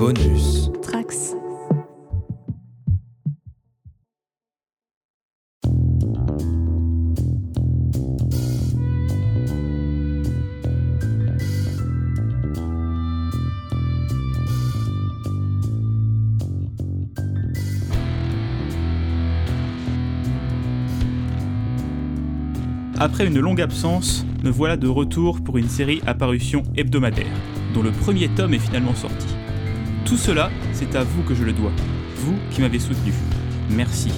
Bonus. Trax. Après une longue absence, me voilà de retour pour une série à parution hebdomadaire, dont le premier tome est finalement sorti. Tout cela, c'est à vous que je le dois, vous qui m'avez soutenu. Merci.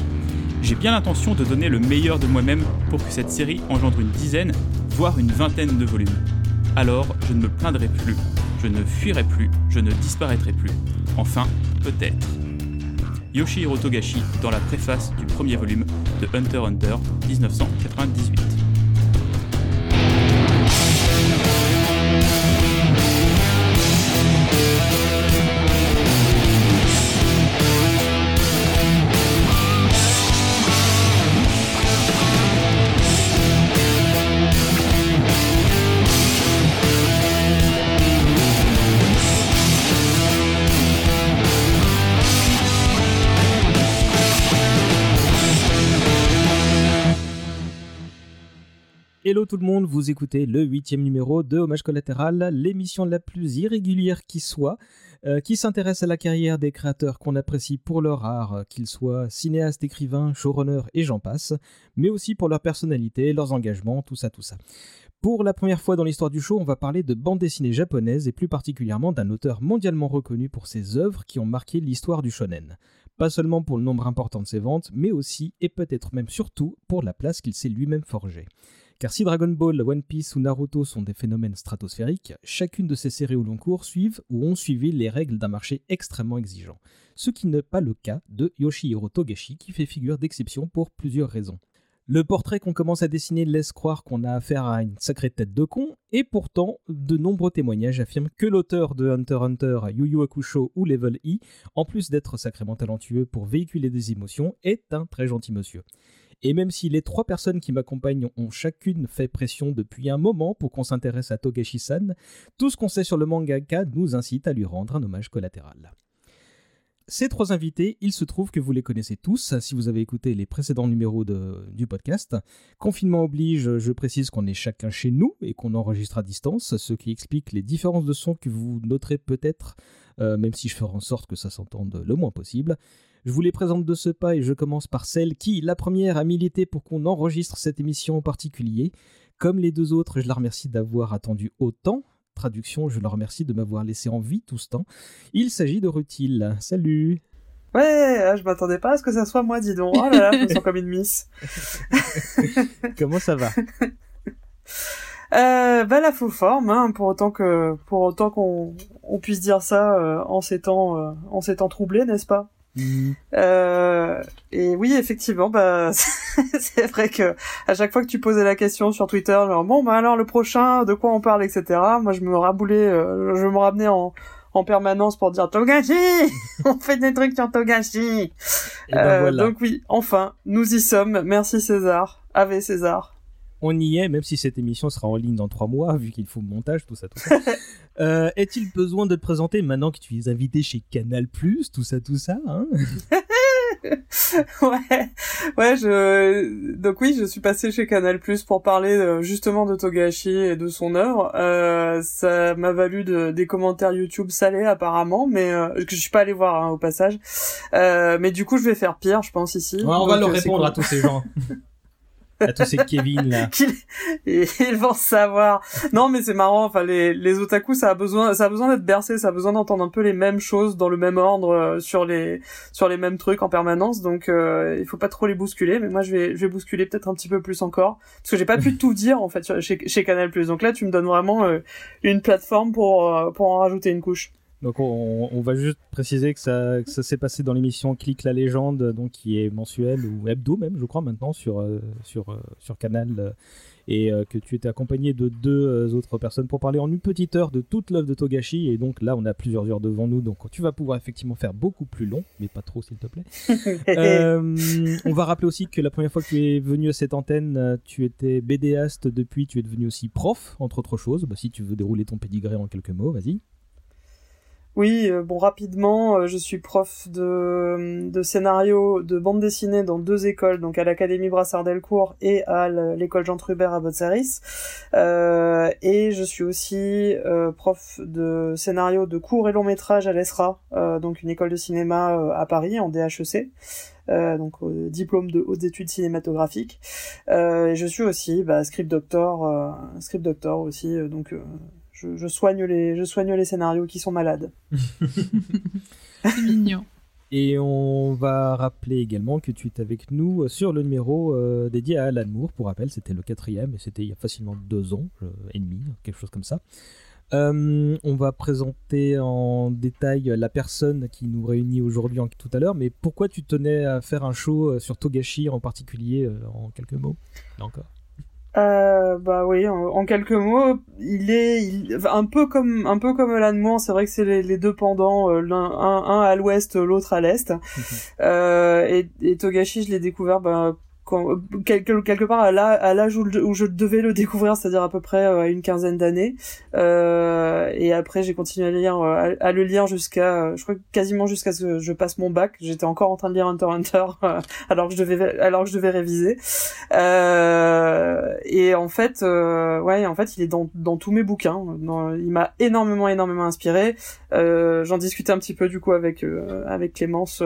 J'ai bien l'intention de donner le meilleur de moi-même pour que cette série engendre une dizaine, voire une vingtaine de volumes. Alors, je ne me plaindrai plus, je ne fuirai plus, je ne disparaîtrai plus. Enfin, peut-être. Yoshihiro Togashi dans la préface du premier volume de Hunter Hunter 1998. Hello tout le monde, vous écoutez le huitième numéro de Hommage Collatéral, l'émission la plus irrégulière qui soit, euh, qui s'intéresse à la carrière des créateurs qu'on apprécie pour leur art, euh, qu'ils soient cinéastes, écrivains, showrunners et j'en passe, mais aussi pour leur personnalité, leurs engagements, tout ça, tout ça. Pour la première fois dans l'histoire du show, on va parler de bande dessinée japonaise et plus particulièrement d'un auteur mondialement reconnu pour ses œuvres qui ont marqué l'histoire du shonen. Pas seulement pour le nombre important de ses ventes, mais aussi et peut-être même surtout pour la place qu'il s'est lui-même forgée. Car si Dragon Ball, One Piece ou Naruto sont des phénomènes stratosphériques, chacune de ces séries au long cours suivent ou ont suivi les règles d'un marché extrêmement exigeant. Ce qui n'est pas le cas de Yoshihiro Togashi qui fait figure d'exception pour plusieurs raisons. Le portrait qu'on commence à dessiner laisse croire qu'on a affaire à une sacrée tête de con, et pourtant, de nombreux témoignages affirment que l'auteur de Hunter x Hunter, Yu Yu Hakusho ou Level E, en plus d'être sacrément talentueux pour véhiculer des émotions, est un très gentil monsieur. Et même si les trois personnes qui m'accompagnent ont chacune fait pression depuis un moment pour qu'on s'intéresse à Togashi-san, tout ce qu'on sait sur le mangaka nous incite à lui rendre un hommage collatéral. Ces trois invités, il se trouve que vous les connaissez tous si vous avez écouté les précédents numéros du podcast. Confinement oblige, je précise qu'on est chacun chez nous et qu'on enregistre à distance, ce qui explique les différences de son que vous noterez peut-être, euh, même si je ferai en sorte que ça s'entende le moins possible. Je vous les présente de ce pas et je commence par celle qui, la première, a milité pour qu'on enregistre cette émission en particulier. Comme les deux autres, je la remercie d'avoir attendu autant. Traduction, je la remercie de m'avoir laissé en vie tout ce temps. Il s'agit de Rutil. Salut Ouais, ah, je m'attendais pas à ce que ça soit moi, dis donc. Oh là là, je me sens comme une miss. Comment ça va? Euh, bah la faux forme, hein, pour autant que, pour autant qu'on on puisse dire ça euh, en ces temps, euh, en ces temps troublés, n'est-ce pas? Euh, Et oui, effectivement, bah c'est vrai que à chaque fois que tu posais la question sur Twitter, genre bon bah alors le prochain, de quoi on parle, etc. Moi, je me raboulais, euh, je me ramenais en en permanence pour dire Togashi, on fait des trucs sur Togashi. Et ben Euh, voilà, Donc oui, enfin, nous y sommes. Merci César. Ave César. On y est, même si cette émission sera en ligne dans trois mois, vu qu'il faut le montage, tout ça, tout ça. Euh, Est-il besoin de te présenter maintenant que tu es invité chez Canal+, tout ça, tout ça hein? Ouais, ouais, je donc oui, je suis passé chez Canal Plus pour parler euh, justement de Togashi et de son œuvre. Euh, ça m'a valu de, des commentaires YouTube salés apparemment, mais euh, que je suis pas allé voir hein, au passage. Euh, mais du coup, je vais faire pire, je pense ici. Ouais, On va leur euh, répondre cool. à tous ces gens. à tous ces Kevin, là. ils vont savoir. Non, mais c'est marrant. Enfin, les les otaku, ça a besoin, ça a besoin d'être bercé, ça a besoin d'entendre un peu les mêmes choses dans le même ordre euh, sur les sur les mêmes trucs en permanence. Donc, euh, il faut pas trop les bousculer. Mais moi, je vais je vais bousculer peut-être un petit peu plus encore parce que j'ai pas pu tout dire en fait chez chez Canal+. Donc là, tu me donnes vraiment euh, une plateforme pour euh, pour en rajouter une couche. Donc on, on va juste préciser que ça, que ça s'est passé dans l'émission Clique la légende, donc qui est mensuelle ou hebdo même, je crois maintenant sur euh, sur euh, sur Canal, euh, et que tu étais accompagné de deux autres personnes pour parler en une petite heure de toute l'œuvre de Togashi. Et donc là, on a plusieurs heures devant nous, donc tu vas pouvoir effectivement faire beaucoup plus long, mais pas trop s'il te plaît. Euh, on va rappeler aussi que la première fois que tu es venu à cette antenne, tu étais BDaste, depuis tu es devenu aussi prof, entre autres choses. Bah, si tu veux dérouler ton pédigré en quelques mots, vas-y. Oui, euh, bon rapidement, euh, je suis prof de, scénario de bande dessinée dans deux écoles, donc à l'Académie Brassard-Delcourt et à l'école Jean Trubert à Botsaris. Euh, et je suis aussi prof de scénario de court et long métrage à l'ESRA, donc une école de cinéma à Paris en DHEC. donc diplôme de hautes études cinématographiques. et je suis aussi bah, script doctor, script doctor aussi, donc je, soigne les, je soigne les scénarios qui sont malades. C'est mignon. Et on va rappeler également que tu es avec nous sur le numéro euh, dédié à Alan Moore. Pour rappel, c'était le quatrième et c'était il y a facilement deux ans euh, et demi, quelque chose comme ça. Euh, on va présenter en détail la personne qui nous réunit aujourd'hui tout à l'heure, mais pourquoi tu tenais à faire un show sur Togashi en particulier en quelques mots? Là encore euh, bah oui, en, quelques mots, il est un peu comme un peu comme Alan Moore. C'est vrai que c'est les, deux pendants, euh, l'un un, un, à l'ouest, l'autre à l'est. euh, et, et, Togashi, je l'ai découvert bah, quand, quelque, quelque part à l'âge où, je devais le découvrir, c'est-à-dire à peu près euh, à une quinzaine d'années. Euh, et après, j'ai continué à lire, euh, à, le lire jusqu'à, je crois quasiment jusqu'à ce que je passe mon bac. J'étais encore en train de lire Hunter Hunter alors que je devais, alors que je devais réviser. et en fait, ouais, en fait, il est dans, dans tous mes bouquins. il m'a énormément, énormément inspiré. J'en discutais un petit peu du coup avec avec Clémence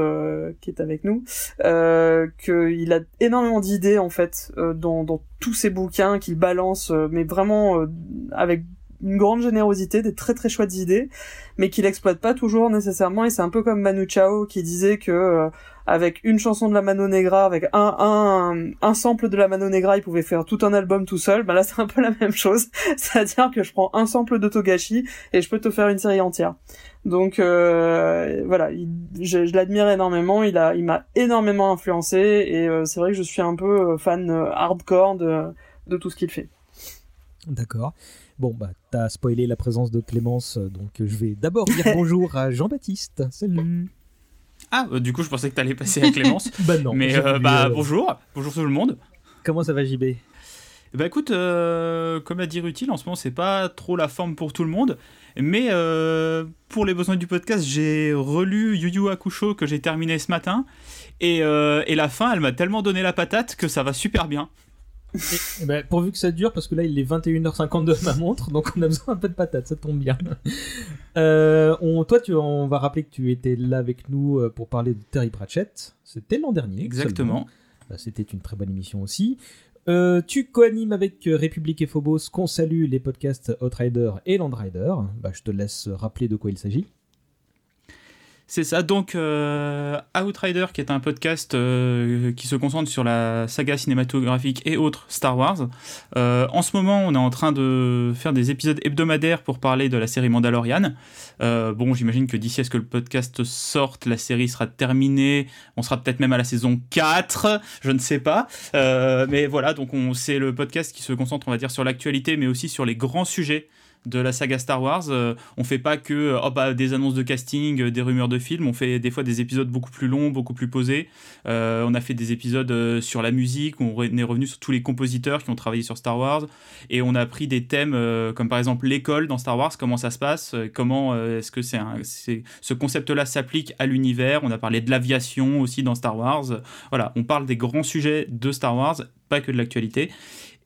qui est avec nous, qu'il a énormément d'idées en fait euh, dans, tous ces bouquins qu'il balance, euh, mais vraiment euh, avec une grande générosité, des très très chouettes idées, mais qu'il exploite pas toujours nécessairement. Et c'est un peu comme Manu Chao qui disait que avec une chanson de la Mano Negra, avec un, un, sample de la Mano Negra, il pouvait faire tout un album tout seul. Ben là, c'est un peu la même chose. C'est-à-dire que je prends un sample de Togashi et je peux te faire une série entière. Donc euh, voilà, je, l'admire énormément. Il a, il m'a énormément influencé et euh, c'est vrai que je suis un peu euh, fan hardcore de, de tout ce qu'il fait. D'accord. Bon bah t'as spoilé la présence de Clémence, donc je vais d'abord dire bonjour à Jean-Baptiste. Salut. Ah, du coup, je pensais que t'allais passer à Clémence. bah non. Mais bah bonjour, bonjour tout le monde. Comment ça va JB bah écoute, comme a dit Rutil, en ce moment c'est pas trop la forme pour tout le monde, mais euh, pour les besoins du podcast, j'ai relu Yu Yu Hakusho que j'ai terminé ce matin. Et, euh, et la fin, elle m'a tellement donné la patate que ça va super bien. Ben, pourvu que ça dure, parce que là il est 21h52 ma montre, donc on a besoin un peu de patate, ça tombe bien. Euh, on, toi, tu, on va rappeler que tu étais là avec nous pour parler de Terry Pratchett. C'était l'an dernier. Exactement. Bah, c'était une très bonne émission aussi. Euh, tu co-animes avec euh, République et Phobos, qu'on salue les podcasts Outrider et Landrider. Bah, je te laisse rappeler de quoi il s'agit. C'est ça, donc euh, Outrider, qui est un podcast euh, qui se concentre sur la saga cinématographique et autres Star Wars. Euh, en ce moment, on est en train de faire des épisodes hebdomadaires pour parler de la série Mandalorian. bon, j'imagine que d'ici à ce que le podcast sorte, la série sera terminée. On sera peut-être même à la saison 4, je ne sais pas. mais voilà, donc c'est le podcast qui se concentre, on va dire, sur l'actualité, mais aussi sur les grands sujets de la saga Star Wars. Euh, on fait pas que euh, bah, des annonces de casting, euh, des rumeurs de films. On fait des fois des épisodes beaucoup plus longs, beaucoup plus posés. on a fait des épisodes sur la musique. On est revenu sur tous les compositeurs qui ont travaillé sur Star Wars. Et on a pris des thèmes comme par exemple l'école dans Star Wars. Comment ça se passe Comment est-ce que c'est ce concept-là s'applique à l'univers On a parlé de l'aviation aussi dans Star Wars. Voilà, on parle des grands sujets de Star Wars, pas que de l'actualité.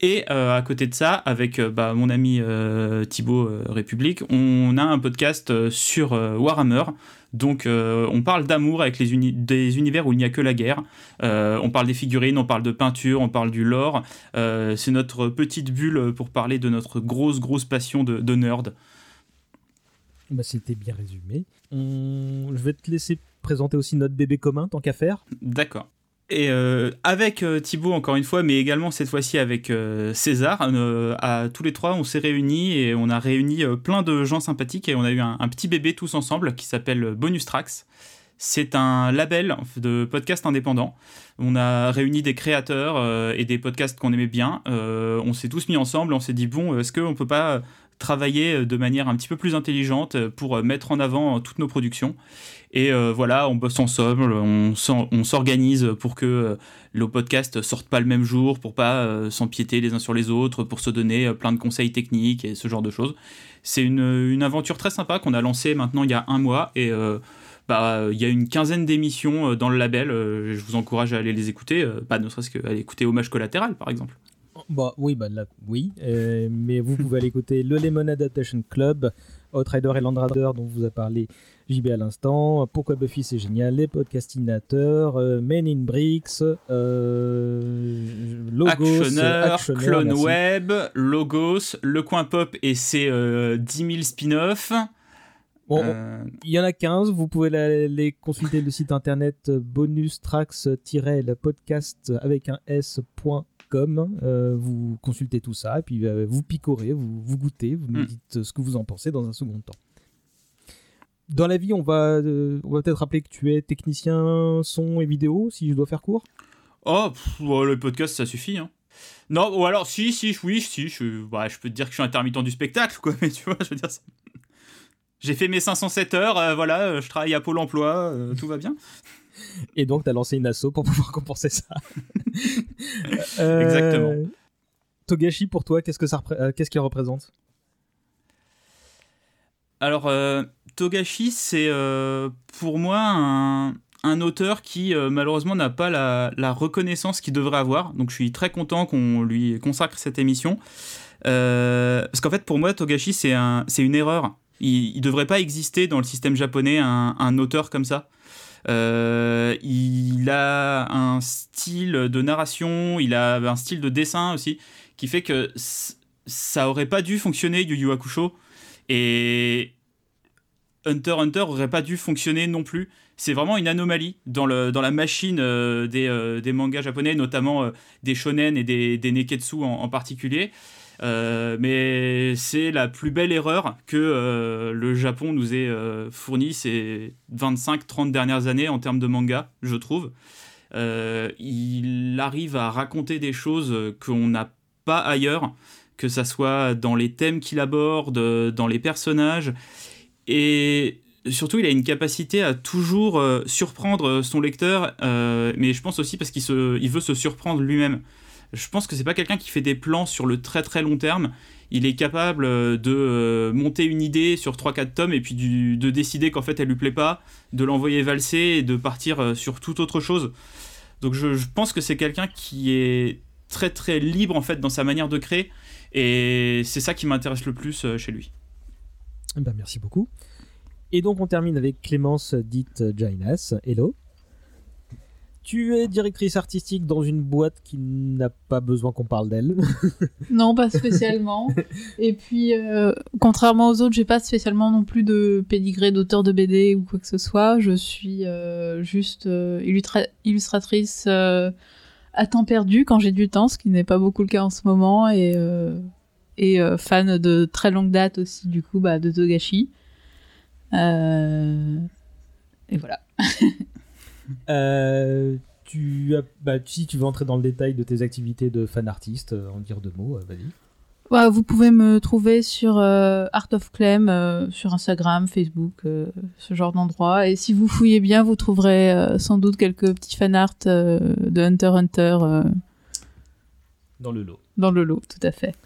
Et euh, à côté de ça, avec euh, bah, mon ami euh, Thibaut République, on a un podcast sur Warhammer. Donc on parle d'amour avec les des univers où il n'y a que la guerre. on parle des figurines, on parle de peinture, on parle du lore. C'est notre petite bulle pour parler de notre grosse, grosse passion de, de nerd. Bah, C'était bien résumé. Je vais te laisser présenter aussi notre bébé commun, tant qu'à faire. D'accord. Et euh, avec euh, Thibaut, encore une fois, mais également cette fois-ci avec euh, César, à tous les trois, on s'est réunis et on a réuni plein de gens sympathiques et on a eu un, petit bébé tous ensemble qui s'appelle Bonus Tracks. C'est un label de podcast indépendant. On a réuni des créateurs et des podcasts qu'on aimait bien. on s'est tous mis ensemble. On s'est dit bon, est-ce qu'on peut pas travailler de manière un petit peu plus intelligente pour mettre en avant toutes nos productions. Et voilà, on bosse ensemble, on s'organise pour que nos podcasts sortent pas le même jour, pour pas s'empiéter les uns sur les autres, pour se donner plein de conseils techniques et ce genre de choses. C'est une, une aventure très sympa qu'on a lancée maintenant il y a un mois et bah, il y a une quinzaine d'émissions dans le label. je vous encourage à aller les écouter, pas ne serait-ce qu'à écouter Hommage collatéral par exemple. Bah oui, bah là, oui. Euh, mais vous pouvez aller écouter le Lemon Adaptation Club, Outrider et Landrader dont vous a parlé JB à l'instant, Pourquoi Buffy c'est génial, les podcastinateurs, euh, Men in Bricks, euh, Logos, Actionneur, Clone Web, Logos, Le Coin Pop et ses 10 000 spin-offs. Bon, il y en a 15, vous pouvez les consulter le site internet bonus tracks-le podcast avec un s.com euh, vous consultez tout ça, et puis euh, vous picorez, vous, vous goûtez, vous nous mm. dites ce que vous en pensez dans un second temps. Dans la vie, on va, euh, on va peut-être rappeler que tu es technicien son et vidéo, si je dois faire court? Oh, le podcast, ça suffit. Hein. Non, ou alors, si, si, oui, si, je, bah, je peux te dire que je suis intermittent du spectacle, quoi, mais tu vois, je veux dire, j'ai fait mes 507 heures, voilà, je travaille à Pôle emploi, tout va bien. Et donc, tu as lancé une asso pour pouvoir compenser ça. Euh, Exactement. Togashi, pour toi, qu'est-ce que ça euh, qu'est-ce qu'il représente? Alors, euh, Togashi, c'est pour moi un, auteur qui malheureusement n'a pas la, reconnaissance qu'il devrait avoir. Donc, je suis très content qu'on lui consacre cette émission. parce qu'en fait, pour moi, Togashi, c'est un, une erreur. Il ne devrait pas exister dans le système japonais un, un auteur comme ça. Euh, il a un style de narration, il a un style de dessin aussi, qui fait que ça aurait pas dû fonctionner Yu Yu Hakusho. Et Hunter Hunter aurait pas dû fonctionner non plus. C'est vraiment une anomalie dans, le, dans la machine euh, des, euh, des, mangas japonais, notamment des shonen et des neketsu en particulier. Euh, mais c'est la plus belle erreur que euh, le Japon nous ait euh, fournie ces 25-30 dernières années en termes de manga, je trouve. il arrive à raconter des choses qu'on n'a pas ailleurs, que ça soit dans les thèmes qu'il aborde, dans les personnages. Et surtout, il a une capacité à toujours surprendre son lecteur, mais je pense aussi parce qu'il il veut se surprendre lui-même. Je pense que c'est pas quelqu'un qui fait des plans sur le très très long terme. Il est capable euh, de euh, monter une idée sur 3-4 tomes et puis de décider qu'en fait elle lui plaît pas, de l'envoyer valser et de partir euh, sur toute autre chose. Donc je, pense que c'est quelqu'un qui est très très libre en fait dans sa manière de créer et c'est ça qui m'intéresse le plus chez lui. Eh ben, merci beaucoup. Et donc on termine avec Clémence dite Jainas. Hello. Tu es directrice artistique dans une boîte qui n'a pas besoin qu'on parle d'elle. non, pas spécialement. Et puis, euh, contrairement aux autres, j'ai pas spécialement non plus de pédigré d'auteur de BD ou quoi que ce soit. Je suis euh, juste euh, illustratrice à temps perdu quand j'ai du temps, ce qui n'est pas beaucoup le cas en ce moment, et, fan de très longue date aussi, du coup, bah, de Togashi. et voilà. Euh, tu as, bah, si tu veux entrer dans le détail de tes activités de fan artiste, euh, en dire deux mots, euh, vas-y. Vous pouvez me trouver sur Art of Clem, sur Instagram, Facebook, ce genre d'endroit. Et si vous fouillez bien, vous trouverez sans doute quelques petits fan art de Hunter Hunter. dans le lot. Dans le lot, tout à fait.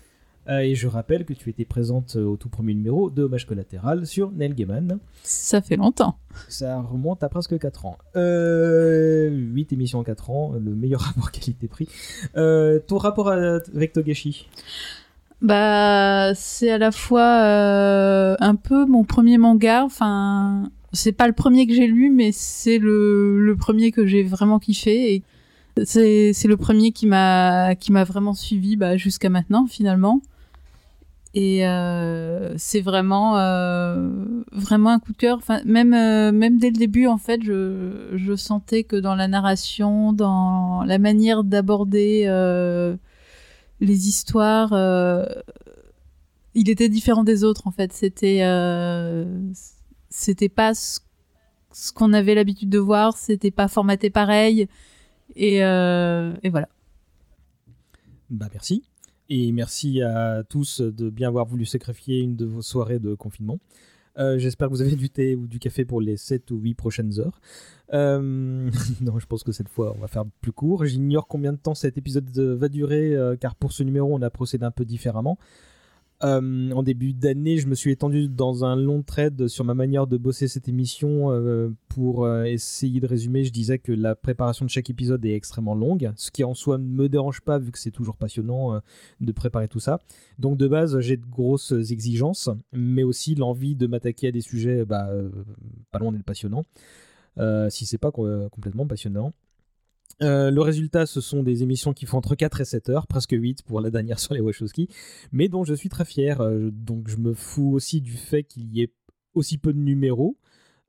Euh, et je rappelle que tu étais présente au tout premier numéro de Hommage collatéral sur Neil Gaiman. Ça fait longtemps. Ça remonte à presque 4 ans. Euh, 8 émissions en 4 ans, le meilleur rapport qualité-prix. Euh, ton rapport avec Togashi? Bah, c'est à la fois euh, un peu mon premier manga, enfin, c'est pas le premier que j'ai lu, mais c'est le, le premier que j'ai vraiment kiffé et c'est le premier qui m'a qui m'a vraiment suivi bah, jusqu'à maintenant finalement. Et euh, c'est vraiment, euh, vraiment un coup de cœur. Même, euh, même dès le début, en fait, je, je sentais que dans la narration, dans la manière d'aborder les histoires, il était différent des autres. En fait, c'était, c'était pas ce, ce qu'on avait l'habitude de voir. C'était pas formaté pareil. Et, et voilà. Bah merci. Et merci à tous de bien avoir voulu sacrifier une de vos soirées de confinement. Euh, j'espère que vous avez du thé ou du café pour les 7 ou 8 prochaines heures. Euh, non, je pense que cette fois, on va faire plus court. J'ignore combien de temps cet épisode va durer, euh, car pour ce numéro, on a procédé un peu différemment. Euh, en début d'année, je me suis étendu dans un long thread sur ma manière de bosser cette émission euh, pour euh, essayer de résumer. Je disais que la préparation de chaque épisode est extrêmement longue, ce qui en soi ne me dérange pas vu que c'est toujours passionnant de préparer tout ça. Donc de base, j'ai de grosses exigences, mais aussi l'envie de m'attaquer à des sujets bah, pas loin d'être passionnants, si c'est pas complètement passionnant. Euh, le résultat, ce sont des émissions qui font entre 4 et 7 heures, presque 8 pour la dernière sur les Wachowski, mais dont je suis très fier. Euh, donc je me fous aussi du fait qu'il y ait aussi peu de numéros.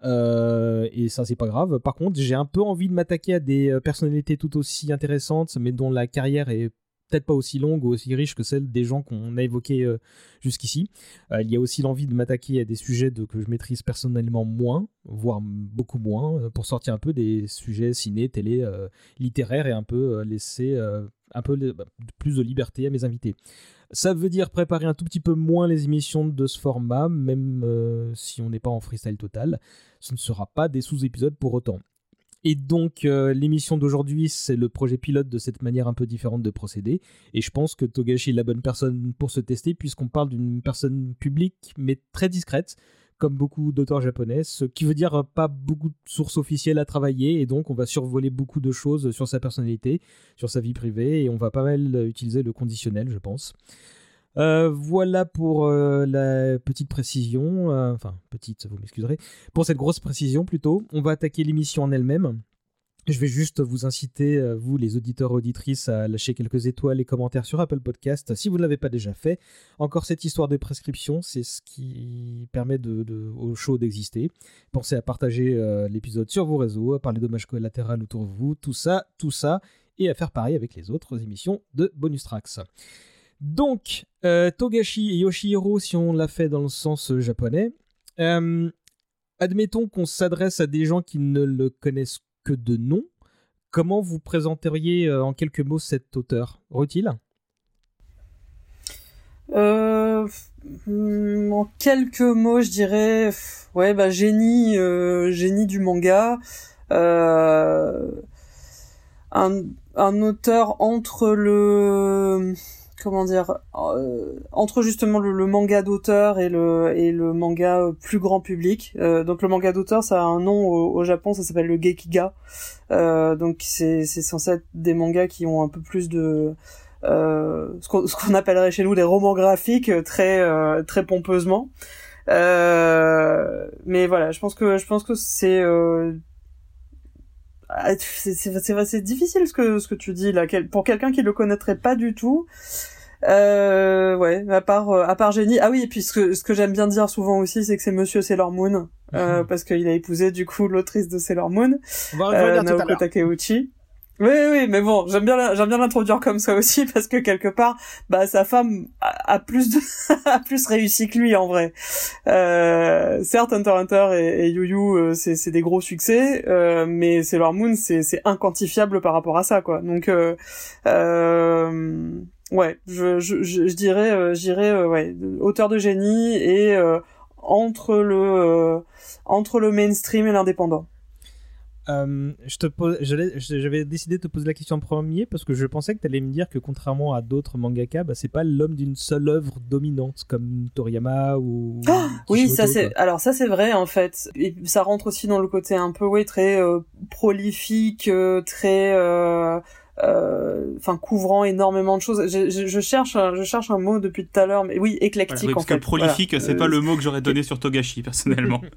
Euh, et ça, c'est pas grave. Par contre, j'ai un peu envie de m'attaquer à des personnalités tout aussi intéressantes, mais dont la carrière est peut-être pas aussi longue ou aussi riche que celle des gens qu'on a évoqués euh, jusqu'ici. Euh, il y a aussi l'envie de m'attaquer à des sujets de, que je maîtrise personnellement moins, voire beaucoup moins, euh, pour sortir un peu des sujets ciné, télé, littéraires et un peu laisser un peu bah, plus de liberté à mes invités. Ça veut dire préparer un tout petit peu moins les émissions de ce format, même si on n'est pas en freestyle total. Ce ne sera pas des sous-épisodes pour autant. Et donc, euh, l'émission d'aujourd'hui, c'est le projet pilote de cette manière un peu différente de procéder. Et je pense que Togashi est la bonne personne pour se tester, puisqu'on parle d'une personne publique, mais très discrète, comme beaucoup d'auteurs japonais, ce qui veut dire pas beaucoup de sources officielles à travailler. Et donc, on va survoler beaucoup de choses sur sa personnalité, sur sa vie privée, et on va pas mal utiliser le conditionnel, je pense. Euh, voilà pour euh, la petite précision, euh, enfin petite, vous m'excuserez, pour cette grosse précision plutôt. On va attaquer l'émission en elle-même. Je vais juste vous inciter, vous les auditeurs auditrices, à lâcher quelques étoiles et commentaires sur Apple Podcast si vous ne l'avez pas déjà fait. Encore cette histoire de prescription, c'est ce qui permet au show d'exister. Pensez à partager l'épisode sur vos réseaux, à parler dommages collatéraux autour de vous, tout ça, tout ça, et à faire pareil avec les autres émissions de Bonus Tracks. Donc, euh, Togashi et Yoshihiro, si on l'a fait dans le sens japonais, euh, admettons qu'on s'adresse à des gens qui ne le connaissent que de nom. Comment vous présenteriez euh, en quelques mots cet auteur? Rutil? En quelques mots, je dirais, ouais, bah génie, génie du manga. Un, auteur entre le comment dire euh, entre justement le, manga d'auteur et le et le manga euh, plus grand public. Euh, donc le manga d'auteur, ça a un nom au, Japon, ça s'appelle le gekiga. donc c'est c'est censé être des mangas qui ont un peu plus de ce qu'on appellerait chez nous des romans graphiques très très pompeusement. mais voilà, je pense que je pense que c'est c'est difficile ce que ce que tu dis là pour quelqu'un qui le connaîtrait pas du tout euh, ouais, à part euh, à part génie. Ah oui, et puis ce que ce que j'aime bien dire souvent aussi, c'est que c'est Monsieur Sailor Moon, euh, mhm. parce qu'il a épousé du coup l'autrice de Sailor Moon, euh, Naoko Takeuchi. Oui, oui, mais bon, j'aime bien, j'aime bien l'introduire comme ça aussi parce que quelque part, bah, sa femme a, plus de, a plus réussi que lui en vrai. Euh, certes, Hunter Hunter et, et Yu Yu, euh, c'est, c'est des gros succès, euh, mais Sailor Moon, c'est, c'est inquantifiable par rapport à ça, quoi. Donc, euh, euh ouais, je, je, je, dirais, euh, j'irais, euh, ouais, auteur de génie et euh, entre le entre le mainstream et l'indépendant. je te pose, j'avais décidé de te poser la question en premier parce que je pensais que tu allais me dire que contrairement à d'autres mangaka, bah, c'est pas l'homme d'une seule œuvre dominante comme Toriyama ou. Ah oui, ça c'est. Alors ça c'est vrai en fait. Et ça rentre aussi dans le côté un peu ouais très prolifique, très euh, enfin couvrant énormément de choses. Je, je, je, cherche, je cherche un mot depuis tout à l'heure, mais oui, éclectique. parce que prolifique, c'est pas euh, le mot que j'aurais donné sur Togashi personnellement.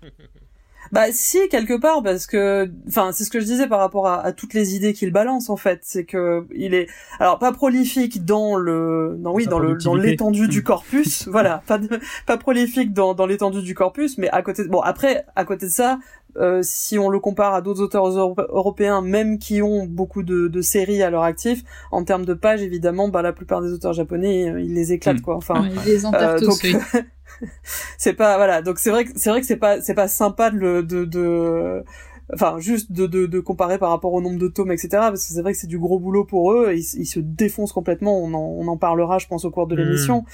Bah si quelque part parce que enfin c'est ce que je disais par rapport à, à toutes les idées qu'il balance en fait. C'est que il est alors pas prolifique dans le non oui dans le dans l'étendue du corpus voilà. Pas pas prolifique dans dans l'étendue du corpus mais à côté bon après à côté de ça euh, si on le compare à d'autres auteurs européens, même qui ont beaucoup de, de séries à leur actif, en termes de pages, évidemment, bah, la plupart des auteurs japonais, euh, ils les éclatent, hmm. quoi. Enfin, ils les euh, tous, c'est pas, voilà. Donc c'est vrai que c'est vrai que c'est pas, c'est pas sympa de, de, de enfin juste de, de, de, comparer par rapport au nombre de tomes, etc. Parce que c'est vrai que c'est du gros boulot pour eux. Ils, ils se défoncent complètement. On en, on en parlera, je pense, au cours de hmm. l'émission.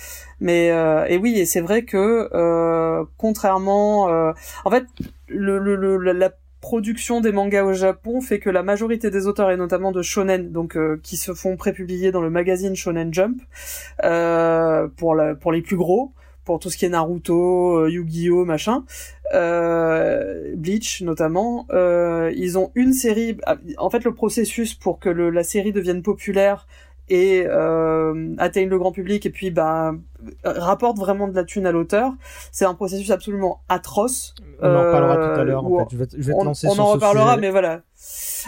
Mais euh, et oui, et c'est vrai que euh, contrairement, euh, en fait, le, le, la production des mangas au Japon fait que la majorité des auteurs et notamment de shonen donc euh, qui se font prépublier dans le magazine Shonen Jump euh, pour la, pour les plus gros pour tout ce qui est Naruto, euh, Yu-Gi-Oh, machin, euh, Bleach notamment, euh, ils ont une série. En fait, le processus pour que le, la série devienne populaire et euh, atteigne le grand public et puis bah rapporte vraiment de la thune à l'auteur, c'est un processus absolument atroce. On en parlera tout à l'heure. En fait. je, vais, je vais te on, lancer on en reparlera, mais voilà.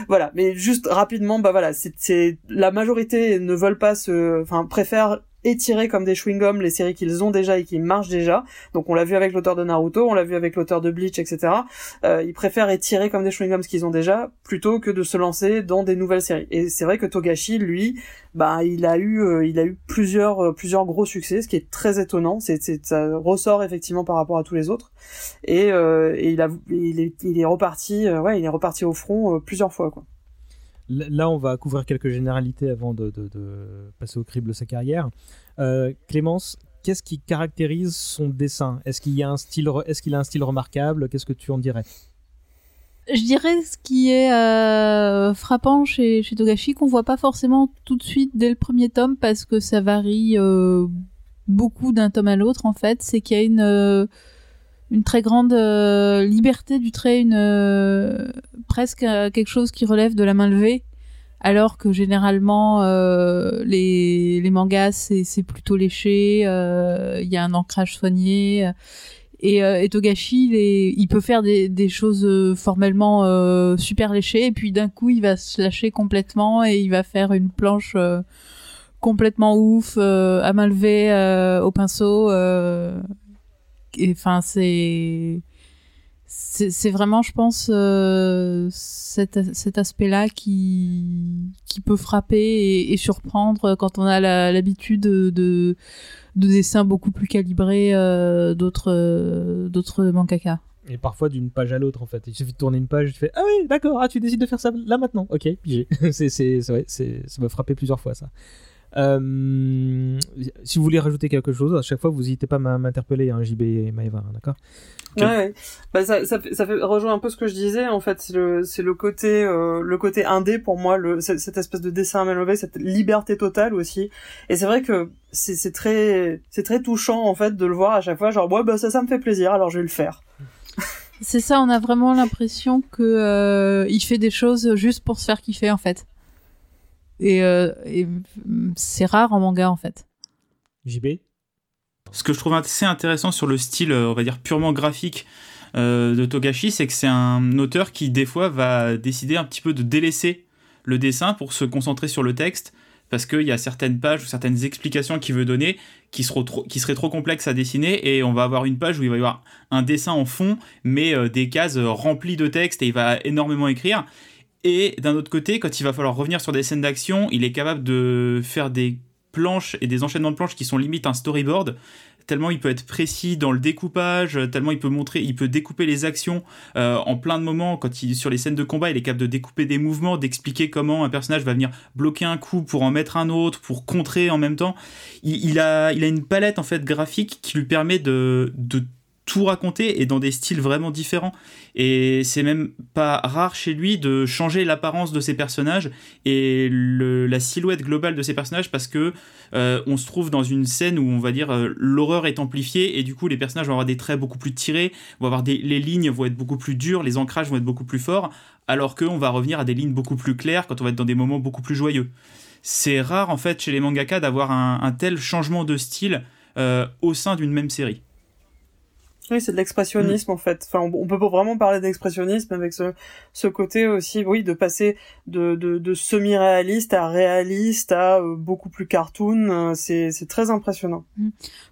Voilà, mais juste rapidement, bah voilà, c'est la majorité ne veulent pas se, enfin préfèrent étirer comme des chewing-gums les séries qu'ils ont déjà et qui marchent déjà. Donc on l'a vu avec l'auteur de Naruto, on l'a vu avec l'auteur de Bleach, etc. Euh, ils préfèrent étirer comme des chewing-gums ce qu'ils ont déjà plutôt que de se lancer dans des nouvelles séries. Et c'est vrai que Togashi, lui, bah il a eu, euh, il a eu plusieurs, euh, plusieurs gros succès, ce qui est très étonnant. C'est, ça ressort effectivement par rapport à tous les autres. Et, euh, et il a, il est, il est reparti, ouais, il est reparti au front plusieurs fois, quoi. Là, on va couvrir quelques généralités avant de, passer au crible de sa carrière. Euh, Clémence, qu'est-ce qui caractérise son dessin? Est-ce qu'il a un style, est-ce a un style remarquable? Qu'est-ce que tu en dirais? Je dirais ce qui est euh, frappant chez, Togashi qu'on voit pas forcément tout de suite dès le premier tome parce que ça varie euh, beaucoup d'un tome à l'autre en fait, c'est qu'il y a une une très grande euh, liberté du trait, une euh, presque euh, quelque chose qui relève de la main levée, alors que généralement les, les mangas c'est plutôt léché, il y a un ancrage soigné. Et, et Togashi, il, il, peut faire des, des choses formellement super léchées, et puis d'un coup il va se lâcher complètement et il va faire une planche complètement ouf, à main levée, au pinceau enfin c'est c'est vraiment, je pense, euh, cet, cet aspect-là qui, qui peut frapper et, surprendre quand on a l'habitude de, de, dessins beaucoup plus calibrés euh, d'autres d'autres mangaka. Et parfois d'une page à l'autre, en fait. Il suffit de tourner une page, tu fais Ah oui, d'accord, ah, tu décides de faire ça là maintenant. Ok, c'est ça m'a frappé plusieurs fois, ça. Euh, si vous voulez rajouter quelque chose, à chaque fois, vous n'hésitez pas à m'interpeller, hein, JB et Maëva, hein, d'accord? Ouais, bah, ça, ça, fait, ça fait rejoindre un peu ce que je disais. En fait, c'est le, c'est le côté, euh, le côté indé pour moi, le, cette espèce de dessin à main levée, cette liberté totale aussi. Et c'est vrai que c'est, c'est très, c'est très touchant en fait de le voir à chaque fois. Genre, ouais, bah ça, ça me fait plaisir, alors je vais le faire. C'est ça, on a vraiment l'impression que euh, il fait des choses juste pour se faire kiffer en fait. Et, euh, c'est rare en manga en fait. JB Ce que je trouve assez intéressant sur le style, euh, on va dire purement graphique euh, de Togashi, c'est que c'est un auteur qui des fois va décider un petit peu de délaisser le dessin pour se concentrer sur le texte parce qu'il y a certaines pages ou certaines explications qu'il veut donner qui, seront trop, qui seraient trop complexes à dessiner et on va avoir une page où il va y avoir un dessin en fond mais des cases remplies de texte et il va énormément écrire et d'un autre côté, quand il va falloir revenir sur des scènes d'action, il est capable de faire des planches et des enchaînements de planches qui sont limite un storyboard tellement il peut être précis dans le découpage, tellement il peut montrer, il peut découper les actions euh, en plein de moments. Quand il sur les scènes de combat, il est capable de découper des mouvements, d'expliquer comment un personnage va venir bloquer un coup pour en mettre un autre, pour contrer en même temps. Il, a, une palette en fait graphique qui lui permet de tout raconter et dans des styles vraiment différents. Et c'est même pas rare chez lui de changer l'apparence de ses personnages et la silhouette globale de ses personnages parce que euh, on se trouve dans une scène où on va dire euh, l'horreur est amplifiée et du coup les personnages vont avoir des traits beaucoup plus tirés, vont avoir des, les lignes vont être beaucoup plus dures, les ancrages vont être beaucoup plus forts, alors qu'on va revenir à des lignes beaucoup plus claires quand on va être dans des moments beaucoup plus joyeux. C'est rare en fait chez les mangaka d'avoir un, tel changement de style euh, au sein d'une même série. Oui, c'est de l'expressionnisme en fait. Enfin, on, peut vraiment parler d'expressionnisme avec ce, ce côté aussi, oui, de passer de, de, semi-réaliste à réaliste à euh, beaucoup plus cartoon. Euh, c'est, très impressionnant. Mm.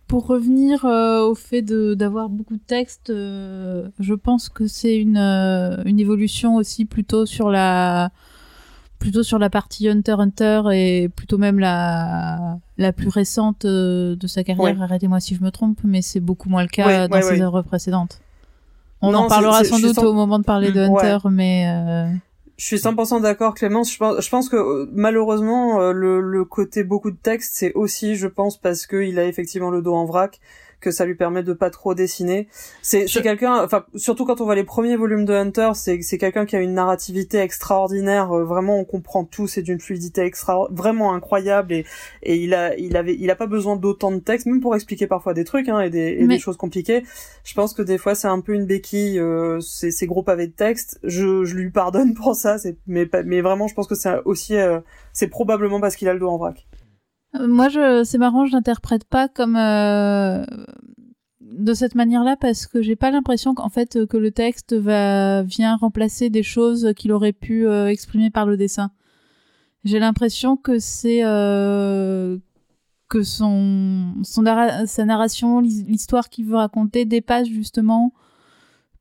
Pour revenir euh, au fait d'avoir beaucoup de textes, je pense que c'est une, une évolution aussi plutôt sur la plutôt sur la partie Hunter Hunter et plutôt même la la plus récente euh, de sa carrière. Arrêtez-moi si je me trompe, mais c'est beaucoup moins le cas dans ses œuvres précédentes. On en parlera sans doute au moment de parler de Hunter, mais. Euh... Je suis 100% d'accord, Clémence. Je pense, je pense que euh, malheureusement, le, le, côté beaucoup de texte, c'est aussi, je pense, parce qu'il a effectivement le dos en vrac que ça lui permet de pas trop dessiner. C'est c'est quelqu'un, enfin surtout quand on voit les premiers volumes de Hunter, c'est c'est quelqu'un qui a une narrativité extraordinaire. Euh, vraiment, on comprend tout. C'est d'une fluidité extra, vraiment incroyable et et il a il avait il a pas besoin d'autant de texte, même pour expliquer parfois des trucs hein, et des et des choses compliquées. Je pense que des fois c'est un peu une béquille euh, ces ces gros pavés de texte. Je je lui pardonne pour ça. Mais mais vraiment, je pense que c'est aussi euh, c'est probablement parce qu'il a le dos en vrac. Moi, je, c'est marrant, je l'interprète pas comme euh, de cette manière-là parce que j'ai pas l'impression qu'en fait que le texte va vient remplacer des choses qu'il aurait pu euh, exprimer par le dessin. J'ai l'impression que c'est euh, que son, son sa narration, l'histoire qu'il veut raconter dépasse justement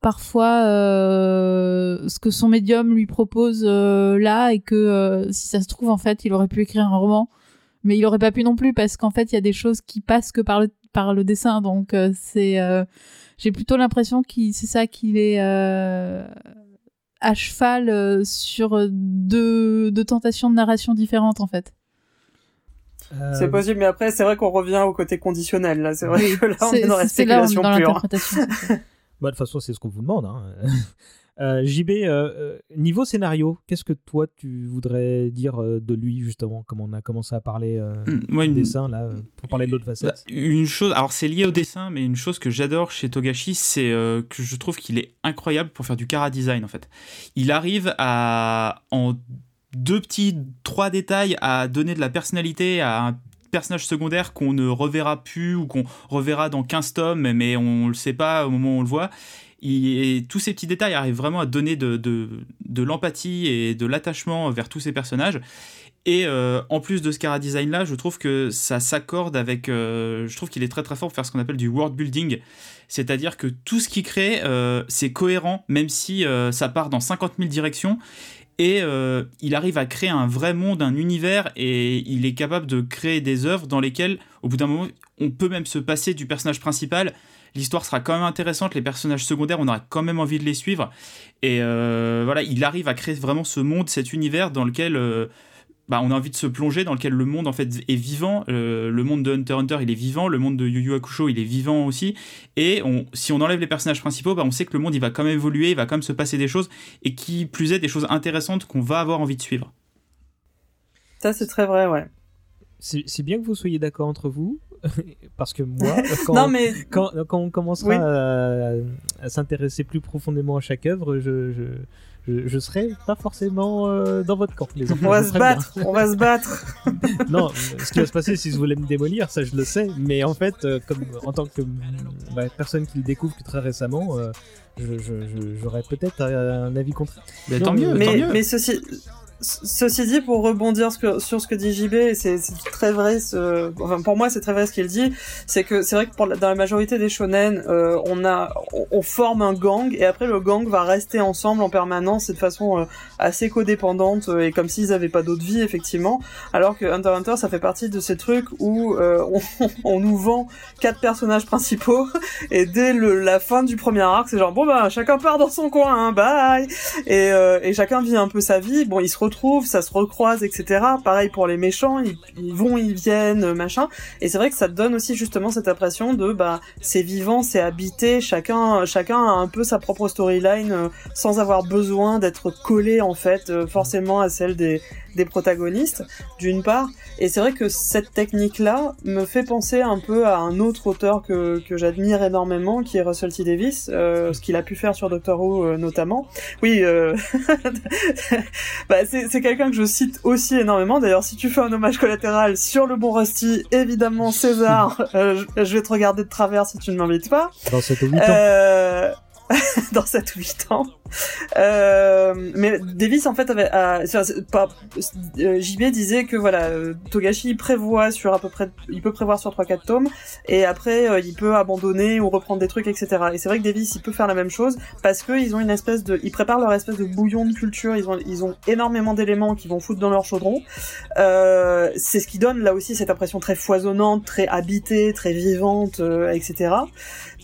parfois euh, ce que son médium lui propose euh, là et que euh, si ça se trouve en fait il aurait pu écrire un roman mais il aurait pas pu non plus parce qu'en fait il y a des choses qui passent que par le par le dessin donc euh, c'est euh, j'ai plutôt l'impression qu'il c'est ça qu'il est euh, à cheval sur deux, deux tentations de narration différentes en fait c'est possible, mais après, c'est vrai qu'on revient au côté conditionnel. Là, c'est vrai que là, on est dans la spéculation pure. bah, de toute façon, c'est ce qu'on vous demande. Hein. Euh, JB, euh, euh, niveau scénario, qu'est-ce que toi tu voudrais dire de lui justement, comme on a commencé à parler du dessin là, pour parler de l'autre facette? bah, Une chose, alors c'est lié au dessin, mais une chose que j'adore chez Togashi, c'est que je trouve qu'il est incroyable pour faire du cara design en fait. Il arrive à en deux petits, trois détails à donner de la personnalité à un personnage secondaire qu'on ne reverra plus ou qu'on reverra dans 15 tomes, mais on le sait pas au moment où on le voit et tous ces petits détails arrivent vraiment à donner de, l'empathie et de l'attachement vers tous ces personnages. Et euh, en plus de ce cara design là, je trouve que ça s'accorde avec. Euh, je trouve qu'il est très très fort pour faire ce qu'on appelle du world building. C'est-à-dire que tout ce qu'il crée, euh, c'est cohérent, même si ça part dans 50 000 directions. Et il arrive à créer un vrai monde, un univers, et il est capable de créer des œuvres dans lesquelles, au bout d'un moment, on peut même se passer du personnage principal l'histoire sera quand même intéressante, les personnages secondaires, on aura quand même envie de les suivre. Et euh, voilà, il arrive à créer vraiment ce monde, cet univers dans lequel euh, bah, on a envie de se plonger, dans lequel le monde en fait est vivant. Euh, le monde de Hunter Hunter, il est vivant. Le monde de Yu Yu Hakusho, il est vivant aussi. Et on, si on enlève les personnages principaux, bah, on sait que le monde, il va quand même évoluer, il va quand même se passer des choses, et qui plus est des choses intéressantes qu'on va avoir envie de suivre. Ça, c'est très vrai, ouais. C'est bien que vous soyez d'accord entre vous. parce que moi, quand, quand, quand, on commencera à, s'intéresser plus profondément à chaque œuvre, je, je, je, serai pas forcément euh, dans votre camp. Les on va se battre, on va se battre. non, ce qui va se passer si vous voulez me démolir, ça je le sais, mais en fait, euh, comme en tant que bah, personne qui le découvre que très récemment, euh, j'aurais peut-être un avis contraire. Mais tant mieux, mais, tant mieux. mais ceci, Ceci dit, pour rebondir sur ce que dit JB, c'est très vrai. Ce, enfin, pour moi, c'est très vrai ce qu'il dit. C'est que c'est vrai que dans la majorité des shonen, euh, on a, on, forme un gang et après le gang va rester ensemble en permanence et de façon euh, assez codépendante euh, et comme s'ils n'avaient pas d'autre vie effectivement. Alors que Hunter Hunter, ça fait partie de ces trucs où on, nous vend quatre personnages principaux et dès la fin du premier arc, c'est genre bon bah chacun part dans son coin, hein, bye. Et, et chacun vit un peu sa vie. Bon, ils se retrouvent ça se recroise, etc. Pareil pour les méchants, ils, vont, ils viennent, machin. Et c'est vrai que ça donne aussi justement cette impression de bah c'est vivant, c'est habité, chacun chacun a un peu sa propre storyline euh, sans avoir besoin d'être collé en fait euh, forcément à celle des des protagonistes, d'une part. Et c'est vrai que cette technique-là me fait penser un peu à un autre auteur que, que j'admire énormément, qui est Russell T. Davis, euh, ce qu'il a pu faire sur Doctor Who notamment. Oui, bah, c'est quelqu'un que je cite aussi énormément. D'ailleurs, si tu fais un hommage collatéral sur le bon Rusty, évidemment César, euh, je, vais te regarder de travers si tu ne m'invites pas. Dans cette 8 ans. dans 7 ou 8 ans. Euh, mais Davis en fait avait euh, JB disait que voilà euh, Togashi prévoit sur à peu près il peut prévoir sur 3 4 tomes et après il peut abandonner ou reprendre des trucs etc. Et c'est vrai que Davis il peut faire la même chose parce que ils ont une espèce de ils préparent leur espèce de bouillon de culture, ils ont ils ont énormément d'éléments qui vont foutre dans leur chaudron. C'est ce qui donne là aussi cette impression très foisonnante, très habitée, très vivante etc.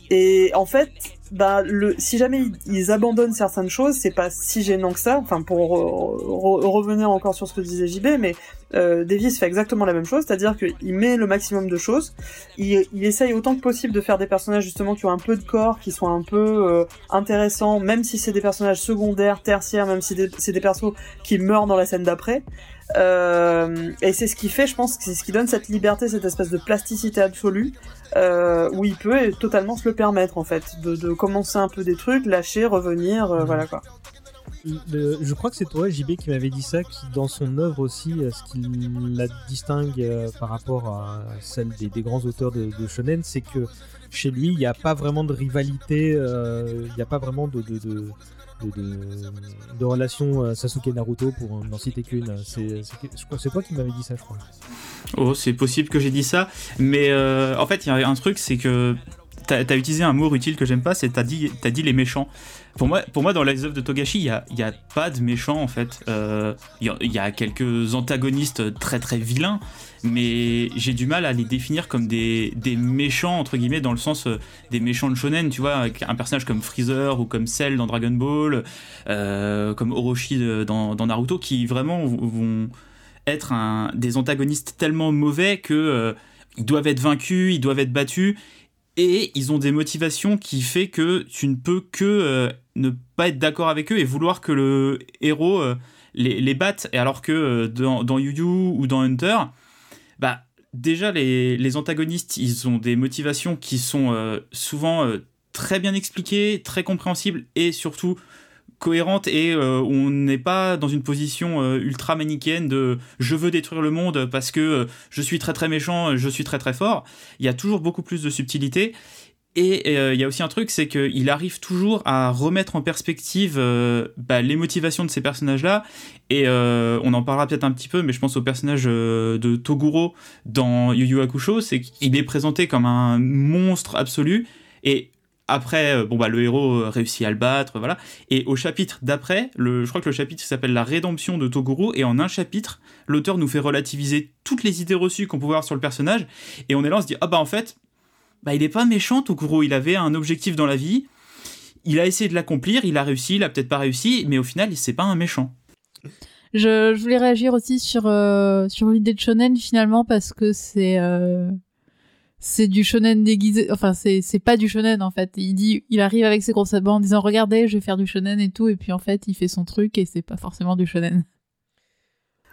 Et en fait, bah, le, si jamais ils, abandonnent certaines choses, c'est pas si gênant que ça. Enfin, pour revenir encore sur ce que disait JB, mais euh, Davis fait exactement la même chose, c'est-à-dire qu'il met le maximum de choses. Il, il, essaye autant que possible de faire des personnages justement qui ont un peu de corps, qui sont un peu euh, intéressants, même si c'est des personnages secondaires, tertiaires, même si c'est des persos qui meurent dans la scène d'après. Euh, et c'est ce qui fait, je pense, c'est ce qui donne cette liberté, cette espèce de plasticité absolue, euh, où il peut totalement se le permettre en fait, de, commencer un peu des trucs, lâcher, revenir, euh, voilà quoi. je crois que c'est toi, JB, qui m'avait dit ça, qui dans son œuvre aussi, euh, ce qui la distingue par rapport à celle des, grands auteurs de, shonen, c'est que chez lui, il n'y a pas vraiment de rivalité, il n'y a pas vraiment de, de, relation euh, Sasuke Naruto pour n'en citer qu'une. C'est, c'est toi qui m'avais dit ça, je crois. Oh, c'est possible que j'ai dit ça, mais euh, en fait, il y a un truc, c'est que t'as as utilisé un mot utile que j'aime pas, c'est t'as dit, as dit les méchants. Pour moi, pour moi, dans les œuvres de Togashi, il n'y a, y a, pas de méchants en fait. Euh, il y, a quelques antagonistes très très vilains, mais j'ai du mal à les définir comme des, des, méchants, entre guillemets, dans le sens euh, des méchants de shonen, tu vois, avec un personnage comme Freezer ou comme Cell dans Dragon Ball, euh, comme Orochi dans, dans, Naruto, qui vraiment vont être des antagonistes tellement mauvais que euh, ils doivent être vaincus, ils doivent être battus, et ils ont des motivations qui fait que tu ne peux que ne pas être d'accord avec eux et vouloir que le héros les, les, batte, alors que dans, dans Yu Yu ou dans Hunter, bah déjà les, antagonistes, ils ont des motivations qui sont euh, souvent euh, très bien expliquées, très compréhensibles et surtout cohérentes et euh, on n'est pas dans une position ultra manichéenne de je veux détruire le monde parce que je suis très très méchant, je suis très très fort. Il y a toujours beaucoup plus de subtilité et euh, il y a aussi un truc, c'est qu'il arrive toujours à remettre en perspective euh, bah, les motivations de ces personnages-là. Et euh, on en parlera peut-être un petit peu, mais je pense au personnage de Toguro dans Yu Yu Hakusho, c'est qu'il est présenté comme un monstre absolu. Et après, bon bah le héros réussit à le battre, voilà. Et au chapitre d'après, je crois que le chapitre s'appelle La rédemption de Toguro, et en un chapitre, l'auteur nous fait relativiser toutes les idées reçues qu'on pouvait avoir sur le personnage, et on est là, on se dit ah bah en fait bah, il est pas méchant, Tokuro. Il avait un objectif dans la vie. Il a essayé de l'accomplir, il a réussi, il a peut-être pas réussi, mais au final, c'est pas un méchant. Je, voulais réagir aussi sur, euh, sur l'idée de shonen finalement parce que c'est euh, c'est du shonen déguisé. Enfin, c'est c'est pas du shonen en fait. Il dit, il arrive avec ses sabots en disant regardez, je vais faire du shonen et tout, et puis en fait, il fait son truc et c'est pas forcément du shonen.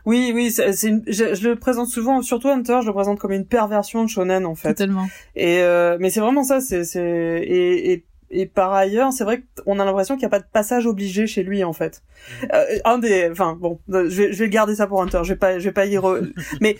Oui, oui, c'est je, le présente souvent, surtout Hunter, je le présente comme une perversion de shonen en fait. Totalement. Et euh, mais c'est vraiment ça, c'est c'est et, et et par ailleurs, c'est vrai qu'on a l'impression qu'il n'y a pas de passage obligé chez lui en fait. Euh, un des, enfin bon, je vais, je vais garder ça pour Hunter. Je vais pas, je vais pas y re... mais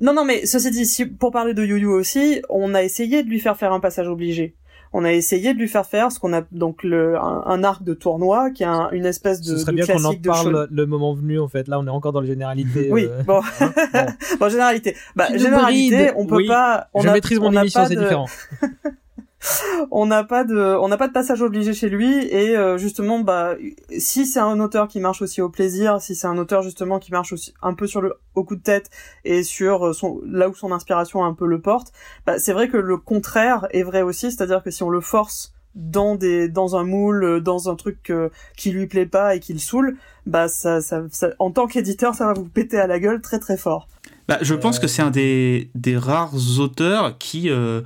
non, non, mais ceci dit, si, pour parler de Yu Yu aussi, on a essayé de lui faire faire un passage obligé on a essayé de lui faire faire ce qu'on a donc le, un, arc de tournoi qui est une espèce de. Ce serait bien qu'on en parle le moment venu en fait. Là, on est encore dans la généralité. Oui, euh, bon. Hein, bon. généralité. Bah, généralité, on peut pas. On Je maîtrise mon émission, c'est différent. on n'a pas de on n'a pas de passage obligé chez lui et euh, justement bah si c'est un auteur qui marche aussi au plaisir si c'est un auteur justement qui marche aussi un peu sur le au coup de tête et sur euh, son là où son inspiration un peu le porte bah c'est vrai que le contraire est vrai aussi c'est-à-dire que si on le force dans des dans un moule dans un truc euh, qui lui plaît pas et qui le saoule bah ça, ça, en tant qu'éditeur ça va vous péter à la gueule très très fort. Bah, je pense que c'est un des, des rares auteurs qui euh,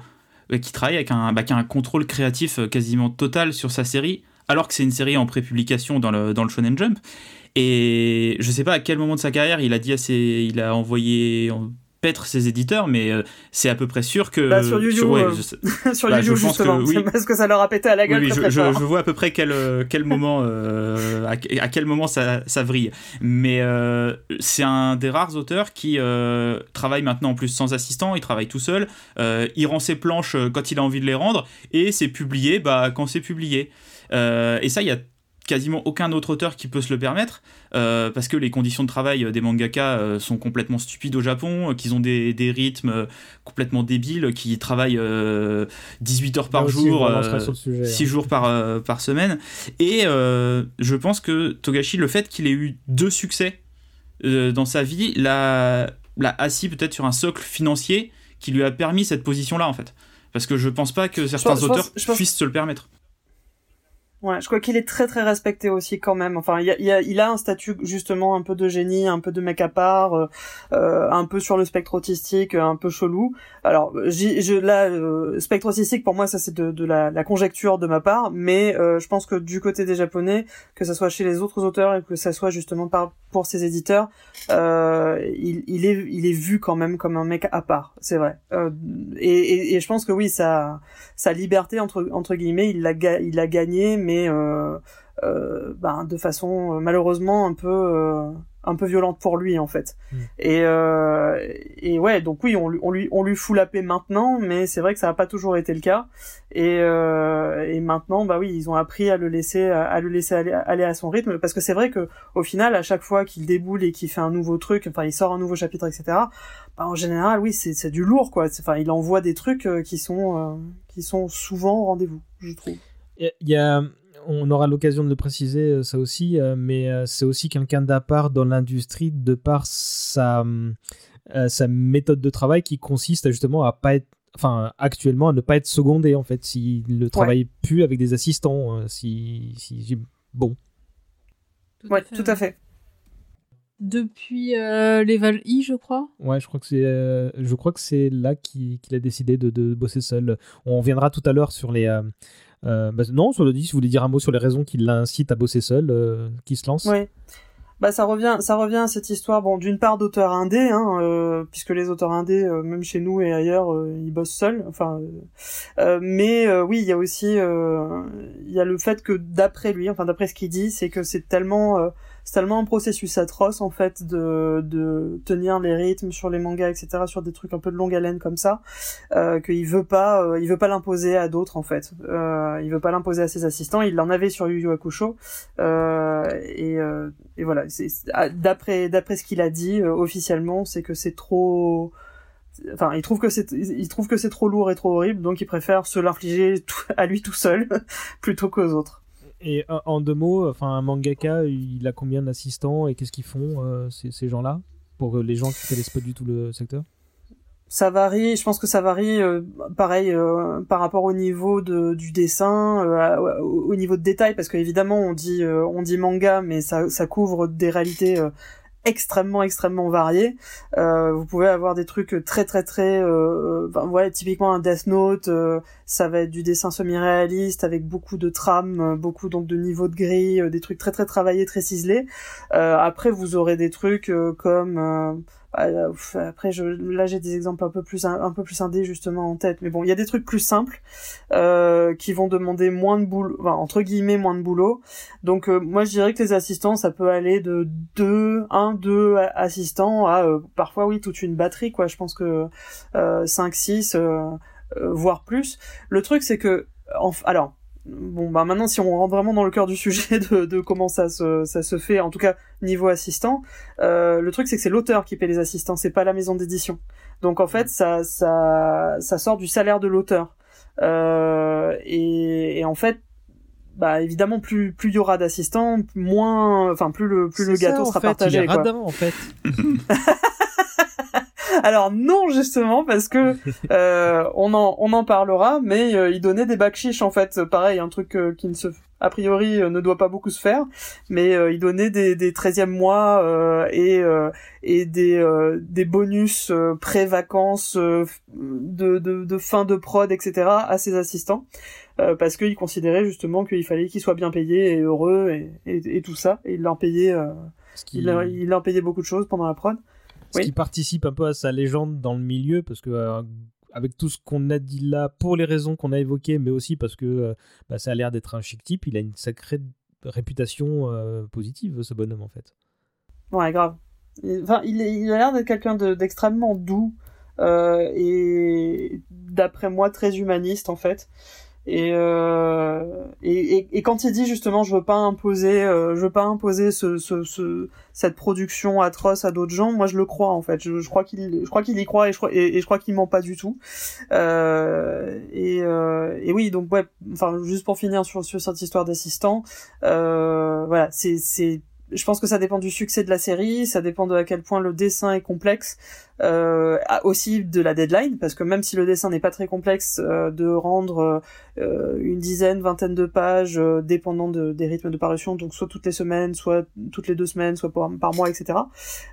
qui travaille avec un, bah, qui a un contrôle créatif euh, quasiment total sur sa série, alors que c'est une série en prépublication dans le, dans le Shonen Jump. Et je sais pas à quel moment de sa carrière il a dit il a envoyé paître ses éditeurs, mais euh, c'est à peu près sûr que bah, sur YouTube, sur, bah, justement, que, oui. parce que ça leur a pété à la gueule. Oui, je, je, vois à peu près quel quel moment euh, à, quel moment ça, ça vrille. Mais euh, c'est un des rares auteurs qui travaille maintenant en plus sans assistant, il travaille tout seul, il rend ses planches quand il a envie de les rendre et c'est publié bah quand c'est publié. et ça, il y a quasiment aucun autre auteur qui peut se le permettre, euh, parce que les conditions de travail des mangaka euh, sont complètement stupides au Japon, euh, qu'ils ont des, des, rythmes complètement débiles, qui travaillent 18 heures par jour, 6 hein. jours par, par semaine. Et je pense que Togashi, le fait qu'il ait eu deux succès dans sa vie, l'a assis peut-être sur un socle financier qui lui a permis cette position-là, en fait. Parce que je pense pas que certains auteurs puissent se le permettre. Ouais, je crois qu'il est très très respecté aussi quand même. Enfin, il, a, il a un statut justement un peu de génie, un peu de mec à part, euh, euh un peu sur le spectre autistique, un peu chelou. Alors, je, là, euh, spectre autistique pour moi, ça c'est de, de la, la, conjecture de ma part, mais euh, je pense que du côté des japonais, que ça soit chez les autres auteurs et que ça soit justement par pour ses éditeurs, il, il, est il est vu quand même comme un mec à part, c'est vrai. Et, et, et, je pense que oui, sa sa liberté entre entre guillemets, il l'a il a gagné mais euh, euh, ben, de façon euh, malheureusement un peu un peu violente pour lui en fait. Mm. Et et ouais, donc oui, on, on lui on lui fout la paix maintenant, mais c'est vrai que ça n'a pas toujours été le cas. Et et maintenant, bah oui, ils ont appris à le laisser à le laisser aller, aller à son rythme, parce que c'est vrai que au final, à chaque fois qu'il déboule et qu'il fait un nouveau truc, enfin il sort un nouveau chapitre, etc. Bah, en général, oui, c'est c'est du lourd quoi. Enfin, il envoie des trucs qui sont qui sont souvent au rendez-vous, je trouve. Il y a, on aura l'occasion de le préciser, euh, ça aussi, euh, mais euh, c'est aussi quelqu'un d'à part dans l'industrie de par sa, sa méthode de travail qui consiste à justement à pas être enfin actuellement à ne pas être secondé en fait s'il ne travaille plus avec des assistants si, si bon tout ouais tout à fait depuis euh, Level I, je crois. Ouais, je crois que c'est, je crois que c'est là qu'il a décidé de, de, bosser seul. On reviendra tout à l'heure sur les, euh, bah, non, sur le 10, vous voulez dire un mot sur les raisons qui l'incitent à bosser seul, euh, qui se lance Oui. Bah ça revient, ça revient à cette histoire. Bon, d'une part d'auteurs indés, hein, euh, puisque les auteurs indés, même chez nous et ailleurs, ils bossent seuls. Enfin, mais oui, il y a aussi, il y a le fait que d'après lui, enfin d'après ce qu'il dit, c'est que c'est tellement c'est tellement un processus atroce en fait de, de tenir les rythmes sur les mangas etc sur des trucs un peu de longue haleine comme ça euh, qu'il veut pas euh, il veut pas l'imposer à d'autres en fait. Euh, il veut pas l'imposer à ses assistants. Il l'en avait sur Yu Yu Hakusho. Euh, et, euh, et voilà. Ah, d'après d'après ce qu'il a dit euh, officiellement c'est que c'est trop enfin il trouve que c'est il trouve que c'est trop lourd et trop horrible donc il préfère se l'infliger à lui tout seul plutôt qu'aux autres et en deux mots, enfin, un mangaka, il a combien d'assistants et qu'est-ce qu'ils font euh, ces, gens-là? Pour les gens qui connaissent pas du tout le secteur? Ça varie, je pense que ça varie, euh, pareil, euh, par rapport au niveau de, du dessin, au, niveau de détail, parce qu'évidemment on dit on dit manga, mais ça, ça couvre des réalités extrêmement extrêmement varié. Euh, vous pouvez avoir des trucs très très très euh, ouais typiquement un Death Note euh, ça va être du dessin semi-réaliste avec beaucoup de trames euh, beaucoup donc de niveaux de gris des trucs très très travaillés très ciselés après vous aurez des trucs comme euh, après, je, là, j'ai des exemples un peu plus un, peu plus indés justement en tête, mais bon, il y a des trucs plus simples euh, qui vont demander moins de boulot, enfin, entre guillemets moins de boulot. Donc, euh, moi, je dirais que les assistants, ça peut aller de deux, un, deux assistants à euh, parfois oui toute une batterie, quoi. Je pense que 5, 6, voire plus. Le truc, c'est que, alors bon bah maintenant si on rentre vraiment dans le cœur du sujet de, de comment ça se, ça se fait en tout cas niveau assistant euh, le truc c'est que c'est l'auteur qui paie les assistants c'est pas la maison d'édition donc en fait ça ça ça sort du salaire de l'auteur euh, et, et en fait bah évidemment plus plus il y aura d'assistants moins enfin plus le plus le gâteau sera partagé il quoi. en fait Alors non justement parce que euh, on en on en parlera, mais euh, il donnait des bakchiches en fait, pareil, un truc euh, qui ne se a priori ne doit pas beaucoup se faire, mais il donnait des des 13e mois et et des des bonus pré-vacances de, de de fin de prod etc à ses assistants. Parce qu'il considérait justement qu'il fallait qu'ils soient bien payés et heureux et, et, tout ça. Et il leur payait il, il leur payait beaucoup de choses pendant la prod ce qui participe un peu à sa légende dans le milieu, parce que euh, avec tout ce qu'on a dit là, pour les raisons qu'on a évoquées, mais aussi parce que euh, bah, ça a l'air d'être un chic type, il a une sacrée réputation euh, positive, ce bonhomme, en fait. Ouais, grave. Enfin, il, il a l'air d'être quelqu'un d'extrêmement doux et d'après moi très humaniste en fait. Euh, et, et, et, quand il dit justement je veux pas imposer euh, je veux pas imposer ce, ce, ce, cette production atroce à d'autres gens moi je le crois en fait. Je, je crois qu'il je crois qu'il y croit et je crois et, je crois qu'il ment pas du tout. Euh, et, euh, et oui donc ouais enfin juste pour finir sur, sur cette histoire d'assistant euh, voilà c'est c'est je pense que ça dépend du succès de la série, ça dépend de à quel point le dessin est complexe, euh, aussi de la deadline, parce que même si le dessin n'est pas très complexe, euh, de rendre euh, une dizaine, vingtaine de pages, euh, dépendant de, des rythmes de parution, donc soit toutes les semaines, soit toutes les deux semaines, soit par, par mois, etc.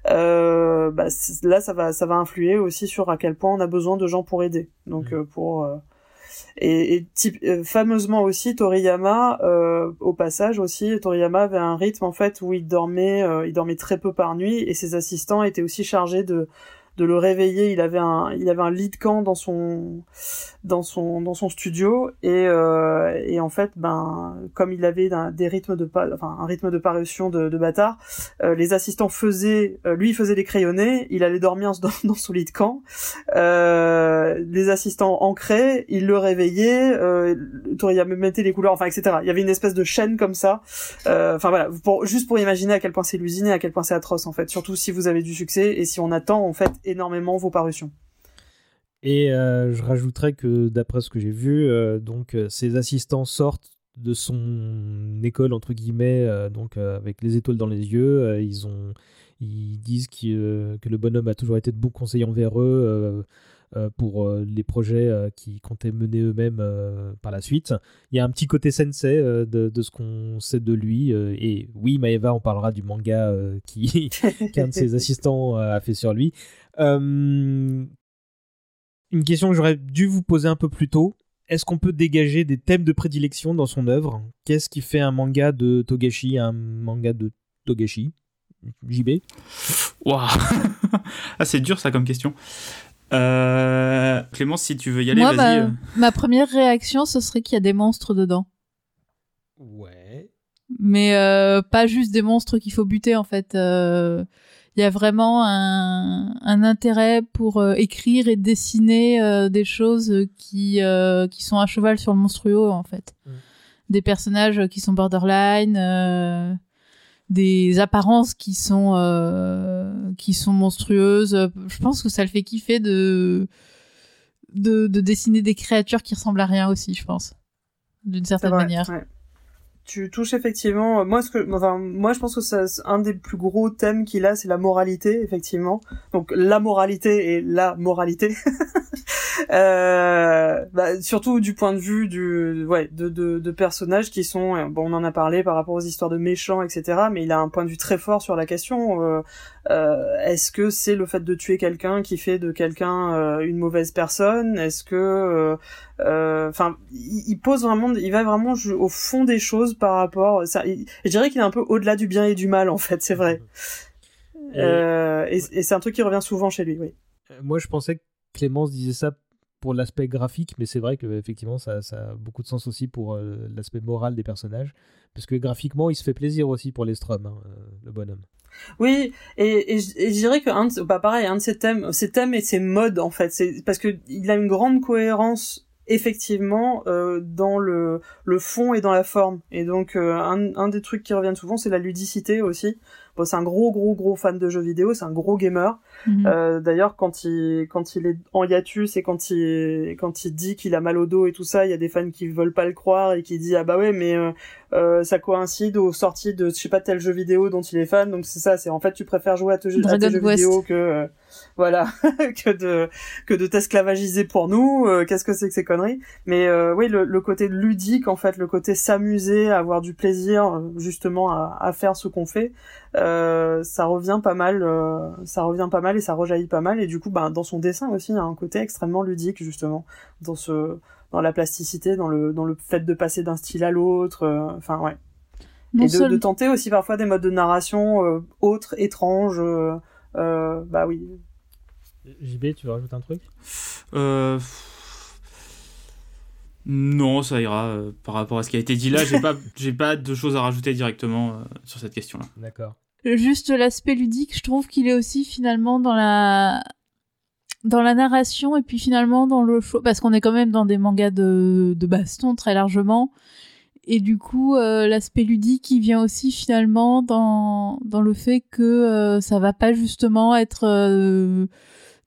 Euh, bah, là, ça va, ça va influer aussi sur à quel point on a besoin de gens pour aider. Donc mmh. pour et, type, euh, fameusement aussi Toriyama euh, au passage aussi Toriyama avait un rythme en fait où il dormait euh, il dormait très peu par nuit et ses assistants étaient aussi chargés de de le réveiller. Il avait un, il avait un lit de camp dans son, dans son, dans son studio et, euh, et en fait, ben, comme il avait des rythmes de, enfin, un rythme de parution de, de bâtard, euh, les assistants faisaient, euh, lui, il faisait les crayonnés, il allait dormir dans, son lit de camp. Euh, les assistants ancraient, il le réveillait, euh, Toriyama mettait les couleurs, enfin, etc. Il y avait une espèce de chaîne comme ça. Euh, enfin voilà, pour, juste pour imaginer à quel point c'est l'usine et à quel point c'est atroce en fait. Surtout si vous avez du succès et si on attend en fait énormément vos parutions. Et euh, je rajouterais que d'après ce que j'ai vu, euh, donc euh, ces assistants sortent de son école entre guillemets, donc avec les étoiles dans les yeux. ils ont, ils disent que le bonhomme a toujours été de bons conseillers envers eux. pour les projets qu'ils comptaient mener eux-mêmes par la suite. Il y a un petit côté sensei de, de, ce qu'on sait de lui. et oui, Maeva, on parlera du manga qui qu'un de ses assistants a fait sur lui. Euh, une question que j'aurais dû vous poser un peu plus tôt. Est-ce qu'on peut dégager des thèmes de prédilection dans son œuvre? Qu'est-ce qui fait un manga de Togashi un manga de Togashi? JB Waouh ah, C'est dur ça comme question. Euh... Clémence, si tu veux y aller, vas-y. Ma, euh. ma première réaction, ce serait qu'il y a des monstres dedans. Ouais. Mais euh, pas juste des monstres qu'il faut buter en fait. Euh, il y a vraiment un, un intérêt pour euh, écrire et dessiner euh, des choses qui euh, qui sont à cheval sur le monstrueux en fait. Mm. Des personnages qui sont borderline, des apparences qui sont qui sont monstrueuses. Je pense que ça le fait kiffer de de, de dessiner des créatures qui ressemblent à rien aussi, je pense, d'une certaine manière tu touches effectivement moi ce que enfin moi je pense que c'est un des plus gros thèmes qu'il a c'est la moralité effectivement. Donc la moralité et la moralité. Euh, bah, surtout du point de vue du ouais de, de, de, personnages qui sont bon on en a parlé par rapport aux histoires de méchants etc mais il a un point de vue très fort sur la question euh, euh, est-ce que c'est le fait de tuer quelqu'un qui fait de quelqu'un euh, une mauvaise personne? Est-ce que, euh, enfin, il, pose vraiment, il va vraiment au fond des choses par rapport. Ça, je dirais qu'il est un peu au-delà du bien et du mal en fait, c'est vrai. Et, et c'est un truc qui revient souvent chez lui, oui. Moi, je pensais que Clémence disait ça pour l'aspect graphique, mais c'est vrai que effectivement ça, ça, a beaucoup de sens aussi pour l'aspect moral des personnages, parce que graphiquement il se fait plaisir aussi pour les Strom, hein, le bonhomme. Oui, et, et, je dirais que un de, bah pareil, un de ces thèmes, thèmes et ces modes en fait, c'est parce que il a une grande cohérence effectivement euh, dans le, le fond et dans la forme. Et donc euh, un, un des trucs qui reviennent souvent, c'est la ludicité aussi. Bon, c'est un gros gros gros fan de jeux vidéo, c'est un gros gamer. Mhm. Euh, D'ailleurs, quand il quand il est en hiatus et quand il quand il dit qu'il a mal au dos et tout ça, il y a des fans qui veulent pas le croire et qui disent ah bah ouais mais euh, euh, ça coïncide aux sorties de je sais pas tel jeu vidéo dont il est fan. Donc c'est ça, c'est en fait tu préfères jouer à, tes jeux vidéo que euh, voilà que de que de t'esclavagiser pour nous. Euh, qu'est-ce que c'est que ces conneries? Mais oui, le, le, côté ludique en fait, le côté s'amuser, avoir du plaisir justement à, à faire ce qu'on fait. Euh, ça revient pas mal, euh, ça revient pas mal et ça rejaillit pas mal. Et du coup, bah, dans son dessin aussi, il y a un côté extrêmement ludique justement dans ce, dans la plasticité, dans le, dans le fait de passer d'un style à l'autre. Euh, enfin ouais. et de, de, tenter aussi parfois des modes de narration autres, étranges. bah oui. JB, tu veux rajouter un truc? Euh... Non, ça ira euh, par rapport à ce qui a été dit là. J'ai pas, j'ai pas de choses à rajouter directement euh, sur cette question-là. D'accord. Juste l'aspect ludique, je trouve qu'il est aussi finalement dans la dans la narration et puis finalement dans le show parce qu'on est quand même dans des mangas de, de baston très largement et du coup euh, l'aspect ludique il vient aussi finalement dans dans le fait que ça va pas justement être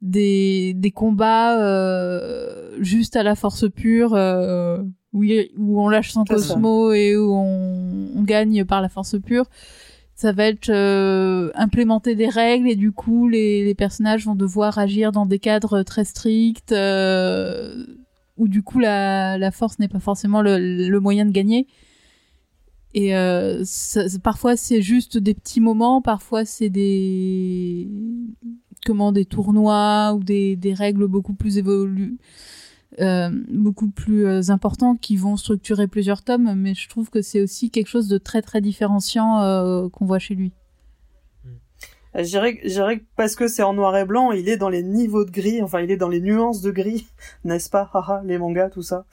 des, des combats euh, juste à la force pure euh, où, où on lâche son cosmo et où on, on, gagne par la force pure. Ça va être euh, implémenter des règles et du coup les, les, personnages vont devoir agir dans des cadres très stricts euh, où du coup la, la force n'est pas forcément le, le, moyen de gagner. Et euh, ça, parfois c'est juste des petits moments, parfois c'est des comment des tournois ou des, des règles beaucoup plus évoluées euh, beaucoup plus euh, importants qui vont structurer plusieurs tomes, mais je trouve que c'est aussi quelque chose de très très différenciant euh, qu'on voit chez lui. Je dirais, que parce que c'est en noir et blanc, il est dans les niveaux de gris, enfin il est dans les nuances de gris, n'est-ce pas? Les mangas, tout ça.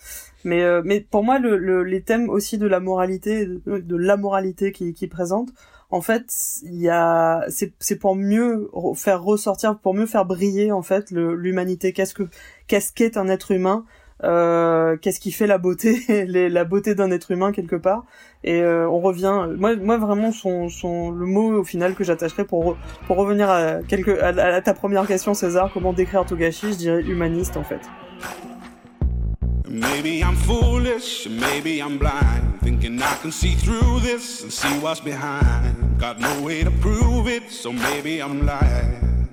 Mais, mais pour moi, le, le, les thèmes aussi de la moralité, de, de la moralité qui, qui présente, en fait, il y c'est pour mieux faire ressortir, pour mieux faire briller en fait l'humanité. Qu'est-ce que, qu'est un être humain? Euh, Qu'est-ce qui fait la beauté, la beauté d'un être humain quelque part? Et euh, on revient. Moi, moi vraiment, son, le mot au final que j'attacherais pour pour revenir à quelque, à ta première question, César, comment décrire Togashi? Je dirais humaniste en fait. Maybe I'm foolish, maybe I'm blind, thinking I can see through this and see what's behind. Got no way to prove it, so maybe I'm lying.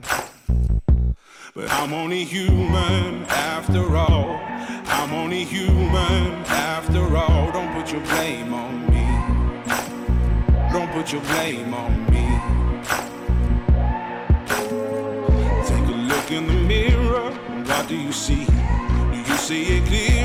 But I'm only human after all. I'm only human after all. Don't put your blame on me. Don't put your blame on me. Take a look in the mirror. And what do you see? Do you see it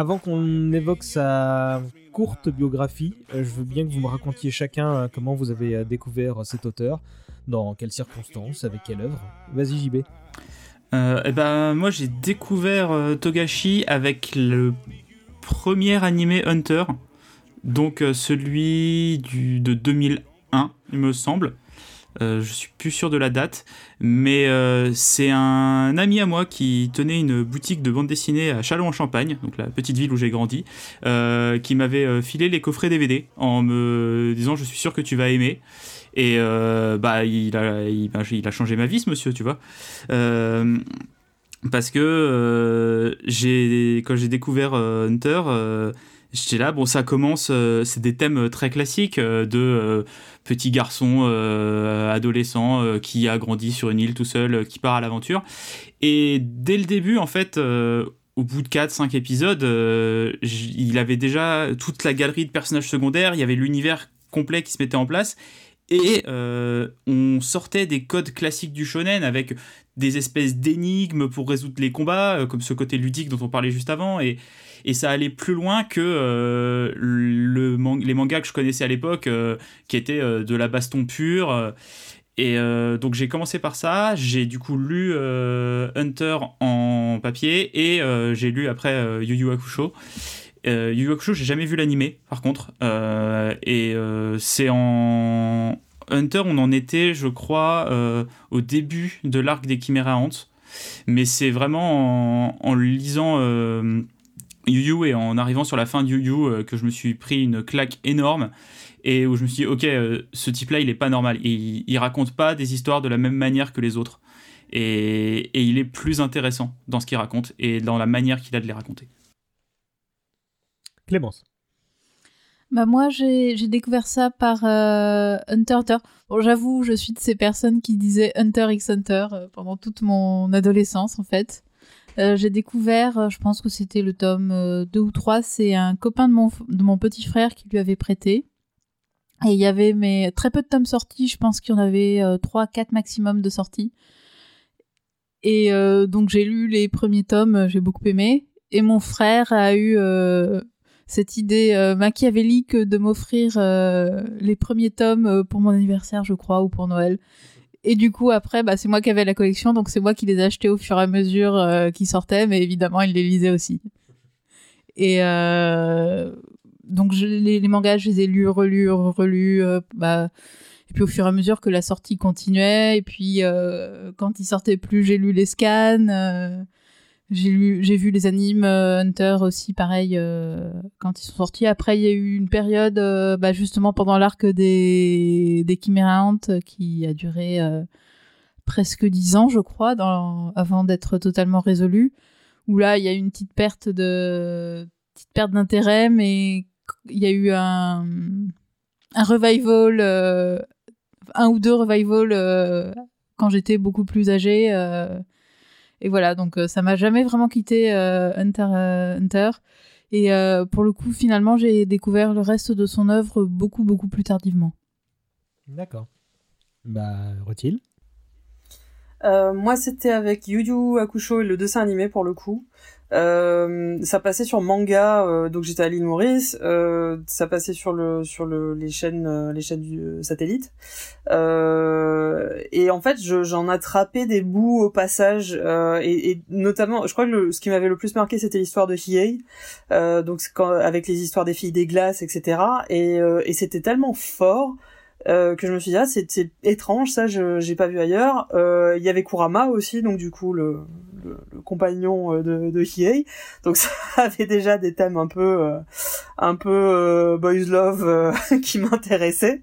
Avant qu'on évoque sa courte biographie, euh, je veux bien que vous me racontiez chacun euh, comment vous avez euh, découvert cet auteur, dans quelles circonstances, avec quelle œuvre. Vas-y JB. Euh, et ben, moi j'ai découvert Togashi avec le premier animé Hunter, donc celui du, de 2001, il me semble. Je suis plus sûr de la date, mais euh, c'est un ami à moi qui tenait une boutique de bande dessinée à Châlons-en-Champagne, donc la petite ville où j'ai grandi, euh, qui m'avait euh, filé les coffrets DVD en me disant je suis sûr que tu vas aimer. Et bah il a, bah, il a changé ma vie ce monsieur, tu vois. Parce que j'ai quand j'ai découvert Hunter, j'étais là, bon ça commence, c'est des thèmes très classiques de petit garçon euh, adolescent euh, qui a grandi sur une île tout seul, euh, qui part à l'aventure. Et dès le début, en fait, au bout de 4-5 épisodes, il avait déjà toute la galerie de personnages secondaires, il y avait l'univers complet qui se mettait en place. Et on sortait des codes classiques du shonen avec des espèces d'énigmes pour résoudre les combats, comme ce côté ludique dont on parlait juste avant. Et, et ça allait plus loin que euh, le les mangas que je connaissais à l'époque, euh, qui étaient euh, de la baston pure. et donc j'ai commencé par ça. J'ai du coup lu Hunter en papier et j'ai lu après Yu Yu Hakusho. Yu Yu Hakusho, j'ai jamais vu l'animé, par contre. Et c'est en Hunter, on en était, je crois, au début de l'arc des Chimera Ant. Mais c'est vraiment en, lisant Yu Yu et en arrivant sur la fin de Yu Yu euh, que je me suis pris une claque énorme et où je me suis dit, ok, euh, ce type-là, il est pas normal. Il, il raconte pas des histoires de la même manière que les autres. Et, et il est plus intéressant dans ce qu'il raconte et dans la manière qu'il a de les raconter. Clémence. Bah moi j'ai j'ai découvert ça par euh, Hunter Hunter. Bon j'avoue je suis de ces personnes qui disaient Hunter x Hunter euh, pendant toute mon adolescence en fait. Euh, j'ai découvert, euh, je pense que c'était le tome 2 ou 3, c'est un copain de mon, de mon petit frère qui lui avait prêté. Et il y avait mais très peu de tomes sortis, je pense qu'il y en avait 3 4 maximum de sorties. Et euh, donc j'ai lu les premiers tomes, euh, j'ai beaucoup aimé. Et mon frère a eu euh, cette idée machiavélique de m'offrir les premiers tomes pour mon anniversaire, je crois, ou pour Noël. Et du coup, après, bah, c'est moi qui avais la collection, donc c'est moi qui les achetais au fur et à mesure euh, qu'ils sortaient, mais évidemment, il les lisait aussi. Et euh, donc, je, les, mangas, je les ai lus, relus, relus. Euh, bah, et puis, au fur et à mesure que la sortie continuait, et puis euh, quand ils sortaient plus, j'ai lu les scans. J'ai lu, j'ai vu les animes euh, Hunter aussi, pareil, euh, quand ils sont sortis. Après, il y a eu une période, euh, bah, justement pendant l'arc des des Chimera Hunt, qui a duré presque dix ans, je crois, dans, avant d'être totalement résolu. Où là, il y a eu une petite perte de petite perte d'intérêt, mais il y a eu un un revival, un ou deux revival quand j'étais beaucoup plus âgée et voilà, donc euh, ça m'a jamais vraiment quitté euh, Hunter euh, Hunter. Et pour le coup, finalement, j'ai découvert le reste de son œuvre beaucoup, beaucoup plus tardivement. D'accord. Bah, Rotil Moi, c'était avec Yu Yu Hakusho et le dessin animé pour le coup. Euh, ça passait sur manga, euh, donc j'étais à l'île Maurice. Euh, ça passait sur le sur le les chaînes euh, les chaînes du euh, satellite. et en fait, j'en attrapais des bouts au passage, et, et, notamment, je crois que le, ce qui m'avait le plus marqué, c'était l'histoire de Hiei, donc quand, avec les histoires des filles des glaces, etc. Et, et c'était tellement fort euh, que je me suis dit ah c'est étrange ça je j'ai pas vu ailleurs. Euh, il y avait Kurama aussi donc du coup le, le, le compagnon euh, de, de Hiei. Donc ça avait déjà des thèmes un peu euh, un peu euh, boys love qui m'intéressaient.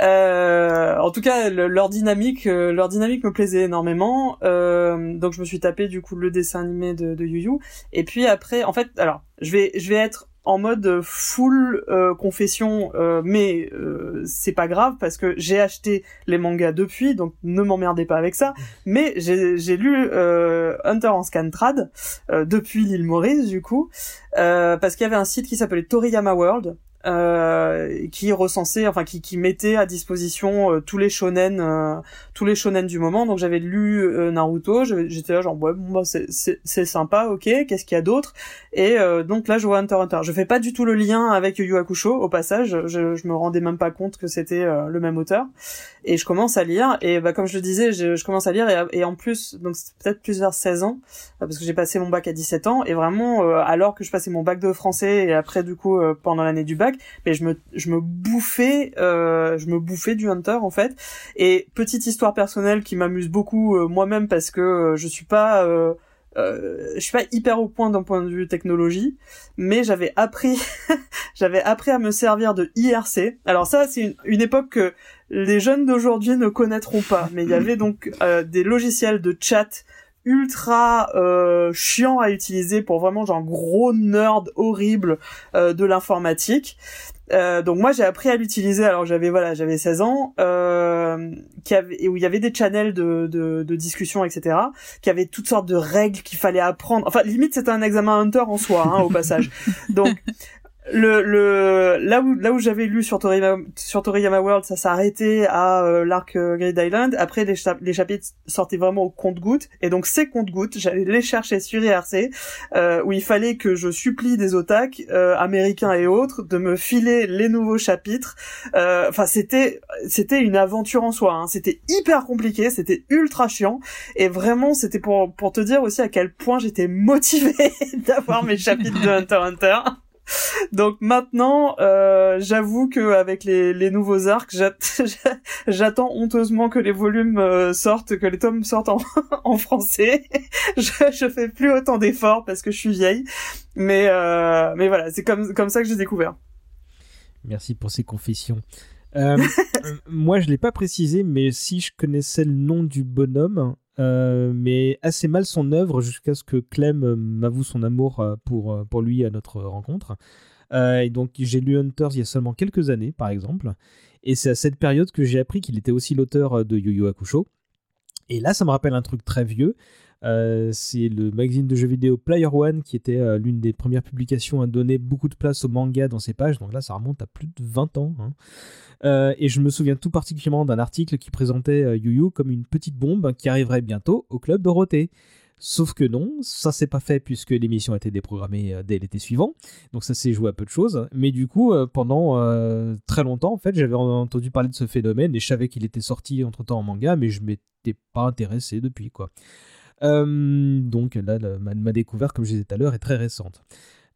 En tout cas leur dynamique leur dynamique me plaisait énormément. Donc je me suis tapé du coup le dessin animé de, de Yu Yu et puis après en fait alors je vais je vais être en mode full euh, confession, euh, mais euh, c'est pas grave parce que j'ai acheté les mangas depuis, donc ne m'emmerdez pas avec ça. Mais j'ai lu Hunter en Scantrad depuis l'île Maurice du coup, parce qu'il y avait un site qui s'appelait Toriyama World euh, qui recensait, enfin qui, qui mettait à disposition euh, tous les shonen, euh, tous les shonen du moment. Donc j'avais lu Naruto, j'étais là genre ouais bon bah c'est sympa, ok. Qu'est-ce qu'il y a d'autre? Et donc là je vois Hunter Hunter. Je fais pas du tout le lien avec Yu Hakusho au passage. Je, je me rendais même pas compte que c'était le même auteur. Et je commence à lire et bah comme je le disais, je, je commence à lire et, et en plus donc c'est peut-être plus vers 16 ans parce que j'ai passé mon bac à 17 ans et vraiment alors que je passais mon bac de français et après du coup pendant l'année du bac mais je me je me bouffais euh, je me bouffais du Hunter en fait. Et petite histoire personnelle qui m'amuse beaucoup euh, moi-même parce que euh, je suis pas je suis pas hyper au point d'un point de vue technologie, mais j'avais appris, j'avais appris à me servir de IRC. Alors ça, c'est une, époque que les jeunes d'aujourd'hui ne connaîtront pas, mais il y avait donc des logiciels de chat ultra euh, chiant à utiliser pour vraiment genre gros nerd horrible euh, de l'informatique. Euh, donc moi j'ai appris à l'utiliser alors j'avais voilà j'avais 16 ans euh, qui avait, où il y avait des channels de, de, de discussion etc qui avaient toutes sortes de règles qu'il fallait apprendre enfin limite c'était un examen hunter en soi hein, au passage donc le, le là où là où j'avais lu sur Toriyama, sur Toriyama World, ça s'arrêtait à euh, l'arc euh, Great Island. Après les, les chapitres sortaient vraiment au compte-gouttes et donc ces compte-gouttes, j'allais les chercher sur IRC euh, où il fallait que je supplie des otaques euh, américains et autres de me filer les nouveaux chapitres. Enfin c'était c'était une aventure en soi. Hein. C'était hyper compliqué, c'était ultra chiant et vraiment c'était pour pour te dire aussi à quel point j'étais motivée d'avoir mes chapitres de Hunter Hunter. Donc maintenant, euh, j'avoue que avec les, les nouveaux arcs, j'attends honteusement que les volumes euh, sortent, que les tomes sortent en, en français. je, je fais plus autant d'efforts parce que je suis vieille, mais euh, mais voilà, c'est comme comme ça que j'ai découvert. Merci pour ces confessions. Moi, je l'ai pas précisé, mais si je connaissais le nom du bonhomme, euh, mais assez mal son œuvre jusqu'à ce que Clem euh, m'avoue son amour euh, pour, pour lui à notre rencontre. et donc j'ai lu Hunters il y a seulement quelques années, par exemple. Et c'est à cette période que j'ai appris qu'il était aussi l'auteur de Yu Yu Hakusho. Et là, ça me rappelle un truc très vieux. C'est le magazine de jeux vidéo Player One qui était l'une des premières publications à donner beaucoup de place au manga dans ses pages. Donc là, ça remonte à plus de 20 ans. Hein. Euh, et je me souviens tout particulièrement d'un article qui présentait euh, Yu Yu comme une petite bombe qui arriverait bientôt au club Dorothée. Sauf que non, ça s'est pas fait puisque l'émission a été déprogrammée euh, dès l'été suivant. Donc ça s'est joué à peu de choses. Mais du coup, euh, pendant euh, très longtemps, en fait, j'avais entendu parler de ce phénomène et je savais qu'il était sorti entre temps en manga, mais je m'étais pas intéressé depuis quoi. Donc là, ma, découverte, comme je disais tout à l'heure, est très récente.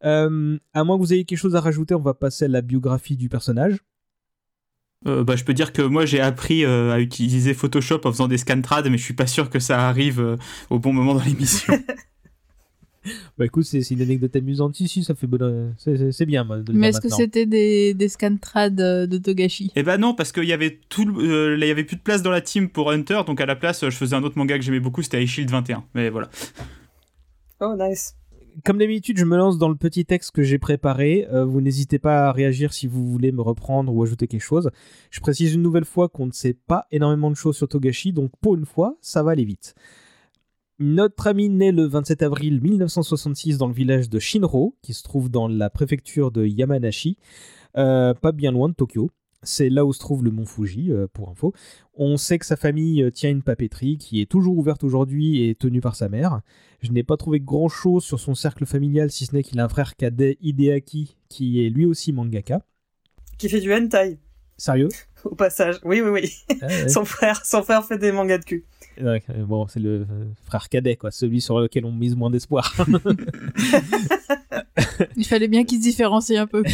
à moins que vous ayez quelque chose à rajouter, on va passer à la biographie du personnage. Euh, bah, je peux dire que moi j'ai appris euh, à utiliser Photoshop en faisant des scantrad, mais je suis pas sûr que ça arrive euh, au bon moment dans l'émission. bah écoute, c'est une anecdote amusante ici, ça fait c'est bien. De mais est-ce que c'était des, des scantrad de Togashi? Eh ben non, parce qu'il y avait tout, il y avait plus de place dans la team pour Hunter, donc à la place, je faisais un autre manga que j'aimais beaucoup, c'était Ice Shield 21. Mais voilà. Oh nice comme d'habitude, je me lance dans le petit texte que j'ai préparé. Euh, vous n'hésitez pas à réagir si vous voulez me reprendre ou ajouter quelque chose. Je précise une nouvelle fois qu'on ne sait pas énormément de choses sur Togashi, donc pour une fois, ça va aller vite. Notre ami naît le 27 avril 1966 dans le village de Shinro, qui se trouve dans la préfecture de Yamanashi, euh, pas bien loin de Tokyo. C'est là où se trouve le mont Fuji, euh, pour info. On sait que sa famille euh, tient une papeterie qui est toujours ouverte aujourd'hui et tenue par sa mère. Je n'ai pas trouvé grand chose sur son cercle familial, si ce n'est qu'il a un frère cadet, Hideaki, qui est lui aussi mangaka. Qui fait du hentai. Sérieux? Au passage, oui, oui, oui. Ah son, frère, son frère fait des mangas de cul. bon, c'est le euh, frère cadet, quoi, celui sur lequel on mise moins d'espoir. Il fallait bien qu'il se différencie un peu.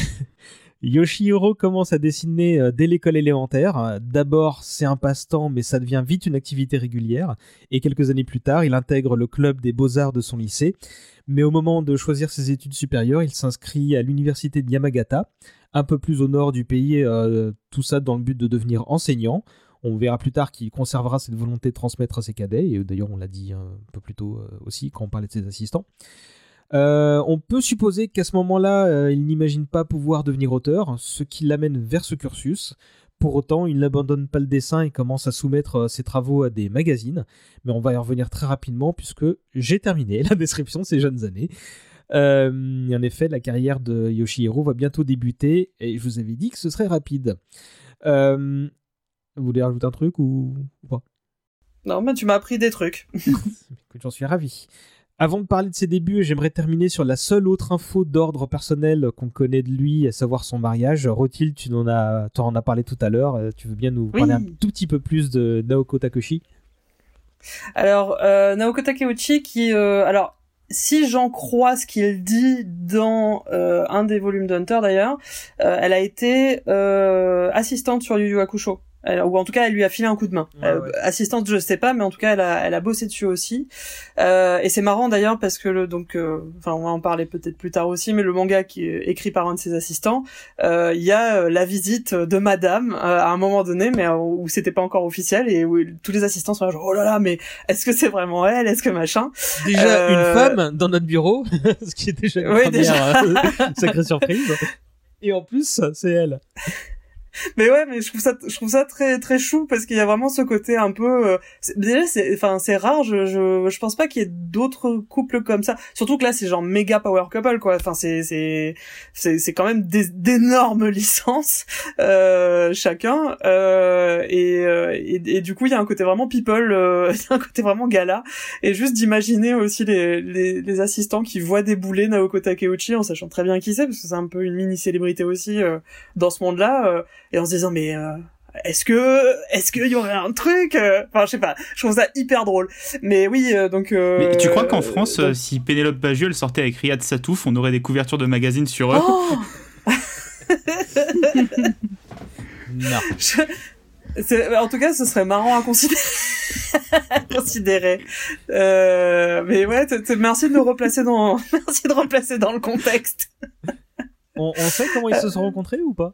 Yoshihiro commence à dessiner euh, dès l'école élémentaire. D'abord, c'est un passe-temps, mais ça devient vite une activité régulière. Et quelques années plus tard, il intègre le club des beaux-arts de son lycée. Mais au moment de choisir ses études supérieures, il s'inscrit à l'université de Yamagata, un peu plus au nord du pays, euh, tout ça dans le but de devenir enseignant. On verra plus tard qu'il conservera cette volonté de transmettre à ses cadets, et d'ailleurs on l'a dit un peu plus tôt euh, aussi quand on parlait de ses assistants. Euh, on peut supposer qu'à ce moment-là, il n'imagine pas pouvoir devenir auteur, ce qui l'amène vers ce cursus. Pour autant, il n'abandonne pas le dessin et commence à soumettre ses travaux à des magazines. Mais on va y revenir très rapidement puisque j'ai terminé la description de ces jeunes années. En effet, la carrière de Yoshihiro va bientôt débuter et je vous avais dit que ce serait rapide. vous voulez rajouter un truc ou, pas? Non, mais tu m'as appris des trucs. J'en suis ravi. Avant de parler de ses débuts, j'aimerais terminer sur la seule autre info d'ordre personnel qu'on connaît de lui, à savoir son mariage. Rothil, tu en as, en as parlé tout à l'heure. Euh, tu veux bien nous parler un tout petit peu plus de Naoko Takeshi? Alors, euh, Naoko Takeuchi, qui, euh, alors, si j'en crois ce qu'il dit dans un des volumes d'Hunter d'ailleurs, elle a été assistante sur Yu Yu Hakusho ou en tout cas elle lui a filé un coup de main. Euh, assistante, je sais pas, mais en tout cas elle a, elle a bossé dessus aussi. Euh, et c'est marrant d'ailleurs parce que le donc, euh, enfin on va en parler peut-être plus tard aussi, mais le manga qui est écrit par un de ses assistants, euh, il y a la visite de Madame à un moment donné, mais où c'était pas encore officiel et où tous les assistants sont là genre oh là là, mais est-ce que c'est vraiment elle, est-ce que machin? Déjà une femme dans notre bureau, ce qui est déjà une oui, première déjà. sacrée surprise. Et en plus c'est elle mais ouais, mais je trouve ça, je trouve ça très très chou parce qu'il y a vraiment ce côté un peu. Euh, déjà, c'est, enfin, c'est rare. Je, je, je pense pas qu'il y ait d'autres couples comme ça. Surtout que là, c'est genre méga power couple, quoi. Enfin, c'est, c'est, c'est, c'est quand même d'énormes licences euh, chacun. Euh, et, euh, et, et, du coup, il y a un côté vraiment people, euh, il y a un côté vraiment gala. Et juste d'imaginer aussi les, les, les, assistants qui voient débouler Naoko Takeuchi en sachant très bien qui c'est, parce que c'est un peu une mini célébrité aussi dans ce monde-là et en se disant mais euh, est-ce que est-ce qu'il y aurait un truc euh, enfin je sais pas je trouve ça hyper drôle mais oui euh, donc mais tu crois qu'en France si Pénélope Bagieux sortait avec Riyad Satouf on aurait des couvertures de magazines sur eux oh non En tout cas, ce serait marrant à considérer. considérer. Euh... Mais ouais, merci de nous replacer dans, merci de replacer dans le contexte. on, on sait comment ils se sont rencontrés ou pas?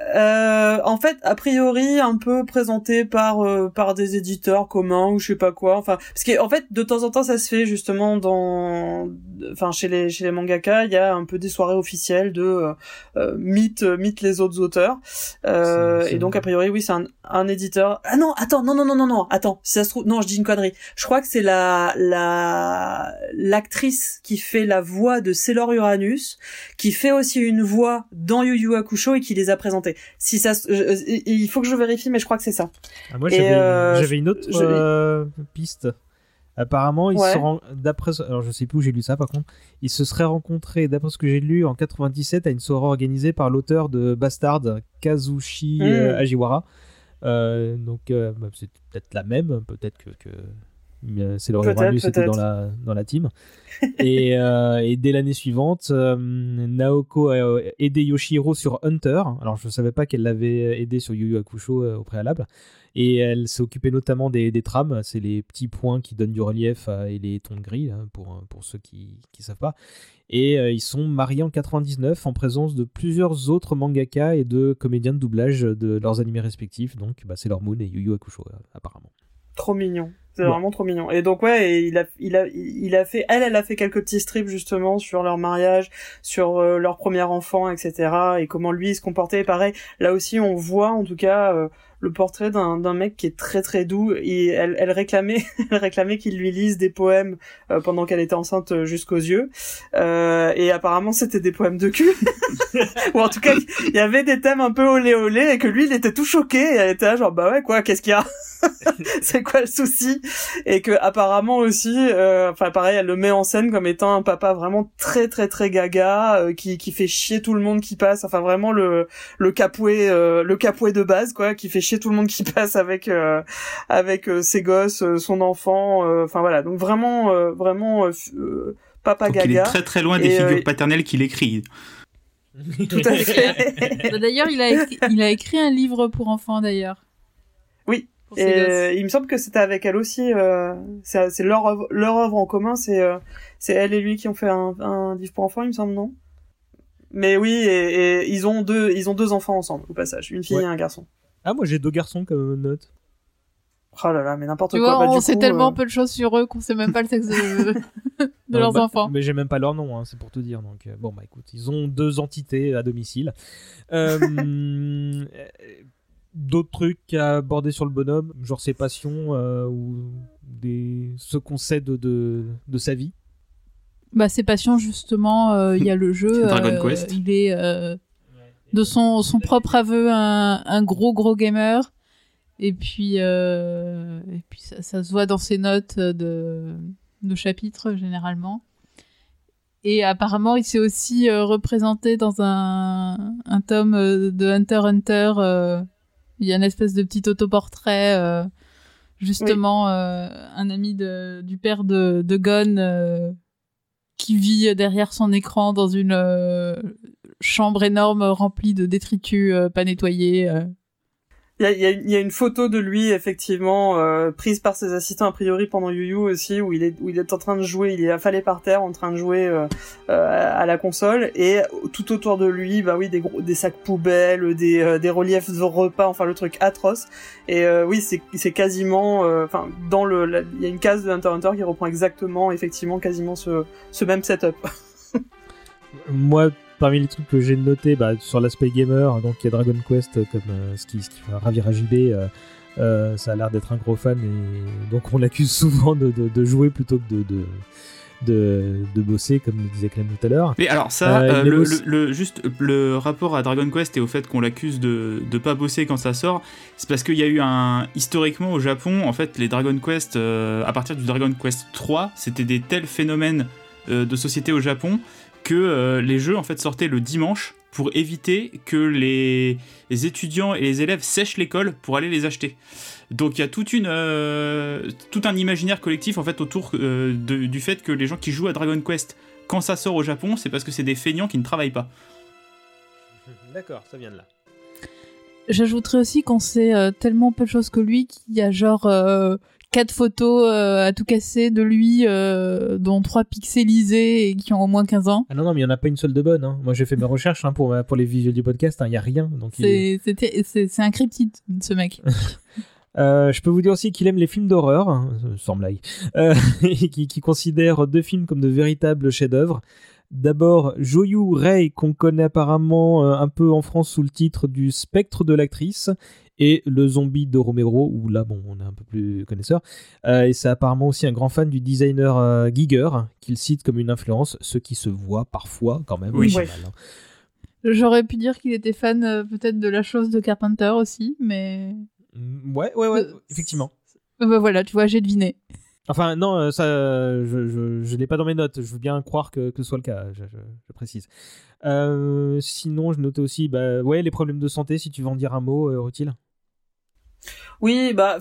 Euh, en fait, a priori, un peu présenté par euh, par des éditeurs communs ou je sais pas quoi. Enfin, parce qu'en en fait, de temps en temps, ça se fait justement dans, enfin, chez les chez les mangaka, il y a un peu des soirées officielles de euh, euh mythe mythe les autres auteurs. Euh, et donc, a priori, oui, c'est un, un éditeur. Ah non, attends, non, non, non, non, non, attends. Si ça se trouve, non, je dis une connerie. Je crois que c'est la la l'actrice qui fait la voix de Sailor Uranus, qui fait aussi une voix dans Yu Yu Hakusho et qui les a présentés si ça, il faut que je vérifie, mais je crois que c'est ça. Ah, moi, j'avais, euh, une autre euh, piste. Apparemment, ils Ouais. se d'après alors je sais plus où j'ai lu ça par contre, ils se seraient rencontrés d'après ce que j'ai lu en 97 à une soirée organisée par l'auteur de Bastard, Kazushi Mm. euh, Ajiwara. Euh, donc euh, bah, c'est peut-être la même, peut-être que, que euh, c'est le revenu c'était dans la dans la team. et, euh, et dès l'année suivante, euh, Naoko a aidé Yoshihiro sur Hunter. Alors je savais pas qu'elle l'avait aidé sur Yu Yu Hakusho euh, au préalable. Et elle s'est occupée notamment des, des trames, c'est les petits points qui donnent du relief euh, et les tons de gris, hein, pour, pour ceux qui ne savent pas. Et euh, ils sont mariés en 99 en présence de plusieurs autres mangaka et de comédiens de doublage de leurs animés respectifs. Donc bah, c'est leur Moon et Yu Yu Hakusho euh, apparemment. Trop mignon. Ouais. vraiment trop mignon. Et donc ouais, et il a, il a, il a fait, elle, elle a fait quelques petits strips justement sur leur mariage, sur euh, leur premier enfant, etc. Et comment lui il se comportait. Pareil, là aussi on voit en tout cas euh, le portrait d'un mec qui est très très doux. Et elle, elle réclamait, elle réclamait qu'il lui lise des poèmes euh, pendant qu'elle était enceinte euh, jusqu'aux yeux. Euh, et apparemment c'était des poèmes de cul. Ou en tout cas, il y avait des thèmes un peu olé olé et que lui il était tout choqué. Et elle était là genre bah ouais quoi, qu'est-ce qu'il y a? C'est quoi le souci? Et que apparemment aussi euh, enfin pareil elle le met en scène comme étant un papa vraiment très très très gaga euh, qui qui fait chier tout le monde qui passe enfin vraiment le le capoué euh, le capoué de base quoi qui fait chier tout le monde qui passe avec euh, avec euh, ses gosses euh, son enfant euh, enfin voilà donc vraiment euh, vraiment euh, euh, papa Donc il est gaga très très loin des euh, figures paternelles qu'il écrit. tout à fait Bah, D'ailleurs, il a, écrit, il a écrit un livre pour enfants, d'ailleurs. Oui. Pour Et il me semble que c'était avec elle aussi. Euh, c'est c'est leur œuvre, leur œuvre en commun. C'est euh, c'est elle et lui qui ont fait un, un livre pour enfants, il me semble, non? Mais oui, et, et ils ont deux ils ont deux enfants ensemble au passage, une fille Ouais. et un garçon. Ah moi j'ai deux garçons comme note. Oh là là, mais n'importe Tu quoi. vois, Bah, on sait coup, tellement euh, peu de choses sur eux qu'on sait même pas le sexe de, de Non, leurs bah, enfants. Mais j'ai même pas leur nom, hein, c'est pour te dire. Donc, euh, bon, bah écoute, ils ont deux entités à domicile. Euh, D'autres trucs à aborder sur le bonhomme, genre ses passions euh, ou des... ce qu'on sait de, de, de sa vie. Bah, ses passions, justement, euh, il y a le jeu. Dragon euh, Quest. Il est, euh, de son, son propre aveu, un, un gros, gros gamer. Et puis, euh, et puis ça, ça se voit dans ses notes de, de chapitres, généralement. Et apparemment, il s'est aussi euh, représenté dans un, un tome euh, de Hunter Hunter. euh, il y a une espèce de petit autoportrait, euh, justement, euh, un ami de, du père de, de Gon euh, qui vit derrière son écran dans une euh, chambre énorme remplie de détritus euh, pas nettoyés. euh. Il y a, il y a- il y a une photo de lui effectivement euh, prise par ses assistants a priori pendant Yu Yu aussi où il est où il est en train de jouer, il est affalé par terre en train de jouer euh, euh, à la console et tout autour de lui bah oui des gros des sacs poubelles, des euh, des reliefs de repas, enfin le truc atroce et euh, oui c'est c'est quasiment euh, enfin dans le il y a une case de Hunter x Hunter qui reprend exactement effectivement quasiment ce ce même setup. Moi, parmi les trucs que j'ai notés bah, sur l'aspect gamer, donc il y a Dragon Quest euh, comme euh, ce, qui, ce qui va ravir à JB. euh, ça a l'air d'être un gros fan et donc on l'accuse souvent de, de- de jouer plutôt que de, de, de, de bosser, comme le disait Clem tout à l'heure. Mais alors ça, Euh, le, aussi- le- le- juste le rapport à Dragon Quest et au fait qu'on l'accuse de de pas bosser quand ça sort, c'est parce qu'il y a eu un historiquement au Japon, en fait, les Dragon Quest euh, à partir du Dragon Quest 3, c'était des tels phénomènes euh, de société au Japon que euh, les jeux en fait sortaient le dimanche pour éviter que les, les étudiants et les élèves sèchent l'école pour aller les acheter. Donc il y a toute une, euh, tout un imaginaire collectif en fait autour euh, de- du fait que les gens qui jouent à Dragon Quest quand ça sort au Japon, c'est parce que c'est des feignants qui ne travaillent pas. D'accord, ça vient de là. J'ajouterais aussi qu'on sait euh, tellement peu de choses que lui qu'il y a genre euh, quatre photos euh, à tout casser de lui, euh, dont trois pixelisées et qui ont au moins 15 ans. Ah non, non, mais il n'y en a pas une seule de bonne. hein. Moi, j'ai fait mes recherches hein, pour, pour les visuels du podcast. hein. Il n'y a rien. Est- C'est un cryptide, ce mec. Euh, je peux vous dire aussi qu'il aime les films d'horreur, hein, sans blague, euh, et qui, qui considère deux films comme de véritables chefs-d'œuvre. D'abord, Joyu Rei, qu'on connaît apparemment euh, un peu en France sous le titre du Spectre de l'actrice, et Le Zombie de Romero, où là, bon, on est un peu plus connaisseur. Euh, et c'est apparemment aussi un grand fan du designer euh, Giger, qu'il cite comme une influence, ce qui se voit parfois quand même. Oui. pas Ouais. mal, hein. J'aurais pu dire qu'il était fan euh, peut-être de la chose de Carpenter aussi, mais Mm, Ouais, ouais, ouais, Euh, effectivement. Bah voilà, tu vois, j'ai deviné. Enfin, non, ça, je, je, je l'ai pas dans mes notes. Je veux bien croire que, que ce soit le cas, je, je précise. sinon, je notais aussi, bah, ouais, les problèmes de santé, si tu veux en dire un mot, euh, Rutil. Oui, bah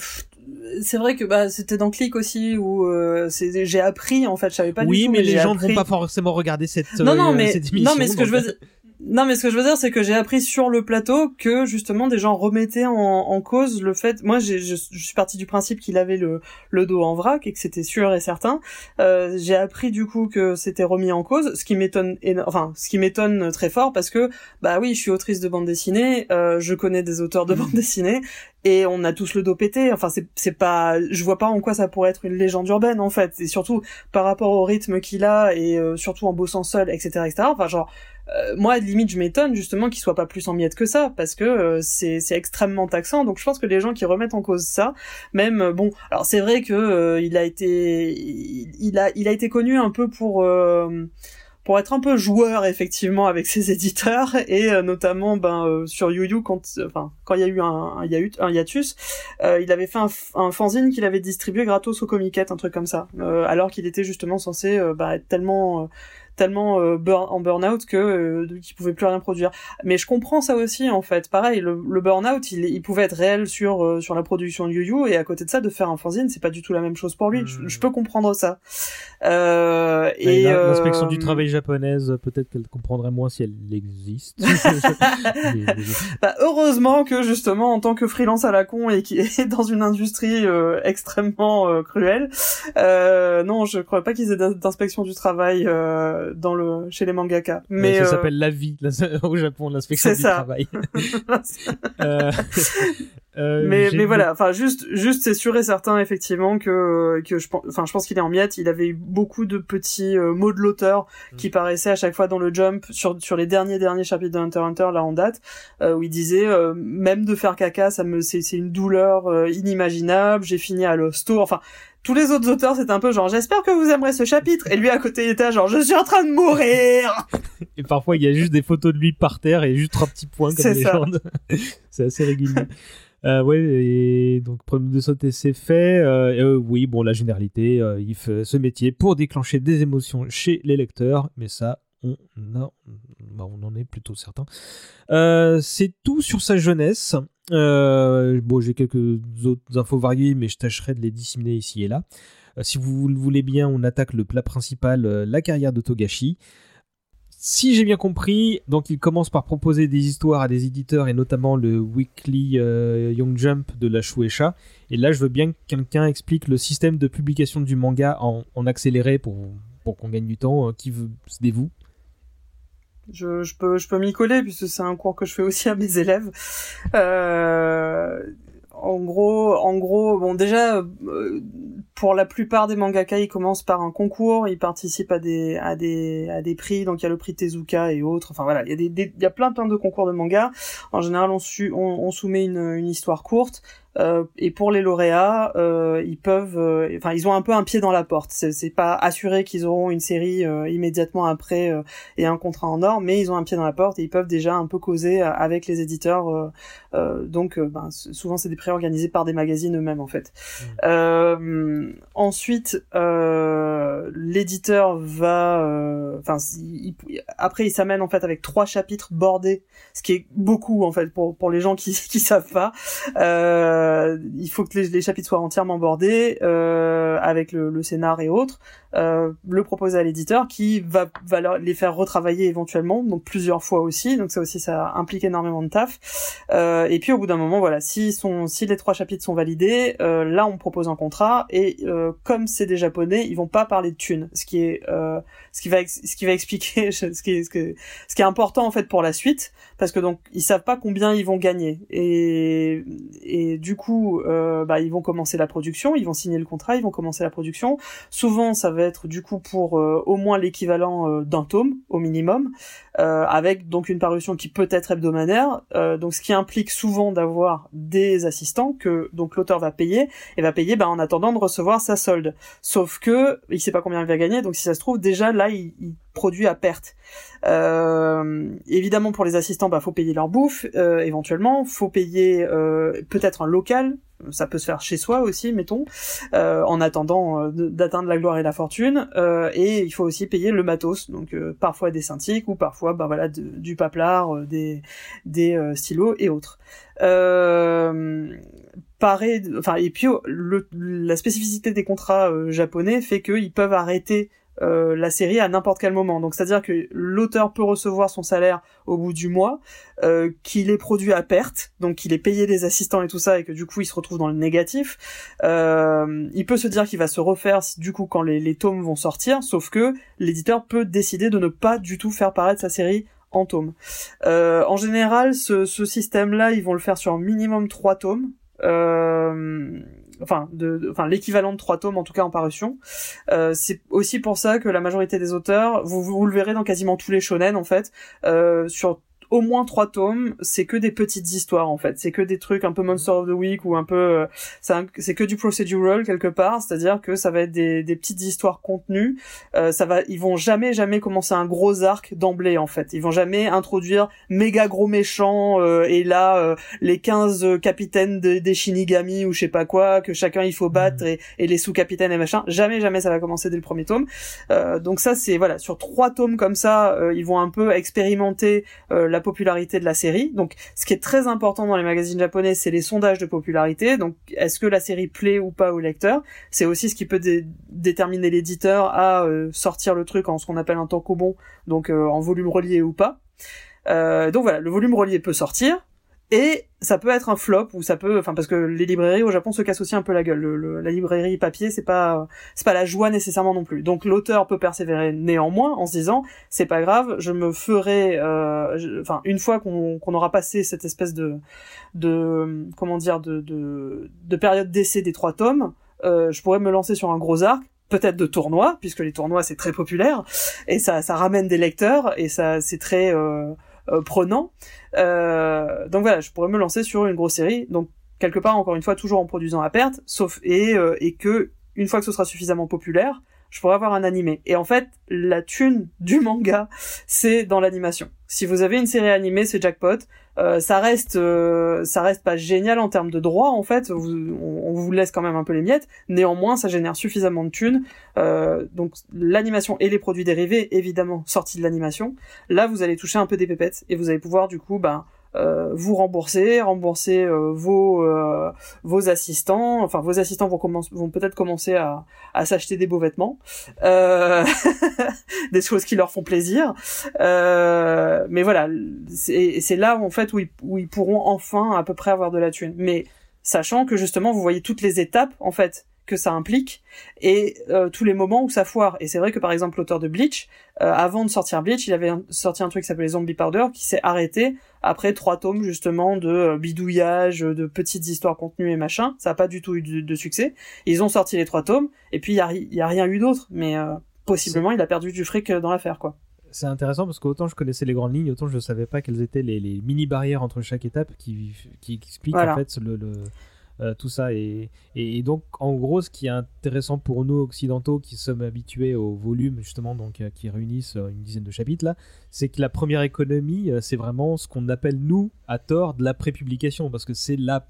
c'est vrai que bah c'était dans Click aussi où euh, j'ai appris en fait, je savais pas oui, du tout. Oui, mais, les gens ne vont pas forcément regarder cette non non euh, mais cette émission, non mais ce que je veux dire non, mais ce que je veux dire, c'est que j'ai appris sur le plateau que justement des gens remettaient en, en cause le fait. Moi, je, je, suis partie du principe qu'il avait le, le dos en vrac et que c'était sûr et certain. Euh, j'ai appris du coup que c'était remis en cause, ce qui m'étonne, enfin, ce qui m'étonne très fort parce que bah oui, je suis autrice de bande dessinée, euh, je connais des auteurs de bande dessinée et on a tous le dos pété. Enfin, c'est c'est pas, je vois pas en quoi ça pourrait être une légende urbaine en fait. Et surtout par rapport au rythme qu'il a et euh, surtout en bossant seul, etc., etc. Enfin, genre euh, moi limite je m'étonne justement qu'il soit pas plus en miettes que ça parce que euh, c'est extrêmement taxant. Donc je pense que les gens qui remettent en cause ça même euh, bon alors c'est vrai que il a été il, a il a été connu un peu pour pour être un peu joueur effectivement avec ses éditeurs et notamment ben sur YuYu quand enfin quand il y a eu un, un, un hiatus il avait fait un, un fanzine qu'il avait distribué gratos au Comiquette un truc comme ça alors qu'il était justement censé bah, être tellement tellement euh, burn, en burn-out que euh, qu'il pouvait plus rien produire. Mais je comprends ça aussi en fait. Pareil, le, le burn-out, il, il pouvait être réel sur euh, sur la production de Yu et à côté de ça, de faire un fanzine, c'est pas du tout la même chose pour lui. Je, hmm. peux comprendre ça. Euh, et l'inspection du travail japonaise, peut-être qu'elle comprendrait moins si elle existe. bah, heureusement que justement, en tant que freelance à la con et qui est dans une industrie extrêmement cruelle, non, je crois pas qu'ils aient d'inspection du travail. Euh, dans le chez les mangaka. Mais ça euh, s'appelle la vie au Japon, l'inspection du travail. Euh, euh, mais mais voilà, enfin juste juste c'est sûr et certain effectivement que que je enfin je pense qu'il est en miettes. Il avait eu beaucoup de petits mots de l'auteur mm. qui paraissaient à chaque fois dans le jump sur sur les derniers derniers chapitres de Hunter Hunter là en date où il disait même de faire caca ça me c'est c'est une douleur inimaginable. J'ai fini à l'hosto. Enfin tous les autres auteurs, c'est un peu genre, j'espère que vous aimerez ce chapitre. Et lui, à côté, il était genre, je suis en train de mourir. Et parfois, il y a juste des photos de lui par terre et juste trois petits points comme légende. c'est assez régulier. Euh, ouais, et donc problème de sauter, c'est fait. Euh, euh, oui, bon, la généralité, il fait ce métier pour déclencher des émotions chez les lecteurs, mais ça, on, a, bah, on en est plutôt certain. Euh, c'est tout sur sa jeunesse. Euh, bon, j'ai quelques autres infos variées, mais je tâcherai de les disséminer ici et là. Euh, si vous le voulez bien, on attaque le plat principal, la carrière de Togashi. Si j'ai bien compris, donc il commence par proposer des histoires à des éditeurs et notamment le Weekly Young Jump de la Shueisha. Et là, je veux bien que quelqu'un explique le système de publication du manga en, accéléré pour, pour qu'on gagne du temps. Qui veut se dévoue je, je peux, je peux m'y coller puisque c'est un cours que je fais aussi à mes élèves. Euh, en gros, en gros, bon déjà, euh, pour la plupart des mangaka, ils commencent par un concours, ils participent à des, à des, à des prix, donc il y a le prix Tezuka et autres. Enfin voilà, il y a des, il y a plein plein de concours de manga. En général, on, on soumet une, une histoire courte. Euh, et pour les lauréats, euh, ils peuvent, euh, enfin, ils ont un peu un pied dans la porte. C'est pas assuré qu'ils auront une série immédiatement après et un contrat en or, mais ils ont un pied dans la porte et ils peuvent déjà un peu causer avec les éditeurs. donc, ben, souvent, c'est des prix organisés par des magazines eux-mêmes, en fait. Mmh. ensuite, l'éditeur va, enfin, après, il s'amène en fait avec trois chapitres bordés, ce qui est beaucoup en fait pour pour les gens qui qui savent pas. Euh, euh, il faut que les, chapitres soient entièrement bordés euh, avec le, le, scénar et autres. Euh, le proposer à l'éditeur qui va, va les faire retravailler éventuellement, donc plusieurs fois aussi. Donc ça aussi, ça implique énormément de taf. Euh, et puis au bout d'un moment, voilà, si, sont, si les trois chapitres sont validés, euh, là on propose un contrat. Et euh, comme c'est des japonais, ils vont pas parler de thunes, ce qui est ce qui va ce qui va expliquer ce qui est ce, ce qui est important en fait pour la suite, parce que donc ils savent pas combien ils vont gagner. Et et du coup, bah ils vont commencer la production, ils vont signer le contrat, ils vont commencer la production. Souvent ça va du coup pour euh, au moins l'équivalent euh, d'un tome au minimum, euh, avec donc une parution qui peut être hebdomadaire, donc ce qui implique souvent d'avoir des assistants que donc l'auteur va payer et va payer bah, en attendant de recevoir sa solde. Sauf que il sait pas combien il va gagner, donc si ça se trouve déjà là il produit à perte. Euh, évidemment, pour les assistants, bah faut payer leur bouffe, euh, éventuellement, faut payer euh, peut-être un local. Ça peut se faire chez soi aussi, mettons, euh, en attendant euh, d'atteindre la gloire et la fortune. Euh, et il faut aussi payer le matos, donc parfois des synthiques ou parfois, bah voilà, du paplard, des stylos et autres. pareil, enfin et puis le, la spécificité des contrats japonais fait qu'ils peuvent arrêter euh, la série à n'importe quel moment. Donc c'est-à-dire que l'auteur peut recevoir son salaire au bout du mois, euh, qu'il est produit à perte, donc qu'il est payé des assistants et tout ça, et que du coup il se retrouve dans le négatif. Euh, il peut se dire qu'il va se refaire du coup quand les, tomes vont sortir, sauf que l'éditeur peut décider de ne pas du tout faire paraître sa série en tomes. en général, ce, ce système-là, ils vont le faire sur un minimum trois tomes. Euh, enfin, de, enfin l'équivalent de trois tomes en tout cas en parution. Euh, c'est aussi pour ça que la majorité des auteurs, vous, vous le verrez dans quasiment tous les shonen en fait, euh, sur au moins trois tomes, c'est que des petites histoires en fait. C'est que des trucs un peu Monster of the Week ou un peu, euh, c'est que du procedural quelque part, c'est-à-dire que ça va être des, des petites histoires contenues. Euh, ça va, ils vont jamais jamais commencer un gros arc d'emblée en fait. Ils vont jamais introduire méga gros méchants euh, et là euh, les 15 capitaines des Shinigami ou je sais pas quoi que chacun il faut battre mhm. et, et les sous-capitaines et machin. Jamais jamais ça va commencer dès le premier tome. donc ça c'est voilà sur trois tomes comme ça, ils vont un peu expérimenter la la popularité de la série. Donc, ce qui est très important dans les magazines japonais, c'est les sondages de popularité. Donc, est-ce que la série plaît ou pas au lecteur? C'est aussi ce qui peut déterminer l'éditeur à euh, sortir le truc en ce qu'on appelle un tankobon, donc euh, en volume relié ou pas. Euh, donc voilà, le volume relié peut sortir. Et ça peut être un flop ou ça peut, enfin parce que les librairies au Japon se cassent aussi un peu la gueule. Le, la librairie papier, c'est pas, c'est pas la joie nécessairement non plus. Donc l'auteur peut persévérer néanmoins en se disant, c'est pas grave, je me ferai, euh, enfin une fois qu'on aura passé cette espèce de, de, comment dire, de, de, de période d'essai des trois tomes, euh, je pourrais me lancer sur un gros arc peut-être de tournois, puisque les tournois c'est très populaire, et ça, ça ramène des lecteurs, et ça c'est très euh, prenant. Euh, donc voilà, je pourrais me lancer sur une grosse série. Donc quelque part, encore une fois, toujours en produisant à perte, sauf et euh, et que une fois que ce sera suffisamment populaire, je pourrais avoir un animé. Et en fait, la thune du manga, c'est dans l'animation. Si vous avez une série animée, c'est jackpot. Euh, ça reste, euh, ça reste pas génial en termes de droits en fait. on, vous laisse quand même un peu les miettes. Néanmoins, ça génère suffisamment de thunes. Euh, donc l'animation et les produits dérivés, évidemment, sortis de l'animation. Là, vous allez toucher un peu des pépettes et vous allez pouvoir du coup, ben vous rembourser, rembourser euh, vos euh, vos assistants. Enfin, vos assistants vont, vont peut-être commencer à, à s'acheter des beaux vêtements, des choses qui leur font plaisir. mais voilà, c'est là en fait où ils, où ils pourront enfin à peu près avoir de la thune. Mais sachant que justement, vous voyez toutes les étapes en fait que ça implique et euh, tous les moments où ça foire. Et c'est vrai que par exemple l'auteur de Bleach, euh, avant de sortir Bleach, il avait sorti un truc qui s'appelait Zombie Powder qui s'est arrêté après trois tomes justement de euh, bidouillage, de petites histoires contenues et machin. Ça a pas du tout eu de, succès. Ils ont sorti les trois tomes et puis il y a, y a, rien eu d'autre. Mais possiblement il a perdu du fric dans l'affaire quoi. C'est intéressant parce qu'autant je connaissais les grandes lignes, autant je savais pas quelles étaient les, mini barrières entre chaque étape qui, qui expliquent en fait le, le euh, tout ça. Et, et, donc, en gros, ce qui est intéressant pour nous occidentaux qui sommes habitués au volume, justement, donc euh, qui réunissent euh, une dizaine de chapitres là, c'est que la première économie, c'est vraiment ce qu'on appelle, nous, à tort, de la prépublication, parce que c'est la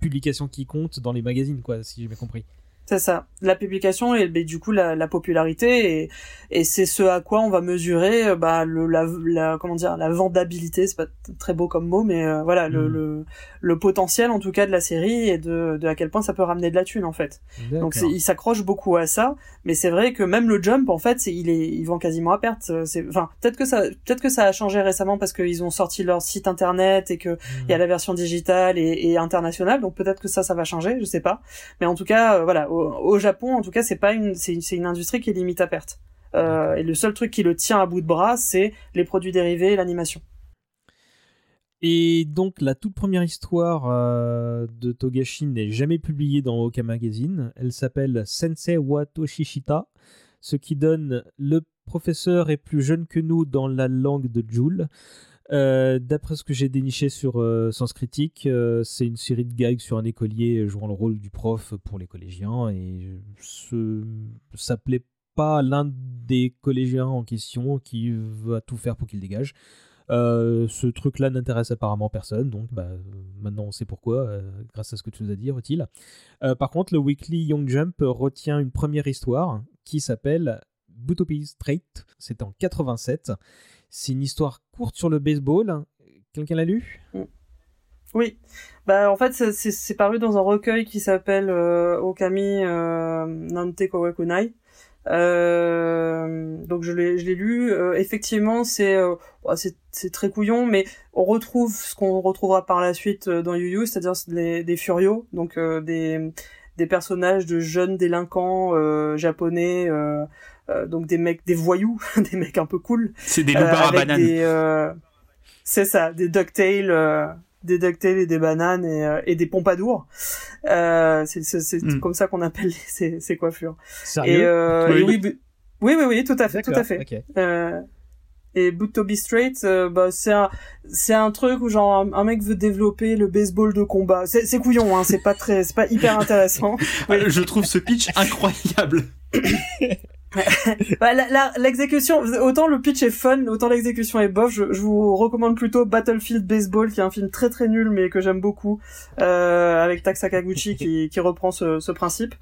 publication qui compte dans les magazines, quoi, si j'ai bien compris. C'est ça. La publication et du coup la, la popularité et, et c'est ce à quoi on va mesurer euh, bah le la, la comment dire la vendabilité c'est pas très beau comme mot mais euh, voilà le, mm. le, le potentiel en tout cas de la série et de, de à quel point ça peut ramener de la thune en fait. Donc il s'accroche beaucoup à ça mais c'est vrai que même le jump en fait c'est il est il vend quasiment à perte c'est enfin peut-être que ça peut-être que ça a changé récemment parce qu'ils ont sorti leur site internet et que il y a mm. la version digitale et, et internationale donc peut-être que ça ça va changer je sais pas mais en tout cas euh, voilà au, Japon, en tout cas, c'est pas une, c'est une industrie qui est limite à perte. Euh, et le seul truc qui le tient à bout de bras, c'est les produits dérivés et l'animation. Et donc la toute première histoire euh, de Togashi n'est jamais publiée dans Oka Magazine. Elle s'appelle Sensei wa Toshishita, ce qui donne le professeur est plus jeune que nous dans la langue de Joule. Euh, d'après ce que j'ai déniché sur euh, Sens Critique, euh, c'est une série de gags sur un écolier jouant le rôle du prof pour les collégiens et ça plaît pas l'un des collégiens en question qui va tout faire pour qu'il dégage. Euh, ce truc-là n'intéresse apparemment personne, donc bah, maintenant on sait pourquoi, grâce à ce que tu nous as dit, Rutil. Euh, par contre, le Weekly Young Jump retient une première histoire qui s'appelle Butopie Straight. C'est en 87. C'est une histoire courte sur le baseball. Quelqu'un l'a lu? Oui. Bah en fait c'est paru dans un recueil qui s'appelle Okami Nante Kawakunai. Euh, donc je l'ai lu. Euh, effectivement, c'est euh, c'est très couillon, mais on retrouve ce qu'on retrouvera par la suite euh, dans Yu Yu, c'est-à-dire des furios, donc des personnages de jeunes délinquants japonais, donc des mecs des voyous, des mecs un peu cool. C'est des loupards à bananes. c'est ça, des ducktails des ducktails et des bananes et, euh, et des pompadours. Euh, c'est c'est hmm. comme ça qu'on appelle ces, ces coiffures. Sérieux et, euh, oui. oui, oui, oui, tout à fait, tout à fait. Euh, et Boot to Be Straight, euh, bah, c'est un, c'est un truc où genre un, mec veut développer le baseball de combat. C'est, c'est couillon, hein, c'est pas très, c'est pas hyper intéressant. Je trouve ce pitch incroyable. bah, l'exécution, autant le pitch est fun, autant l'exécution est bof. Je, vous recommande plutôt Battlefield Baseball, qui est un film très très nul mais que j'aime beaucoup, euh, avec Tak Sakaguchi qui, qui reprend ce, ce principe.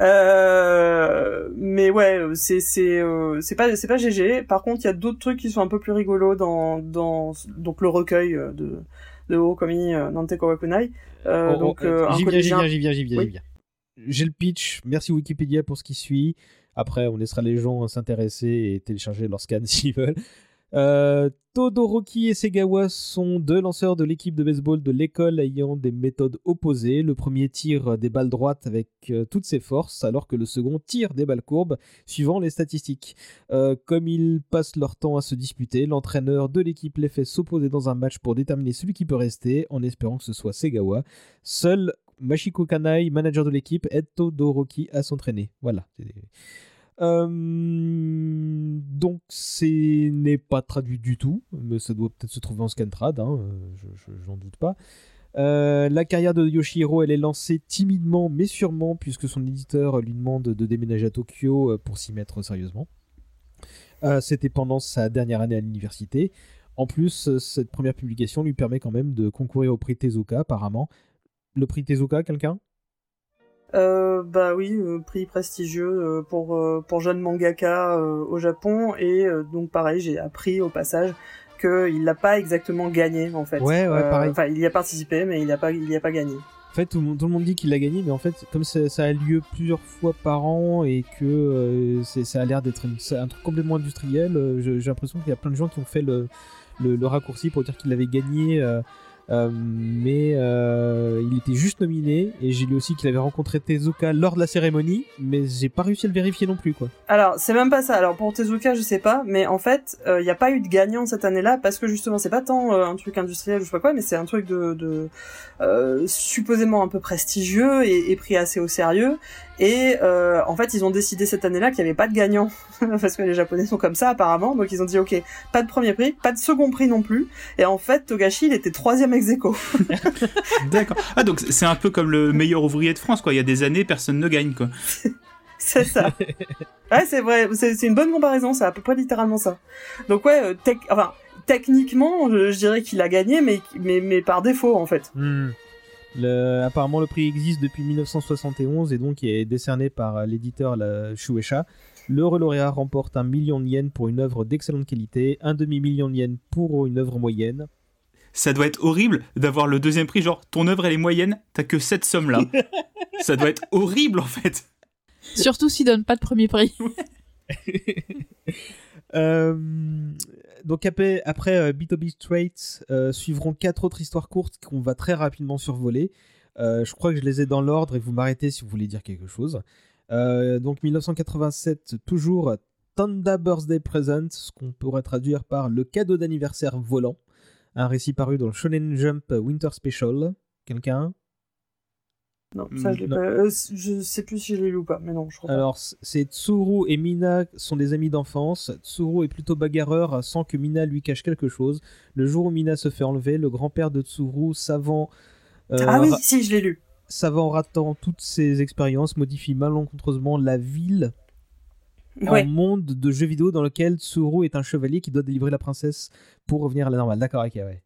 Euh, mais ouais, c'est c'est euh, c'est pas c'est pas GG. Par contre, il y a d'autres trucs qui sont un peu plus rigolos dans dans donc le recueil de de Okomi euh, Nante Kawakunai. Euh, oh, oh, donc euh, j'y viens, j'y viens, j'y viens, j'y viens. J'ai le pitch. Merci Wikipédia pour ce qui suit. Après, on laissera les gens s'intéresser et télécharger leur scan s'ils veulent. Euh, Todoroki et Segawa sont deux lanceurs de l'équipe de baseball de l'école ayant des méthodes opposées. Le premier tire des balles droites avec euh, toutes ses forces, alors que le second tire des balles courbes, suivant les statistiques. Euh, comme ils passent leur temps à se disputer, l'entraîneur de l'équipe les fait s'opposer dans un match pour déterminer celui qui peut rester, en espérant que ce soit Segawa. Seul Mashiko Kanai, manager de l'équipe, aide Todoroki à s'entraîner. Voilà. Euh, donc, ce n'est pas traduit du tout, mais ça doit peut-être se trouver en scantrad, hein, euh, je n'en doute pas. Euh, la carrière de Yoshihiro, elle est lancée timidement mais sûrement, puisque son éditeur lui demande de déménager à Tokyo pour s'y mettre sérieusement. C'était pendant sa dernière année à l'université. En plus, cette première publication lui permet quand même de concourir au prix Tezuka, apparemment, le prix Tezuka, quelqu'un? Euh, bah oui, euh, prix prestigieux euh, pour pour jeunes mangaka au Japon et donc pareil, j'ai appris au passage qu'il l'a pas exactement gagné en fait. Ouais, ouais, pareil. Enfin, il y a participé, mais il a pas, il y a pas gagné. En fait, tout le monde, tout le monde dit qu'il a gagné, mais en fait, comme ça, a lieu plusieurs fois par an et que ça a l'air d'être un truc complètement industriel, j'ai l'impression qu'il y a plein de gens qui ont fait le, le, le raccourci pour dire qu'il avait gagné euh, mais euh, il était juste nominé et j'ai lu aussi qu'il avait rencontré Tezuka lors de la cérémonie, mais j'ai pas réussi à le vérifier non plus quoi. Alors c'est même pas ça. Alors pour Tezuka je sais pas, mais en fait il euh, n'y a pas eu de gagnant cette année-là parce que justement c'est pas tant un truc industriel ou je sais pas quoi, mais c'est un truc de, supposément un peu prestigieux et, pris assez au sérieux et euh, en fait, ils ont décidé cette année-là qu'il n'y avait pas de gagnant, parce que les Japonais sont comme ça apparemment. Donc ils ont dit, ok, pas de premier prix, pas de second prix non plus. Et en fait, Togashi, il était troisième ex aequo. D'accord. Ah donc c'est un peu comme le meilleur ouvrier de France, quoi. Il y a des années, personne ne gagne, quoi. c'est ça. Ouais, c'est vrai. C'est une bonne comparaison. C'est à peu près littéralement ça. Donc ouais, euh, enfin techniquement, je, dirais qu'il a gagné, mais mais mais par défaut en fait. Apparemment, le prix existe depuis 1971 et donc il est décerné par l'éditeur Shueisha. Le lauréat remporte un million de yens pour une œuvre d'excellente qualité, un demi-million de yens pour une œuvre moyenne. Ça doit être horrible d'avoir le deuxième prix, genre ton œuvre elle est moyenne, t'as que cette somme là. Ça doit être horrible en fait. Surtout s'il donne pas de premier prix. euh, donc après, après euh, B2B Straight euh, suivront quatre autres histoires courtes qu'on va très rapidement survoler. Euh, je crois que je les ai dans l'ordre et vous m'arrêtez si vous voulez dire quelque chose. donc 1987, toujours Tonda Birthday Present, ce qu'on pourrait traduire par le cadeau d'anniversaire volant. Un récit paru dans le Shonen Jump Winter Special. Quelqu'un? Non, ça je l'ai pas. Euh, je sais plus si je l'ai lu ou pas, mais non, je crois Alors, c'est Tsuru et Mina sont des amis d'enfance. Tsuru est plutôt bagarreur sans que Mina lui cache quelque chose. Le jour où Mina se fait enlever, le grand-père de Tsuru, savant. Euh, ah oui, si, je l'ai lu. Savant ratant toutes ses expériences, modifie malencontreusement la ville un monde de jeux vidéo dans lequel Tsuru est un chevalier qui doit délivrer la princesse pour revenir à la normale. D'accord, ok, ouais.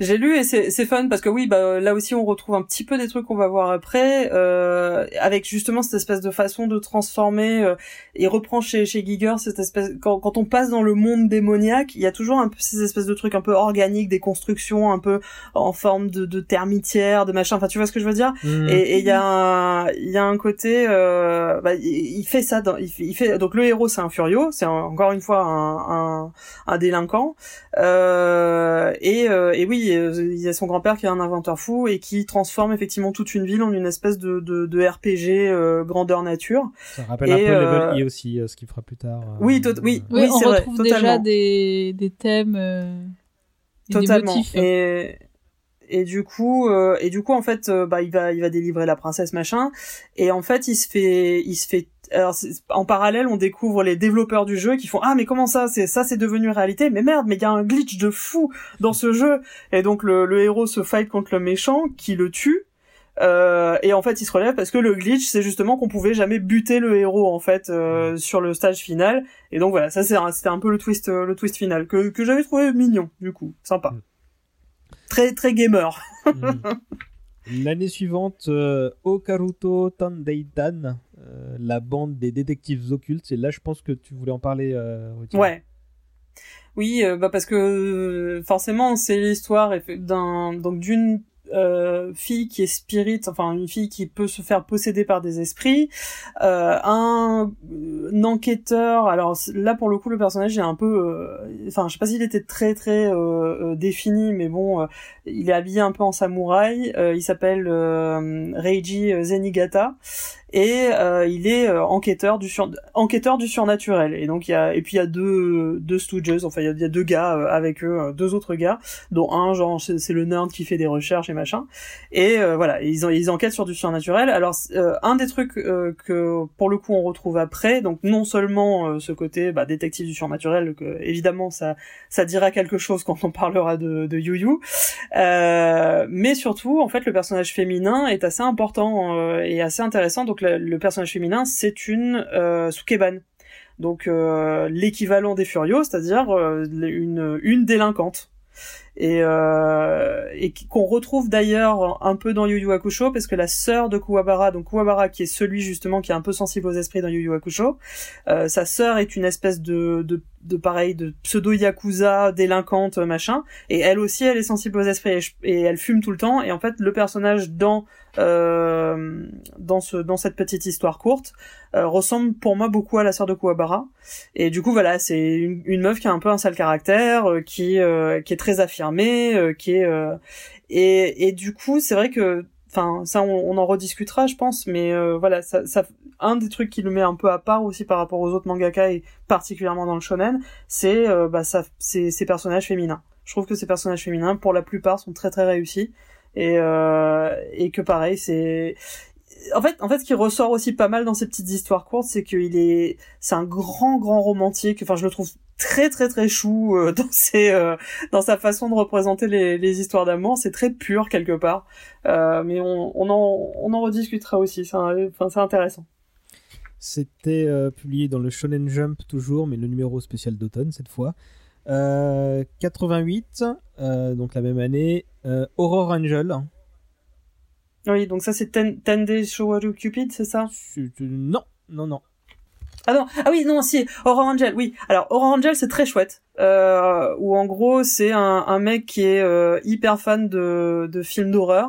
J'ai lu et c'est fun parce que oui, bah là aussi on retrouve un petit peu des trucs qu'on va voir après, euh, avec justement cette espèce de façon de transformer. Euh, il reprend chez chez Giger cette espèce quand, quand on passe dans le monde démoniaque, il y a toujours un peu ces espèces de trucs un peu organiques, des constructions un peu en forme de, de termitière, de machin. Enfin, tu vois ce que je veux dire? Mmh. Et il y a un, il y a un côté, euh, bah, il, fait ça. Dans, il, fait, il fait donc le héros c'est un furio, c'est encore une fois un un, un délinquant euh, et, euh, et oui, euh, il y a son grand-père qui est un inventeur fou et qui transforme effectivement toute une ville en une espèce de, de, de RPG euh, grandeur nature. Ça rappelle un peu euh, Level E aussi, ce qu'il fera plus tard. Oui, oui, oui, on retrouve déjà des, des thèmes. Et totalement. Des motifs. Et et du coup et du coup en fait bah il va il va délivrer la princesse machin et en fait il se fait il se fait alors en parallèle on découvre les développeurs du jeu qui font ah mais comment ça c'est ça c'est devenu réalité? Mais merde mais il y a un glitch de fou dans ce jeu. Et donc le, le héros se fight contre le méchant qui le tue euh, et en fait il se relève parce que le glitch c'est justement qu'on pouvait jamais buter le héros en fait euh, sur le stage final. Et donc voilà ça c'était un peu le twist le twist final que que j'avais trouvé mignon du coup. Sympa. Mm. très très gamer. Mm. l'année suivante euh, Okaruto Tandeidan euh, la bande des détectives occultes. Et là, je pense que tu voulais en parler. Euh, ouais. Oui, euh, bah parce que forcément, c'est l'histoire d'un donc d'une euh, fille qui est spirit, enfin une fille qui peut se faire posséder par des esprits, euh, un, enquêteur. Alors là pour le coup le personnage est un peu, euh, enfin je sais pas s'il était très très euh, défini, mais bon, il est habillé un peu en samouraï. il s'appelle Reiji Zenigata et euh, il est euh, enquêteur du sur... enquêteur du surnaturel. Et donc il y a et puis il y a deux deux stooges enfin il y a, deux gars euh, avec eux deux autres gars dont un genre c'est le nerd qui fait des recherches et machin. Et voilà ils ils enquêtent sur du surnaturel. Alors un des trucs que pour le coup on retrouve après donc non seulement ce côté bah, détective du surnaturel que évidemment ça ça dira quelque chose quand on parlera de de Yu Yu mais surtout en fait le personnage féminin est assez important et assez intéressant. Donc le, personnage féminin, c'est une euh, Sukeban. Donc euh, l'équivalent des Furios, c'est-à-dire euh, une, une délinquante et, euh, et qu'on retrouve d'ailleurs un peu dans Yu Yu Hakusho parce que la sœur de Kuwabara, donc Kuwabara qui est celui justement qui est un peu sensible aux esprits dans Yu Yu Hakusho, sa sœur est une espèce de, de pareil de pseudo yakuza délinquante machin. Et elle aussi elle est sensible aux esprits. Et, elle fume tout le temps. Et en fait le personnage dans euh, dans ce dans cette petite histoire courte euh, ressemble pour moi beaucoup à la sœur de Kuwabara. Et du coup voilà c'est une, une, meuf qui a un peu un sale caractère euh, qui euh, qui est très affirmée qui est et et du coup c'est vrai que enfin ça on, en rediscutera je pense mais voilà ça, un des trucs qui le met un peu à part aussi par rapport aux autres mangaka et particulièrement dans le shonen c'est bah ça ces personnages féminins. Je trouve que ces personnages féminins pour la plupart sont très très réussis. Et et que pareil c'est en fait, en fait, ce qui ressort aussi pas mal dans ces petites histoires courtes, c'est qu'il est, c'est un grand, grand romantique. Enfin, je le trouve très, très, très chou euh, dans ses, euh, dans sa façon de représenter les, histoires d'amour. C'est très pur quelque part, euh, mais on, on, en, on en rediscutera aussi. C'est, enfin, c'est intéressant. C'était publié dans le Shonen Jump toujours, mais le numéro spécial d'automne cette fois. 88, donc la même année. Aurore Angel, oui, donc ça c'est Ten, Tende Showaru Cupid, c'est ça? Non, non, non. Ah non, ah oui, non, si, Horror Angel, oui. Alors, Horror Angel, c'est très chouette. Euh, où en gros, c'est un, un mec qui est euh, hyper fan de, de films d'horreur.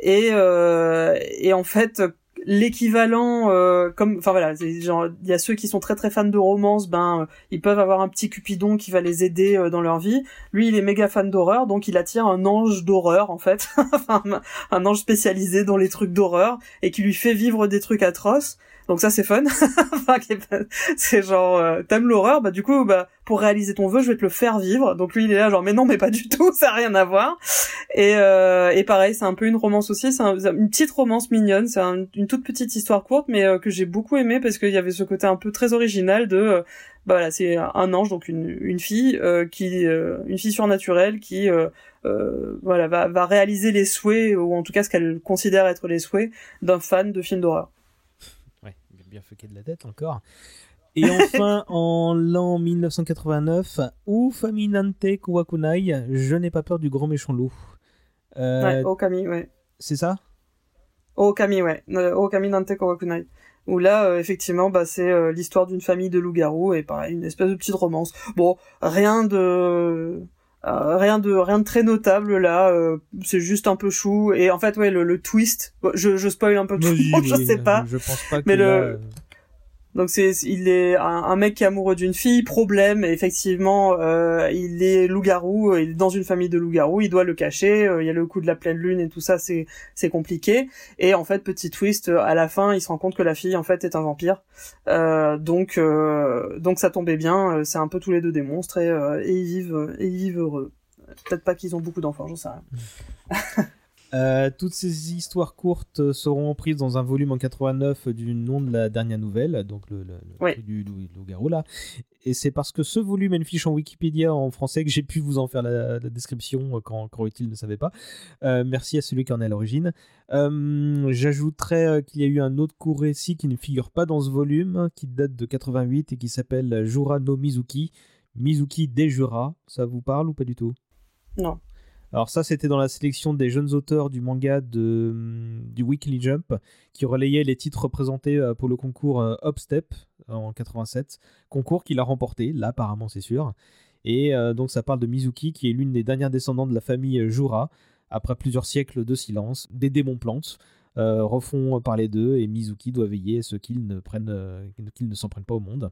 Et, euh, et en fait, l'équivalent euh, comme enfin voilà il y a ceux qui sont très très fans de romance ben euh, ils peuvent avoir un petit cupidon qui va les aider euh, dans leur vie. Lui il est méga fan d'horreur donc il attire un ange d'horreur en fait. Un ange spécialisé dans les trucs d'horreur et qui lui fait vivre des trucs atroces donc ça c'est fun. c'est genre euh, t'aimes l'horreur, bah du coup bah pour réaliser ton vœu, je vais te le faire vivre. Donc lui il est là genre mais non mais pas du tout, ça a rien à voir. Et euh, et pareil, c'est un peu une romance aussi, c'est une petite romance mignonne, c'est une toute petite histoire courte mais euh, que j'ai beaucoup aimé parce qu'il y avait ce côté un peu très original de bah voilà, c'est un ange donc une une fille qui une fille surnaturelle qui voilà va va réaliser les souhaits ou en tout cas ce qu'elle considère être les souhaits d'un fan de films d'horreur bien fucké de la tête encore. Et enfin, en l'an 1989, Ufaminante Kuwakunai, Je n'ai pas peur du grand méchant loup. Euh, ouais, Okami, ouais. C'est ça? Okami, ouais. Okami Nante Kawakunai. Où là, euh, effectivement, bah, c'est euh, l'histoire d'une famille de loups-garous et pareil, une espèce de petite romance. Bon, rien de... rien de rien de très notable là c'est juste un peu chou. Et en fait ouais le, twist je, je spoil un peu tout je sais pas. je pense pas mais le donc c'est il est un, mec qui est amoureux d'une fille, problème effectivement euh, il est loup-garou, il est dans une famille de loup-garou, il doit le cacher, euh, il y a le coup de la pleine lune et tout ça, c'est c'est compliqué et en fait petit twist à la fin, il se rend compte que la fille en fait est un vampire. Euh, donc donc ça tombait bien, c'est un peu tous les deux des monstres et, et ils vivent et ils vivent heureux. Peut-être pas qu'ils ont beaucoup d'enfants, j'en sais rien. Euh, toutes ces histoires courtes seront prises dans un volume en 89 du nom de la dernière nouvelle, donc le, du loup-garou là. Et c'est parce que ce volume a une fiche en Wikipédia en français que j'ai pu vous en faire la, description quand, quand ne savait pas. Euh, merci à celui qui en est à l'origine. Euh, j'ajouterais qu'il y a eu un autre court récit qui ne figure pas dans ce volume, qui date de 88 et qui s'appelle Jura no Mizuki. Mizuki des Jura, ça vous parle ou pas du tout? Non. Alors ça, c'était dans la sélection des jeunes auteurs du manga hum, du Weekly Jump, qui relayait les titres représentés euh, pour le concours euh, Upstep en 87, concours qu'il a remporté, là apparemment c'est sûr. Et euh, donc ça parle de Mizuki, qui est l'une des dernières descendantes de la famille Jura, après plusieurs siècles de silence, des démons plantes. Euh, refont parler d'eux et Mizuki doit veiller à ce qu'ils ne, prennent, euh, qu'ils ne s'en prennent pas au monde.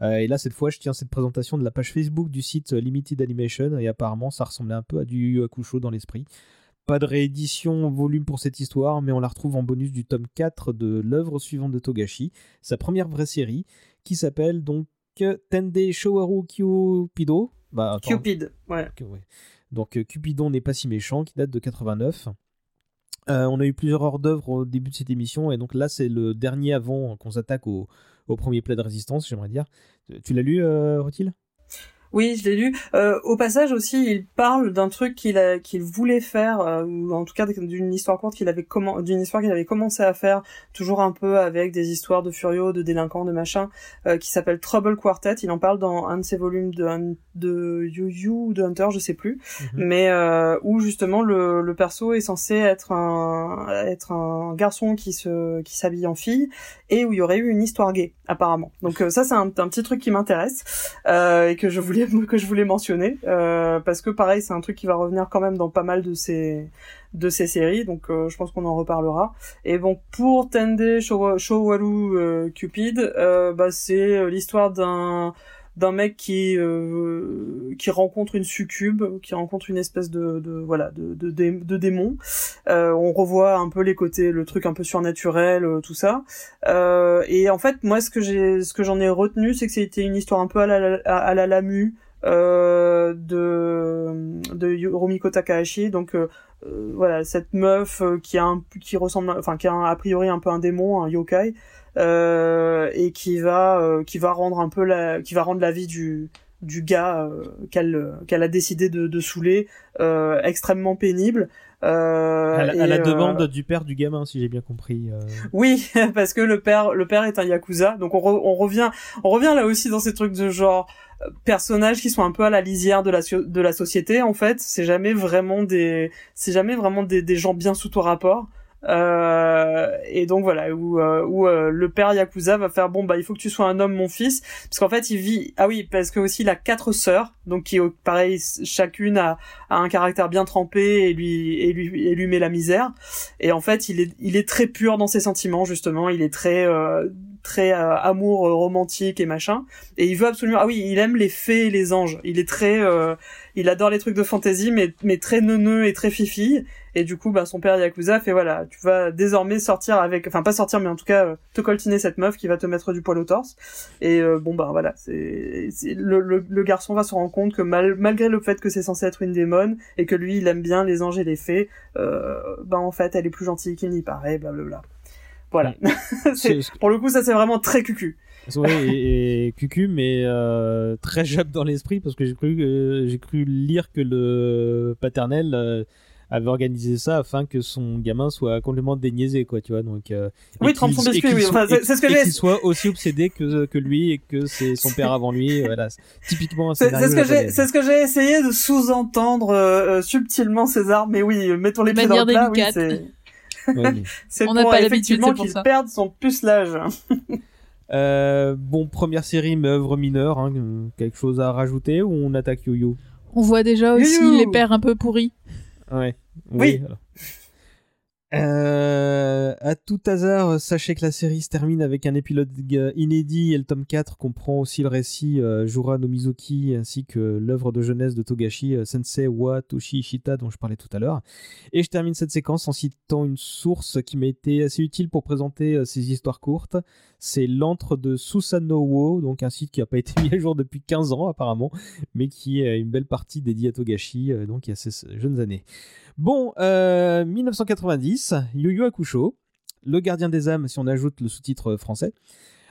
Euh, et là, cette fois, je tiens cette présentation de la page Facebook du site Limited Animation et apparemment, ça ressemblait un peu à du Yu Hakusho dans l'esprit. Pas de réédition volume pour cette histoire, mais on la retrouve en bonus du tome 4 de l'œuvre suivante de Togashi, sa première vraie série, qui s'appelle donc Tende Showaru Kyupido. Bah, Cupid, ouais. Donc Cupidon n'est pas si méchant, qui date de 89. Euh, on a eu plusieurs hors d'œuvre au début de cette émission, et donc là, c'est le dernier avant qu'on s'attaque au, premier plat de résistance, j'aimerais dire. Tu l'as lu, euh, oui, je l'ai lu. Euh, au passage aussi, il parle d'un truc qu'il a, qu'il voulait faire, euh, ou en tout cas d'une histoire courte qu'il avait comment, d'une histoire qu'il avait commencé à faire, toujours un peu avec des histoires de furios, de délinquants, de machin, euh, qui s'appelle Trouble Quartet. Il en parle dans un de ses volumes de, de Yu Yu ou de Hunter, je sais plus, mhm. mais euh, où justement le, le perso est censé être un, être un garçon qui se, qui s'habille en fille et où il y aurait eu une histoire gay apparemment. Donc euh, ça c'est un, un, petit truc qui m'intéresse euh, et que je voulais que je voulais mentionner euh, parce que pareil c'est un truc qui va revenir quand même dans pas mal de ces de ces séries donc euh, je pense qu'on en reparlera. Et bon pour Tende Showaru Cupid bah c'est l'histoire d'un d'un mec qui euh, qui rencontre une succube, qui rencontre une espèce de, voilà de, de, de, démon. Euh, on revoit un peu les côtés, le truc un peu surnaturel, euh, tout ça. Euh, et en fait, moi, ce que j'ai, ce que j'en ai retenu, c'est que c'était une histoire un peu à la, à, la Lamu. De de Takahashi donc voilà cette meuf qui a un, qui ressemble enfin qui a a priori un peu un démon un yokai et qui va euh, qui va rendre un peu la qui va rendre la vie du du gars euh, qu'elle qu'elle a décidé de, de saouler extrêmement pénible euh, à, la, demande du père du gamin, si j'ai bien compris. Oui, parce que le père, le père est un yakuza, donc on, on revient, on revient là aussi dans ces trucs de genre personnages qui sont un peu à la lisière de la de la société. En fait, c'est jamais vraiment des, c'est jamais vraiment des, des gens bien sous tout rapport. Euh, et donc voilà où, euh, où euh, le père yakuza va faire bon bah il faut que tu sois un homme mon fils. Parce qu'en fait il vit ah oui parce que aussi il a quatre sœurs. Donc qui pareil chacune a, a un caractère bien trempé et lui et lui et lui met la misère. Et en fait il est il est très pur dans ses sentiments justement. Il est très très amour romantique et machin. Et il veut absolument ah oui il aime les fées et les anges. Il est très il adore les trucs de fantasy mais mais très neuneux et très fifi et du coup, bah, son père Yakuza fait voilà, tu vas désormais sortir avec, enfin pas sortir, mais en tout cas euh, te coltiner cette meuf qui va te mettre du poil au torse. Et euh, bon bah voilà, c'est le, le, garçon va se rendre compte que malgré le fait que c'est censé être une démon et que lui il aime bien les anges et les fées, euh, bah en fait elle est plus gentille qu'il n'y paraît, blablabla. Voilà. pour le coup, ça c'est vraiment très cucu. Oui, et, cucu, mais très jab dans l'esprit parce que j'ai cru, j'ai cru lire que le paternel avait organisé ça afin que son gamin soit complètement déniaisé, quoi, tu vois. Donc, euh, oui, trempe son biscuit, oui. c'est ce que j'ai. Qu'il soit aussi obsédé que, que lui et que c'est son père avant lui. Voilà, typiquement. C'est ce que j'ai, c'est ce que j'ai essayé de sous-entendre euh, subtilement, César. Mais oui, mettons les pieds dans le plat. Oui, c'est. c'est pour pas effectivement qu'il perde son pucelage. euh, bon, première série, mais œuvre mineure. Hein, quelque chose à rajouter ou on attaque Yo-Yo On voit déjà aussi les pères un peu pourris. Ouais. Oui. Euh, à tout hasard, sachez que la série se termine avec un épilogue inédit et le tome 4 comprend aussi le récit euh, Jura no Mizuki ainsi que l'œuvre de jeunesse de Togashi euh, Sensei wa Toshi Ishita dont je parlais tout à l'heure. Et je termine cette séquence en citant une source qui m'a été assez utile pour présenter ces histoires courtes. C'est l'antre de Susanowo, donc un site qui n'a pas été mis à jour depuis 15 ans apparemment, mais qui est une belle partie dédiée à Togashi, donc il y a ces jeunes années. Bon, 1990, Yu Yu Hakusho, Le Gardien des âmes, si on ajoute le sous-titre français.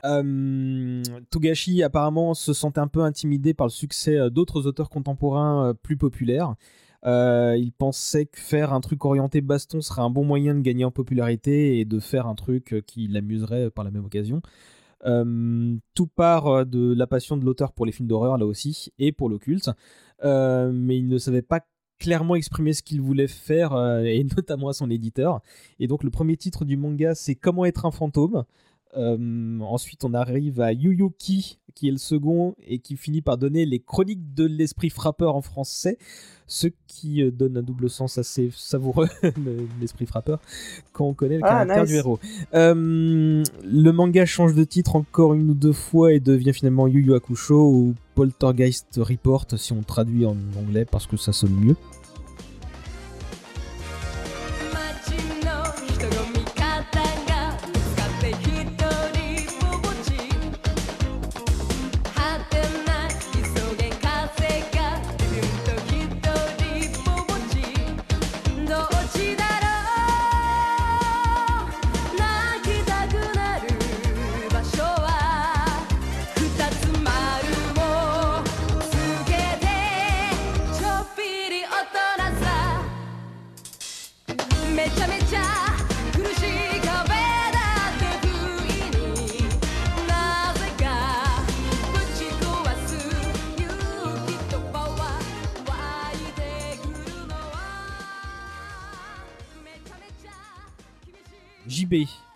Euh, Togashi apparemment se sentait un peu intimidé par le succès euh, d'autres auteurs contemporains euh, plus populaires. il pensait que faire un truc orienté baston serait un bon moyen de gagner en popularité et de faire un truc qui l'amuserait par la même occasion. tout part de la passion de l'auteur pour les films d'horreur là aussi et pour l'occulte, mais il ne savait pas clairement exprimé ce qu'il voulait faire, euh, et notamment à son éditeur. Et donc le premier titre du manga, c'est Comment être un fantôme. Euh, ensuite, on arrive à Yuyuki, qui est le second et qui finit par donner les chroniques de l'esprit frappeur en français, ce qui euh, donne un double sens assez savoureux, l'esprit frappeur, quand on connaît le ah, caractère du héros. Euh, le manga change de titre encore une ou deux fois et devient finalement Yu Yu Hakusho ou Poltergeist Report si on traduit en anglais parce que ça sonne mieux.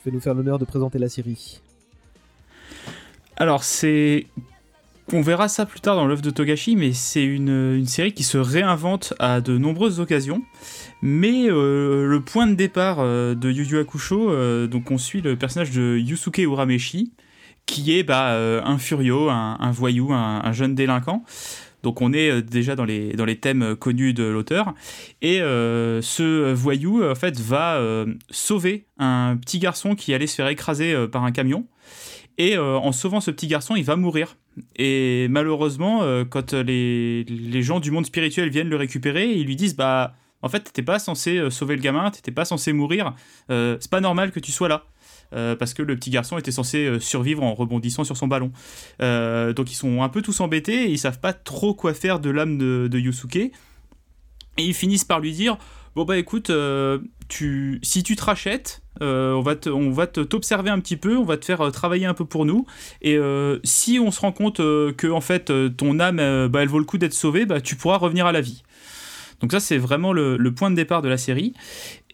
Vais nous faire l'honneur de présenter la série. Alors, c'est. On verra ça plus tard dans l'œuvre de Togashi, mais c'est une, série qui se réinvente à de nombreuses occasions. Mais euh, le point de départ euh, de Yu Yu Hakusho, euh, donc on suit le personnage de Yusuke Urameshi, qui est bah, un furio, un, voyou, un, jeune délinquant. Donc on est déjà dans les, thèmes connus de l'auteur. Et ce voyou, en fait, va sauver un petit garçon qui allait se faire écraser par un camion. Et en sauvant ce petit garçon, il va mourir. Et malheureusement, quand les, les, gens du monde spirituel viennent le récupérer, ils lui disent Bah, en fait, t'étais pas censé sauver le gamin, t'étais pas censé mourir, c'est pas normal que tu sois là. Euh, parce que le petit garçon était censé euh, survivre en rebondissant sur son ballon. Euh, donc ils sont un peu tous embêtés et ils savent pas trop quoi faire de l'âme de, Yusuke. Et ils finissent par lui dire Bon bah écoute, si tu te rachètes, on va va t'observer un petit peu, on va te faire travailler un peu pour nous. Et si on se rend compte que en fait ton âme, bah, elle vaut le coup d'être sauvée, bah, tu pourras revenir à la vie. Donc ça c'est vraiment le, point de départ de la série.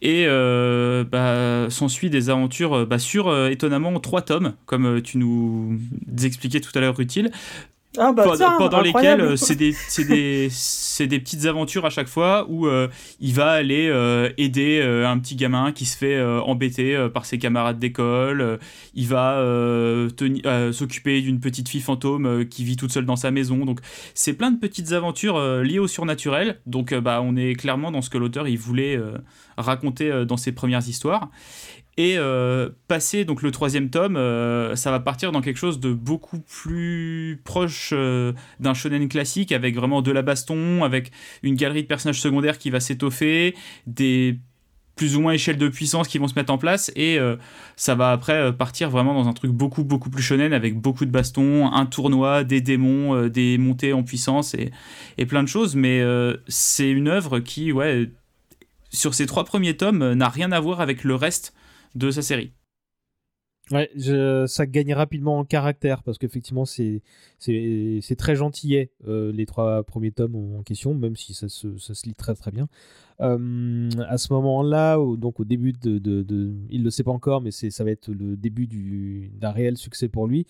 Et euh, bah, s'ensuit des aventures euh, bah, sur euh, étonnamment trois tomes, comme tu nous expliquais tout à l'heure, utile. Ah bah pendant, lesquelles c'est des, des, des, petites aventures à chaque fois où il va aller aider un petit gamin qui se fait embêter par ses camarades d'école. il va s'occuper d'une petite fille fantôme qui vit toute seule dans sa maison. Donc c'est plein de petites aventures liées au surnaturel. Donc bah, on est clairement dans ce que l'auteur il voulait raconté euh, dans ses premières histoires. Et euh, passer donc le troisième tome, euh, ça va partir dans quelque chose de beaucoup plus proche d'un shonen classique, avec vraiment de la baston, avec une galerie de personnages secondaires qui va s'étoffer, des plus ou moins échelles de puissance qui vont se mettre en place, et ça va après partir vraiment dans un truc beaucoup beaucoup plus shonen, avec beaucoup de baston, un tournoi, des démons, des montées en puissance et, et plein de choses. Mais c'est une œuvre qui, ouais sur ces trois premiers tomes, n'a rien à voir avec le reste de sa série. Ouais, ça gagne rapidement en caractère parce qu'effectivement c'est c'est très gentillet les trois premiers tomes en question, même si ça se, ça se lit très très bien. à ce moment-là, donc au début de, de, de, il le sait pas encore, mais c'est ça va être le début d'un réel succès pour lui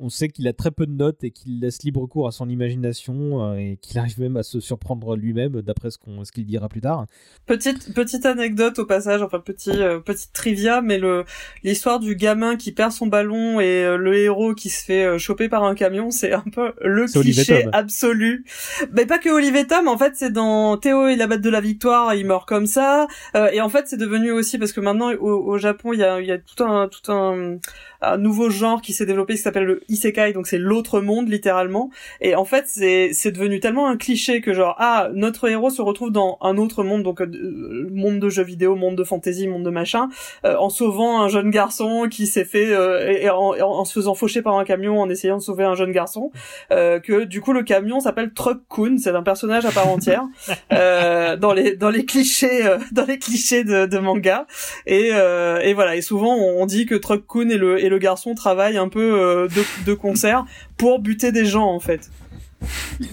on sait qu'il a très peu de notes et qu'il laisse libre cours à son imagination euh, et qu'il arrive même à se surprendre lui-même d'après ce qu'on ce qu'il dira plus tard. Petite petite anecdote au passage, enfin petit euh, petite trivia, mais le l'histoire du gamin qui perd son ballon et euh, le héros qui se fait choper par un camion, c'est un peu le cliché absolu. Mais pas que Olivier Tom, en fait c'est dans Théo et la bête de la victoire, il meurt comme ça et en fait c'est devenu aussi parce que maintenant au, au Japon il y a il y a tout un tout un un nouveau genre qui s'est développé qui s'appelle le isekai, donc c'est l'autre monde littéralement. Et en fait, c'est c'est devenu tellement un cliché que genre ah notre héros se retrouve dans un autre monde, donc euh, monde de jeux vidéo, monde de fantasy, monde de machin, euh, en sauvant un jeune garçon qui s'est fait euh, et en, en, se faisant faucher par un camion en essayant de sauver un jeune garçon. que du coup le camion s'appelle Truck Kun, c'est un personnage à part entière dans les dans les clichés dans les clichés de, de manga. Et et voilà. Et souvent on, dit que Truck Kun est le le garçon travaille un peu euh, de, concert pour buter des gens en fait.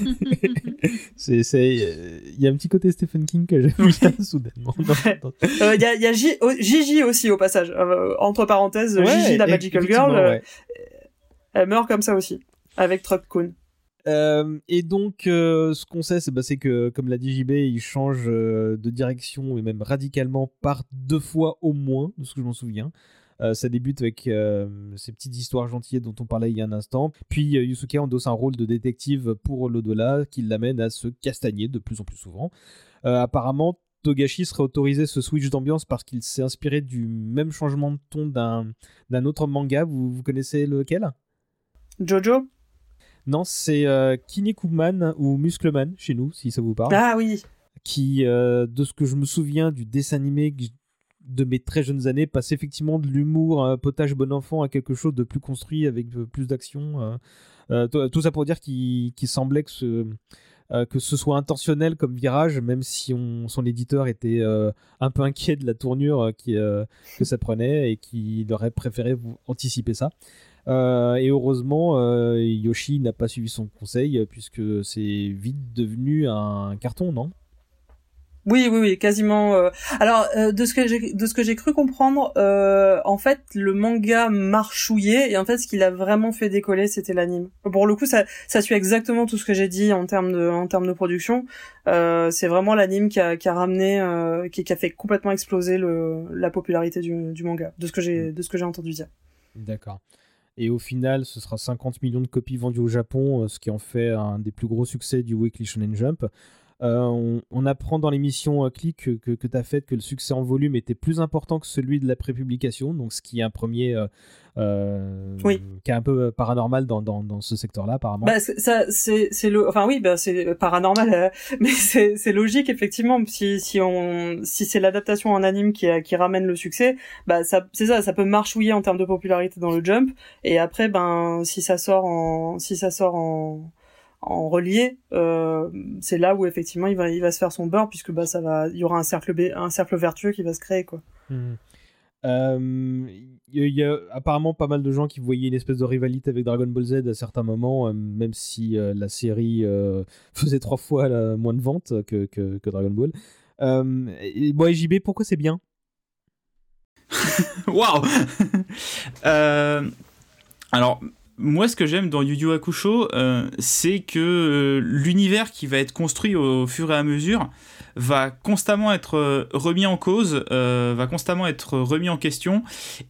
c'est il y a un petit côté Stephen King que j'aime bien soudainement. Euh, il y a, y a Gigi aussi au passage. Euh, entre parenthèses Gigi la Magical Girl elle meurt comme ça aussi avec Truck Coon. Et donc, ce qu'on sait, c'est bah, que, comme l'a dit JB, il change de direction et même radicalement par deux fois au moins, de ce que je m'en souviens. Euh, ça débute avec euh, ces petites histoires gentilles dont on parlait il y a un instant. Puis euh, Yusuke endosse un rôle de détective pour l'au-delà qui l'amène à se castagner de plus en plus souvent. apparemment, Togashi serait autorisé ce switch d'ambiance parce qu'il s'est inspiré du même changement de ton d'un autre manga. Vous, vous connaissez lequel? Jojo? Non, c'est Kinnikuman ou Muscleman chez nous, si ça vous parle. Ah oui Qui, de ce que je me souviens du dessin animé de mes très jeunes années passe effectivement de l'humour un potage bon enfant à quelque chose de plus construit avec plus d'action. Euh, euh, tout ça pour dire qu'il semblait que ce, euh, que ce soit intentionnel comme virage, même si on, son éditeur était un peu inquiet de la tournure que ça prenait et qu'il aurait préféré anticiper ça. et heureusement, Yoshi n'a pas suivi son conseil puisque c'est vite devenu un carton, non? Oui, oui, oui, quasiment. Euh. Alors, euh, de ce que j'ai, de ce que j'ai cru comprendre, euh, en fait, le manga marchouillait et en fait, ce qu'il a vraiment fait décoller, c'était l'anime. Pour le coup, ça, ça suit exactement tout ce que j'ai dit en termes de, en termes de production. c'est vraiment l'anime qui a, qui a ramené, qui, a fait complètement exploser la popularité du, du manga, de ce que j'ai, de ce que j'ai entendu dire. D'accord. Et au final, ce sera 50 millions de copies vendues au Japon, ce qui en fait un des plus gros succès du Weekly Shonen Jump. Euh, on, apprend dans l'émission euh, Click que, que, tu as fait que le succès en volume était plus important que celui de la prépublication, donc ce qui est un premier. Euh, oui. qui est un peu paranormal dans, dans, ce secteur-là apparemment. Bah, ça c'est c'est le enfin oui bah c'est paranormal mais c'est c'est logique effectivement si si on si c'est l'adaptation en anime qui qui ramène le succès bah ça c'est ça ça peut marchouiller en termes de popularité dans le jump et après ben si ça sort en si ça sort en en relié, euh, c'est là où effectivement il va, il va se faire son beurre puisque bah ça va, il y aura un cercle, un cercle vertueux qui va se créer quoi. Mmh. Euh, il y, a apparemment pas mal de gens qui voyaient une espèce de rivalité avec Dragon Ball Z à certains moments, euh, même si la série faisait trois fois moins de ventes que, que, Dragon Ball. et, bon, JB, pourquoi c'est bien? Waouh Alors, moi, ce que j'aime dans Yu Yu Hakusho, euh, c'est que euh, l'univers qui va être construit au fur et à mesure va constamment être euh, remis en cause, va constamment être remis en question,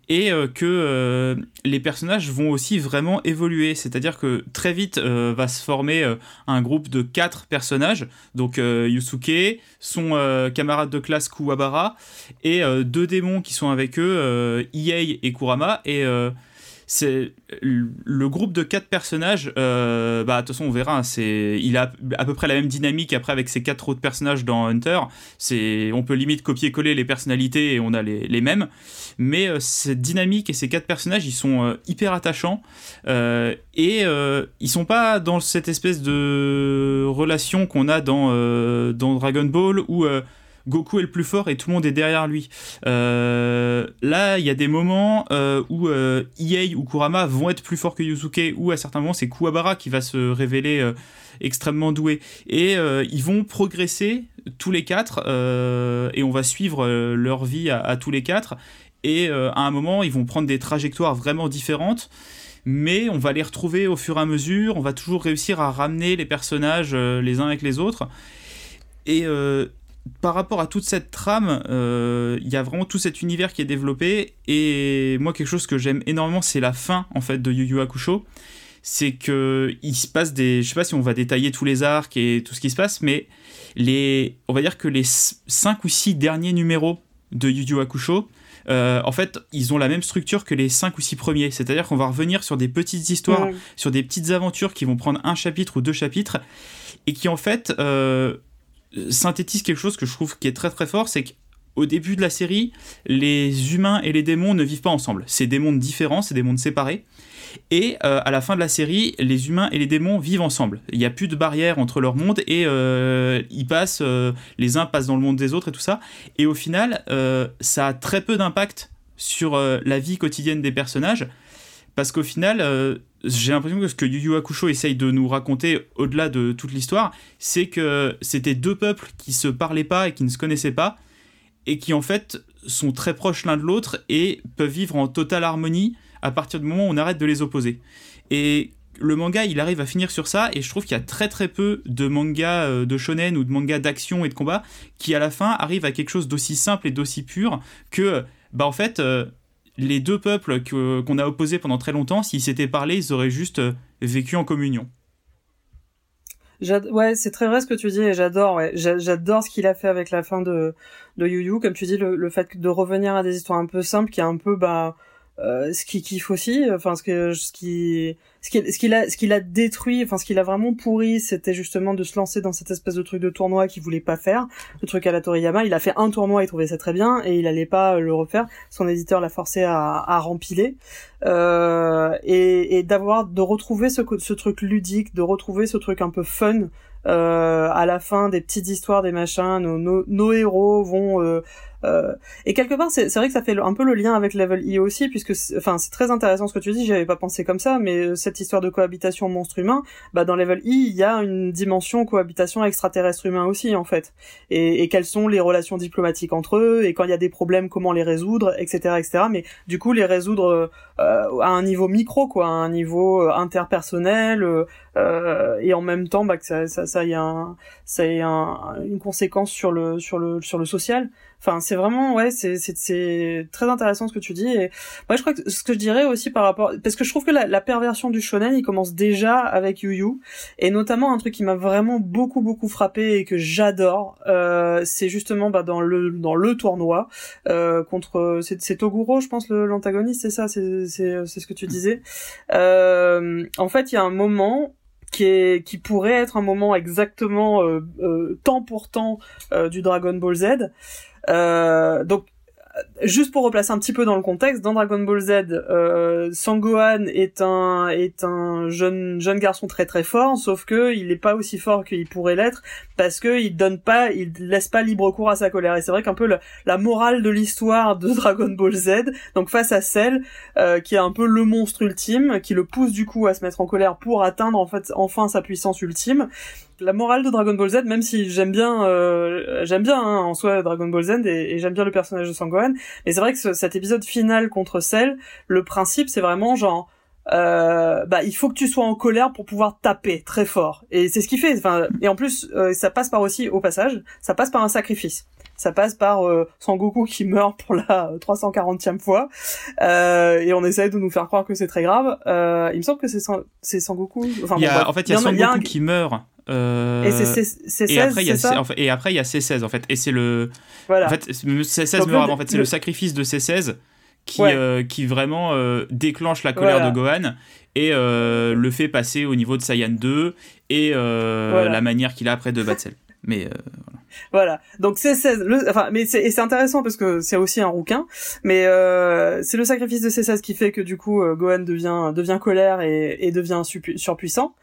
et que les personnages vont aussi vraiment évoluer. C'est-à-dire que très vite va se former un groupe de quatre personnages, donc Yusuke, son camarade de classe Kuwabara, et deux démons qui sont avec eux, Iei et Kurama, et c'est le groupe de quatre personnages. Euh, bah, de toute façon, on verra. C'est, il a à peu près la même dynamique après avec ses quatre autres personnages dans Hunter. C'est, on peut limite copier-coller les personnalités et on a les, les mêmes. Mais euh, cette dynamique et ces quatre personnages, ils sont euh, hyper attachants et ils sont pas dans cette espèce de relation qu'on a dans dans Dragon Ball où Goku est le plus fort et tout le monde est derrière lui. là, il y a des moments où Iei ou Kurama vont être plus forts que Yusuke, ou à certains moments c'est Kuwabara qui va se révéler extrêmement doué. Et ils vont progresser tous les quatre et on va suivre leur vie à, tous les quatre. Et à un moment, ils vont prendre des trajectoires vraiment différentes mais on va les retrouver au fur et à mesure, on va toujours réussir à ramener les personnages euh, les uns avec les autres. Et euh, par rapport à toute cette trame, euh, il y a vraiment tout cet univers qui est développé, et moi quelque chose que j'aime énormément, c'est la fin en fait de Yu Yu Hakusho. C'est que il se passe des, je sais pas si on va détailler tous les arcs et tout ce qui se passe, mais les, on va dire que les 5 ou 6 derniers numéros de Yu Yu Hakusho, euh, en fait, ils ont la même structure que les 5 ou 6 premiers. C'est-à-dire qu'on va revenir sur des petites histoires, sur des petites aventures qui vont prendre un chapitre ou deux chapitres, et qui en fait euh, synthétisent quelque chose que je trouve qui est très très fort, c'est qu'au début de la série, les humains et les démons ne vivent pas ensemble. C'est des mondes différents, c'est des mondes séparés. Et euh, à la fin de la série, les humains et les démons vivent ensemble. Il n'y a plus de barrière entre leurs mondes et euh, ils passent, euh, les uns passent dans le monde des autres et tout ça. Et au final, ça a très peu d'impact sur la vie quotidienne des personnages. Parce qu'au final, j'ai l'impression que ce que Yu Yu Hakusho essaye de nous raconter au-delà de toute l'histoire, c'est que c'était deux peuples qui se parlaient pas et qui ne se connaissaient pas, et qui en fait sont très proches l'un de l'autre et peuvent vivre en totale harmonie à partir du moment où on arrête de les opposer. Et le manga, il arrive à finir sur ça, et je trouve qu'il y a très très peu de mangas euh, de shonen ou de mangas d'action et de combat qui à la fin arrivent à quelque chose d'aussi simple et d'aussi pur que, bah en fait, euh, les deux peuples qu'on a opposés pendant très longtemps, s'ils s'étaient parlé, ils auraient juste euh, vécu en communion. Ouais, c'est très vrai ce que tu dis et j'adore. J'adore ce qu'il a fait avec la fin de de Yu Yu, comme tu dis, le, fait de revenir à des histoires un peu simples, qui est un peu bah euh, ce qui kiffe aussi enfin ce que ce qui ce qu'il a ce qu'il a détruit enfin ce qu'il a vraiment pourri c'était justement de se lancer dans cette espèce de truc de tournoi qu'il voulait pas faire le truc à la Toriyama. Il a fait un tournoi il trouvait ça très bien et il allait pas le refaire. Son éditeur l'a forcé à, à rempiler euh, et, et d'avoir de retrouver ce ce truc ludique de retrouver ce truc un peu fun euh, à la fin des petites histoires des machins nos, nos, nos héros vont euh, euh, et quelque part, c'est vrai que ça fait un peu le lien avec Level E aussi, puisque enfin c'est très intéressant ce que tu dis. J'avais pas pensé comme ça, mais euh, cette histoire de cohabitation monstre-humain, bah dans Level E, il y a une dimension cohabitation extraterrestre-humain aussi en fait. Et, quelles sont les relations diplomatiques entre eux et quand il y a des problèmes, comment les résoudre, etc., etc. Mais du coup, les résoudre euh, à un niveau micro, quoi, à un niveau interpersonnel, et en même temps, bah que ça, ça, y a, une conséquence sur le social. Enfin, c'est vraiment, ouais, c'est, c'est, très intéressant ce que tu dis. Et moi, je crois que ce que je dirais aussi par rapport, parce que je trouve que la, perversion du shonen, il commence déjà avec Yu Yu, et notamment un truc qui m'a vraiment beaucoup beaucoup frappé et que j'adore, euh, c'est justement bah, dans le dans le tournoi euh, contre, c'est, c'est Toguro, je pense, l'antagoniste, c'est ça, c'est, c'est, c'est ce que tu disais. Euh, en fait, il y a un moment qui est qui pourrait être un moment exactement euh, euh, temps pour temps euh, du Dragon Ball Z donc juste pour replacer un petit peu dans le contexte, dans Dragon Ball Z, euh, Sangohan est un est un jeune jeune garçon très très fort, sauf que il est pas aussi fort qu'il pourrait l'être parce que il donne pas, il laisse pas libre cours à sa colère. Et c'est vrai qu'un peu la morale de l'histoire de Dragon Ball Z, donc face à Cell, euh, qui est un peu le monstre ultime, qui le pousse du coup à se mettre en colère pour atteindre en fait enfin sa puissance ultime, la morale de Dragon Ball Z, même si j'aime bien, euh, j'aime bien hein, en soi Dragon Ball Z et, j'aime bien le personnage de Sangohan, mais c'est vrai que cet épisode final contre Cell, le principe c'est vraiment genre, euh, bah il faut que tu sois en colère pour pouvoir taper très fort et c'est ce qu'il fait. Enfin et en plus euh, ça passe par aussi au passage, ça passe par un sacrifice. Ça passe par euh, Sangoku qui meurt pour la 340e fois euh, et on essaye de nous faire croire que c'est très grave. Euh, il me semble que c'est c'est Sangoku. Enfin, il y a, en fait il y a Sangoku qui meurt euh, et c'est C16, et après, il y a ça et après il y a C16 en fait et c'est le voilà. en fait C16 meurt en fait c'est le... sacrifice de C16 qui euh, qui vraiment euh, déclenche la colère de Gohan et le fait passer au niveau de Saiyan 2 et la manière qu'il a après de battre mais voilà. voilà. Donc c'est 16 le, enfin mais c'est et c'est intéressant parce que c'est aussi un rouquin mais euh, c'est le sacrifice de C16 qui fait que du coup Gohan devient devient colère et, et devient surpuissant.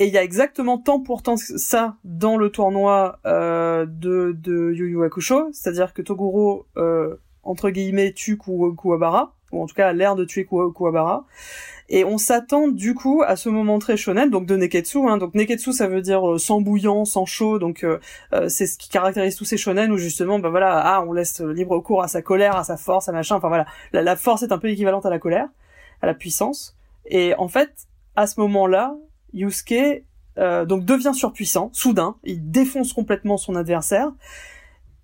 Et il y a exactement tant pourtant ça dans le tournoi euh, de, de Yu Yu Hakusho, c'est-à-dire que Toguro, euh, entre guillemets, tue Kuwabara, ou en tout cas a l'air de tuer Kuwabara. Et on s'attend du coup à ce moment très shonen, donc de Neketsu. Hein. Donc Neketsu, ça veut dire euh, sans bouillant, sans chaud. Donc euh, euh, c'est ce qui caractérise tous ces shonen où justement, bah voilà, ah, on laisse libre cours à sa colère, à sa force, à machin. Enfin voilà, la, la force est un peu équivalente à la colère, à la puissance. Et en fait, à ce moment-là, Yusuke donc devient surpuissant, soudain. Il défonce complètement son adversaire.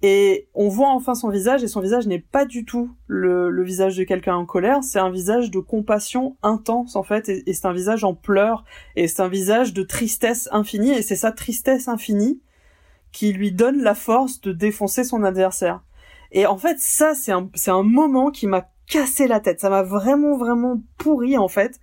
Et on voit enfin son visage, et son visage n'est pas du tout le, visage de quelqu'un en colère, c'est un visage de compassion intense en fait, et, c'est un visage en pleurs, et c'est un visage de tristesse infinie, et c'est sa tristesse infinie qui lui donne la force de défoncer son adversaire. Et en fait, ça, c'est un, c'est un moment qui m'a cassé la tête, ça m'a vraiment, vraiment pourri en fait.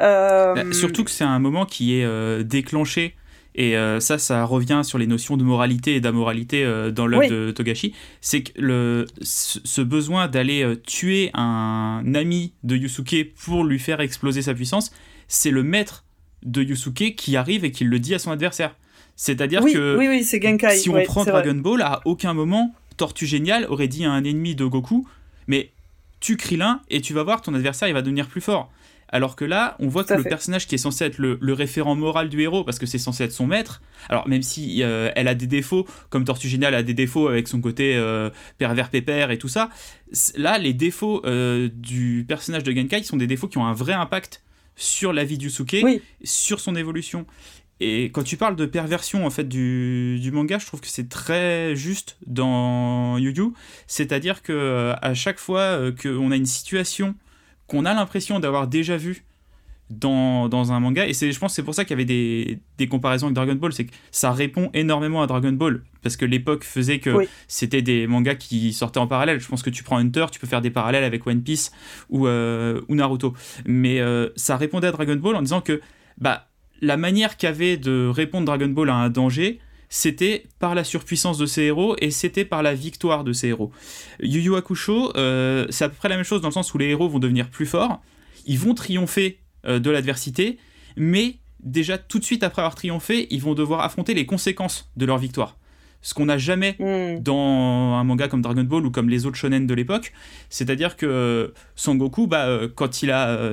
Euh... Bah, surtout que c'est un moment qui est euh, déclenché et euh, ça, ça revient sur les notions de moralité et d'amoralité euh, dans l'œuvre de Togashi. C'est que le, ce besoin d'aller euh, tuer un ami de Yusuke pour lui faire exploser sa puissance, c'est le maître de Yusuke qui arrive et qui le dit à son adversaire. C'est-à-dire que oui, Genkai. si on prend Dragon Ball, à aucun moment, Tortue Génial aurait dit à un ennemi de Goku, mais tu Krillin et tu vas voir ton adversaire, il va devenir plus fort. Alors que là, on voit que le personnage qui est censé être le, référent moral du héros, parce que c'est censé être son maître, alors même si euh, elle a des défauts, comme Tortue Géniale a des défauts avec son côté euh, pervers pépère et tout ça, là, les défauts euh, du personnage de Genkai sont des défauts qui ont un vrai impact sur la vie du Suke, sur son évolution. Et quand tu parles de perversion en fait du, du manga, je trouve que c'est très juste dans Yu Yu. C'est-à-dire que à chaque fois qu'on a une situation qu'on a l'impression d'avoir déjà vu dans, dans, un manga. Et je pense que c'est pour ça qu'il y avait des, des, comparaisons avec Dragon Ball. C'est que ça répond énormément à Dragon Ball. Parce que l'époque faisait que c'était des mangas qui sortaient en parallèle. Je pense que tu prends Hunter, tu peux faire des parallèles avec One Piece ou, euh, ou Naruto. Mais euh, ça répondait à Dragon Ball en disant que bah, la manière qu'avait de répondre Dragon Ball à un danger, c'était par la surpuissance de ses héros et c'était par la victoire de ses héros. Yu Yu Hakusho, euh, c'est à peu près la même chose dans le sens où les héros vont devenir plus forts, ils vont triompher euh, de l'adversité, mais déjà tout de suite après avoir triomphé, ils vont devoir affronter les conséquences de leur victoire. Ce qu'on n'a jamais hmm. dans un manga comme Dragon Ball ou comme les autres shonen de l'époque, c'est-à-dire que euh, Son Goku, bah, quand il a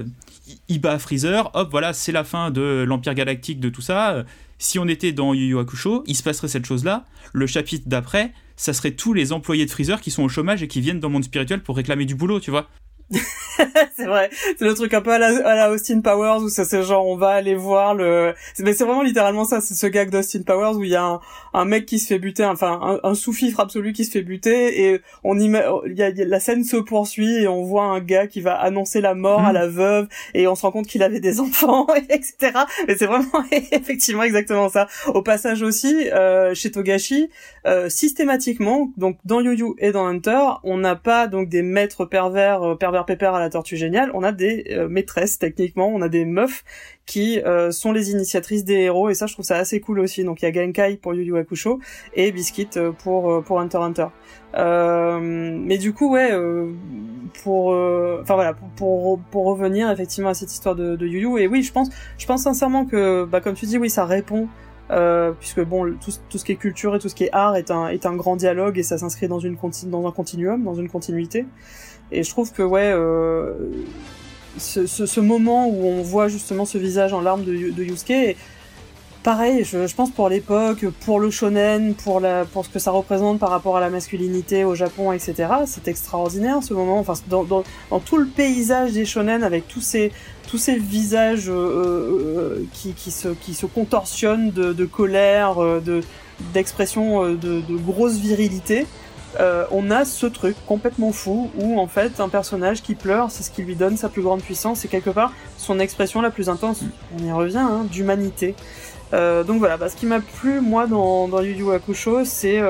il bat Freezer, hop, voilà, c'est la fin de l'Empire Galactique, de tout ça si on était dans Yu Yu Hakusho, il se passerait cette chose-là. Le chapitre d'après, ça serait tous les employés de Freezer qui sont au chômage et qui viennent dans le monde spirituel pour réclamer du boulot, tu vois. c'est vrai, c'est le truc un peu à la, Austin Powers où c'est genre on va aller voir le. Mais c'est vraiment littéralement ça, c'est ce gag d'Austin Powers où il y a un, un, mec qui se fait buter, enfin un, un sous-fifre absolu qui se fait buter et on y, il y a, la scène se poursuit et on voit un gars qui va annoncer la mort à mmh. la veuve et on se rend compte qu'il avait des enfants, etc. Mais c'est vraiment effectivement exactement ça. Au passage aussi euh, chez Togashi, euh, systématiquement, donc dans Yu Yu et dans Hunter, on n'a pas donc des maîtres pervers, euh, pervers pépères à la tortue géniale, on a des euh, maîtresses techniquement, on a des meufs qui sont les initiatrices des héros et ça je trouve ça assez cool aussi. Donc il y a Genkai pour Yu Yu Hakusho et Biscuit pour pour Hunter Hunter. mais du coup ouais pour enfin voilà pour, pour, revenir effectivement à cette histoire de, Yu Yu et oui je pense je pense sincèrement que bah comme tu dis oui ça répond euh, puisque bon, tout, tout, ce qui est culture et tout ce qui est art est un, est un grand dialogue et ça s'inscrit dans, une dans un continuum, dans une continuité. Et je trouve que ouais, euh, ce, moment où on voit justement ce visage en larmes de, de Yusuke, pareil, je, pense pour l'époque, pour le shonen, pour, la, pour ce que ça représente par rapport à la masculinité au Japon, etc. C'est extraordinaire ce moment. Enfin, dans, tout le paysage des shonen avec tous ces tous ces visages euh, euh, qui, qui, se, qui se contorsionnent de, colère, de d'expression de, de, grosse virilité, on a ce truc complètement fou où en fait un personnage qui pleure, c'est ce qui lui donne sa plus grande puissance et quelque part son expression la plus intense, on y revient, hein, d'humanité. donc voilà, bah, ce qui m'a plu moi dans, dans Yu Yu Hakusho, c'est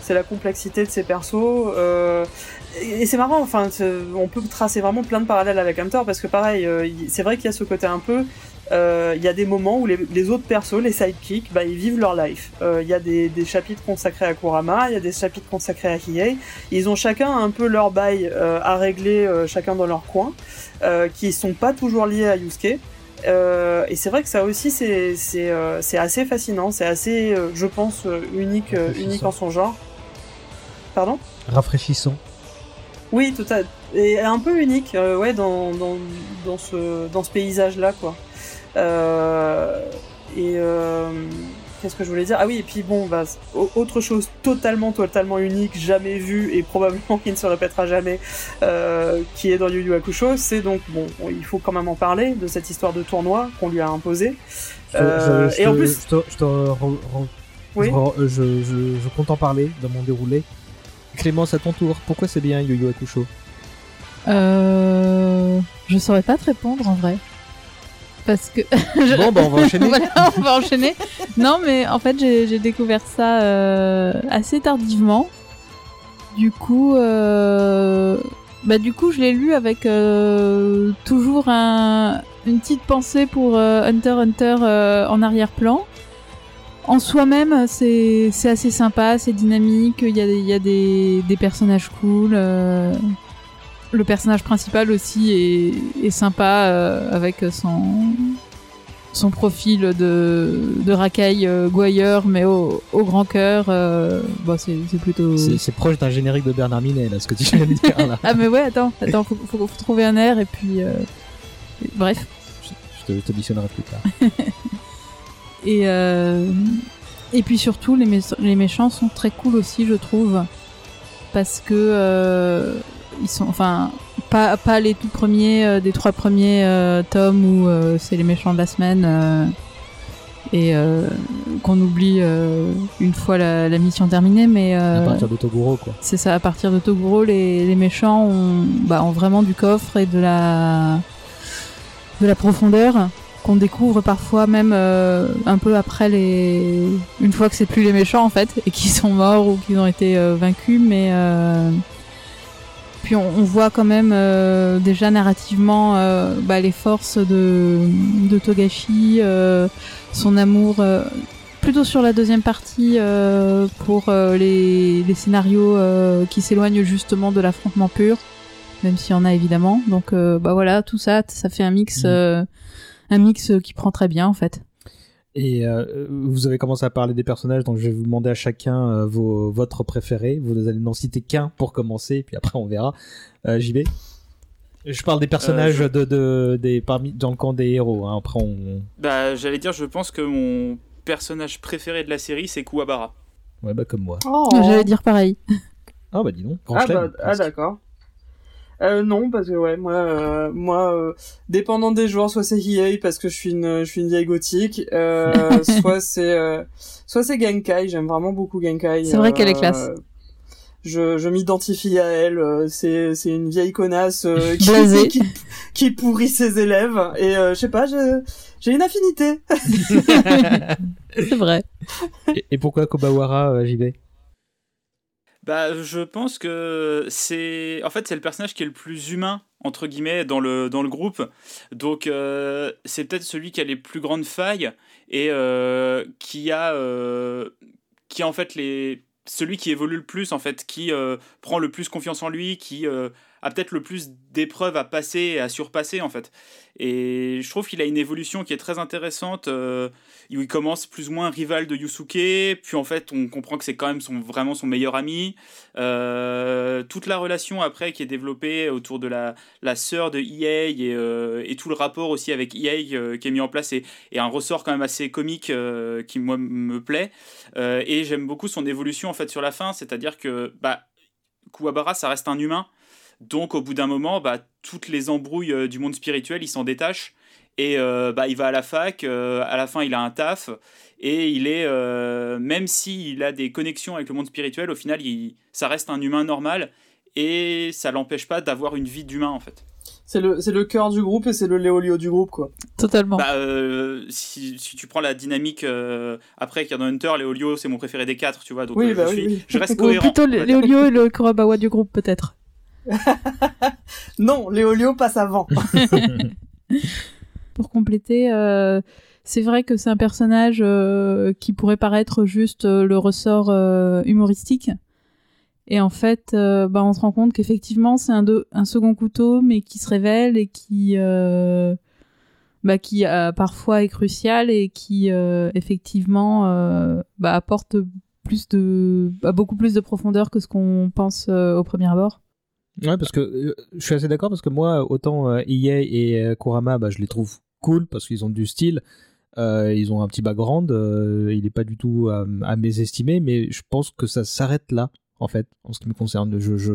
c'est la complexité de ces persos et c'est marrant, enfin, on peut tracer vraiment plein de parallèles avec Hunter parce que pareil, euh, c'est vrai qu'il y a ce côté un peu. Euh, il y a des moments où les, autres persos, les sidekicks, bah, ils vivent leur life. Euh, il y a des, chapitres consacrés à Kurama, il y a des chapitres consacrés à Hiei. Ils ont chacun un peu leur bail à régler, chacun dans leur coin, qui sont pas toujours liés à Yusuke. Euh, et c'est vrai que ça aussi, c'est euh, assez fascinant, c'est assez, euh, je pense, euh, unique euh, unique en son genre. Pardon? Rafraîchissant. Oui, tout à et un peu unique, euh, ouais, dans dans dans ce dans ce paysage-là, quoi. Euh, et euh, qu'est-ce que je voulais dire? Ah oui, et puis bon, bah, au- autre chose totalement totalement unique, jamais vue et probablement qui ne se répétera jamais, euh, qui est dans Yu Yu Hakusho, c'est donc bon, il faut quand même en parler de cette histoire de tournoi qu'on lui a imposé. Je te- Euh, je- je et en plus- je Oui. je, je, je compte en parler dans mon déroulé. Clémence, à ton tour, pourquoi c'est bien Yo-Yo Hakusho? Euh... Je saurais pas te répondre en vrai. Parce que. Bon, bah on va enchaîner. voilà, on va enchaîner. Non, mais en fait, j'ai découvert ça euh, assez tardivement. Du coup, euh, bah du coup, je l'ai lu avec euh, toujours un, une petite pensée pour Hunter Hunter en arrière-plan. En soi-même, c'est c'est assez sympa, c'est dynamique. Il y a, y a des, des personnages cool. Le personnage principal aussi est, est sympa euh, avec son son profil de, de racaille euh, gouailleur mais au, au grand cœur euh, bon, c'est plutôt C'est proche d'un générique de Bernard Minet, là, ce que tu viens de dire, là. ah mais ouais attends attends faut, faut, faut trouver un air et puis et- bref Je je te missionnerai plus tard. et et puis surtout les, mé- les méchants sont très cool aussi je trouve parce que ils sont enfin pas pas les tout premiers euh, des trois premiers euh, tomes où euh, c'est les méchants de la semaine et qu'on oublie une fois la, la mission terminée mais À partir de Toguro, quoi. c'est ça, à partir de Toguro, les, les méchants ont, bah, ont vraiment du coffre et de la, de la profondeur qu'on découvre parfois même euh, un peu après les, une fois que c'est plus les méchants en fait et qu'ils sont morts ou qu'ils ont été euh, vaincus, mais euh, puis on, on voit quand même euh, déjà narrativement euh, bah, les forces de, de Togashi, euh, son amour euh, plutôt sur la deuxième partie euh, pour euh, les, les scénarios euh, qui s'éloignent justement de l'affrontement pur, même s'il y en a évidemment. Donc euh, bah voilà, tout ça, ça fait un mix, euh, un mix qui prend très bien en fait. Et euh, vous avez commencé à parler des personnages, donc je vais vous demander à chacun euh, vos, votre préféré. Vous allez n'en citer qu'un pour commencer, puis après on verra. Euh, JB Je parle des personnages Euh, de, de, des, parmi, dans le camp des héros. hein. Après on. Bah, j'allais dire, je pense que mon personnage préféré de la série, c'est Kuwabara. Ouais, bah comme moi. Oh. J'allais dire pareil. Ah bah dis donc, grand Ah, chelem, bah, ah d'accord. Euh, non, parce que ouais, moi, euh, moi, euh, dépendant des joueurs, soit c'est Hiei parce que je suis une, je suis une vieille gothique, euh, soit c'est, euh, soit c'est Genkai. J'aime vraiment beaucoup Genkai. C'est vrai qu'elle est Euh, classe. Je, je m'identifie à elle. euh, C'est, c'est une vieille connasse euh, qui, qui, qui pourrit ses élèves. Et euh, je sais pas, j'ai une affinité. C'est vrai. et, et pourquoi Kobawara, euh, JB Bah, je pense que c'est. En fait, c'est le personnage qui est le plus humain, entre guillemets, dans le, dans le groupe. Donc, euh, c'est peut-être celui qui a les plus grandes failles et euh, qui a. euh, qui en fait les. Celui qui évolue le plus, en fait, qui prend le plus confiance en lui, qui a peut-être le plus d'épreuves à passer et à surpasser, en fait. Et je trouve qu'il a une évolution qui est très intéressante. euh, il commence plus ou moins rival de Yusuke, puis en fait on comprend que c'est quand même son, vraiment son meilleur ami. Euh, toute la relation après qui est développée autour de la, la sœur de EA et, euh, et tout le rapport aussi avec EA qui est mis en place et, et un ressort quand même assez comique qui moi me plaît. Et j'aime beaucoup son évolution en fait sur la fin, c'est-à-dire que bah, Kuwabara ça reste un humain. Donc au bout d'un moment, bah, toutes les embrouilles euh, du monde spirituel, il s'en détache. Et euh, bah, il va à la fac, euh, à la fin il a un taf, et il est, euh, même s'il a des connexions avec le monde spirituel, au final il, ça reste un humain normal, et ça l'empêche pas d'avoir une vie d'humain en fait. C'est le, c'est le cœur du groupe et c'est le Léolio du groupe, quoi. Totalement. Bah, euh, si, si tu prends la dynamique euh, après qu'il y a dans Hunter, Léolio c'est mon préféré des quatre, tu vois, donc Oui, euh, bah je, oui, suis- oui. je reste Ou cohérent. plutôt. Léolio et le Kurobawa du groupe peut-être. Non, Léolio passe avant. Pour compléter, euh, c'est vrai que c'est un personnage euh, qui pourrait paraître juste euh, le ressort euh, humoristique. Et en fait, euh, bah, on se rend compte qu'effectivement, c'est un, second couteau, mais qui se révèle et qui, euh, bah, qui parfois est crucial et qui effectivement bah, apporte plus de bah, beaucoup plus de profondeur que ce qu'on pense au premier abord. Ouais, parce que je suis assez d'accord parce que moi, autant EA et Kurama, bah, je les trouve cool parce qu'ils ont du style. Euh, ils ont un petit background, euh, il n'est pas du tout à, mésestimer, mais je pense que ça s'arrête là, en fait, en ce qui me concerne. Je, je,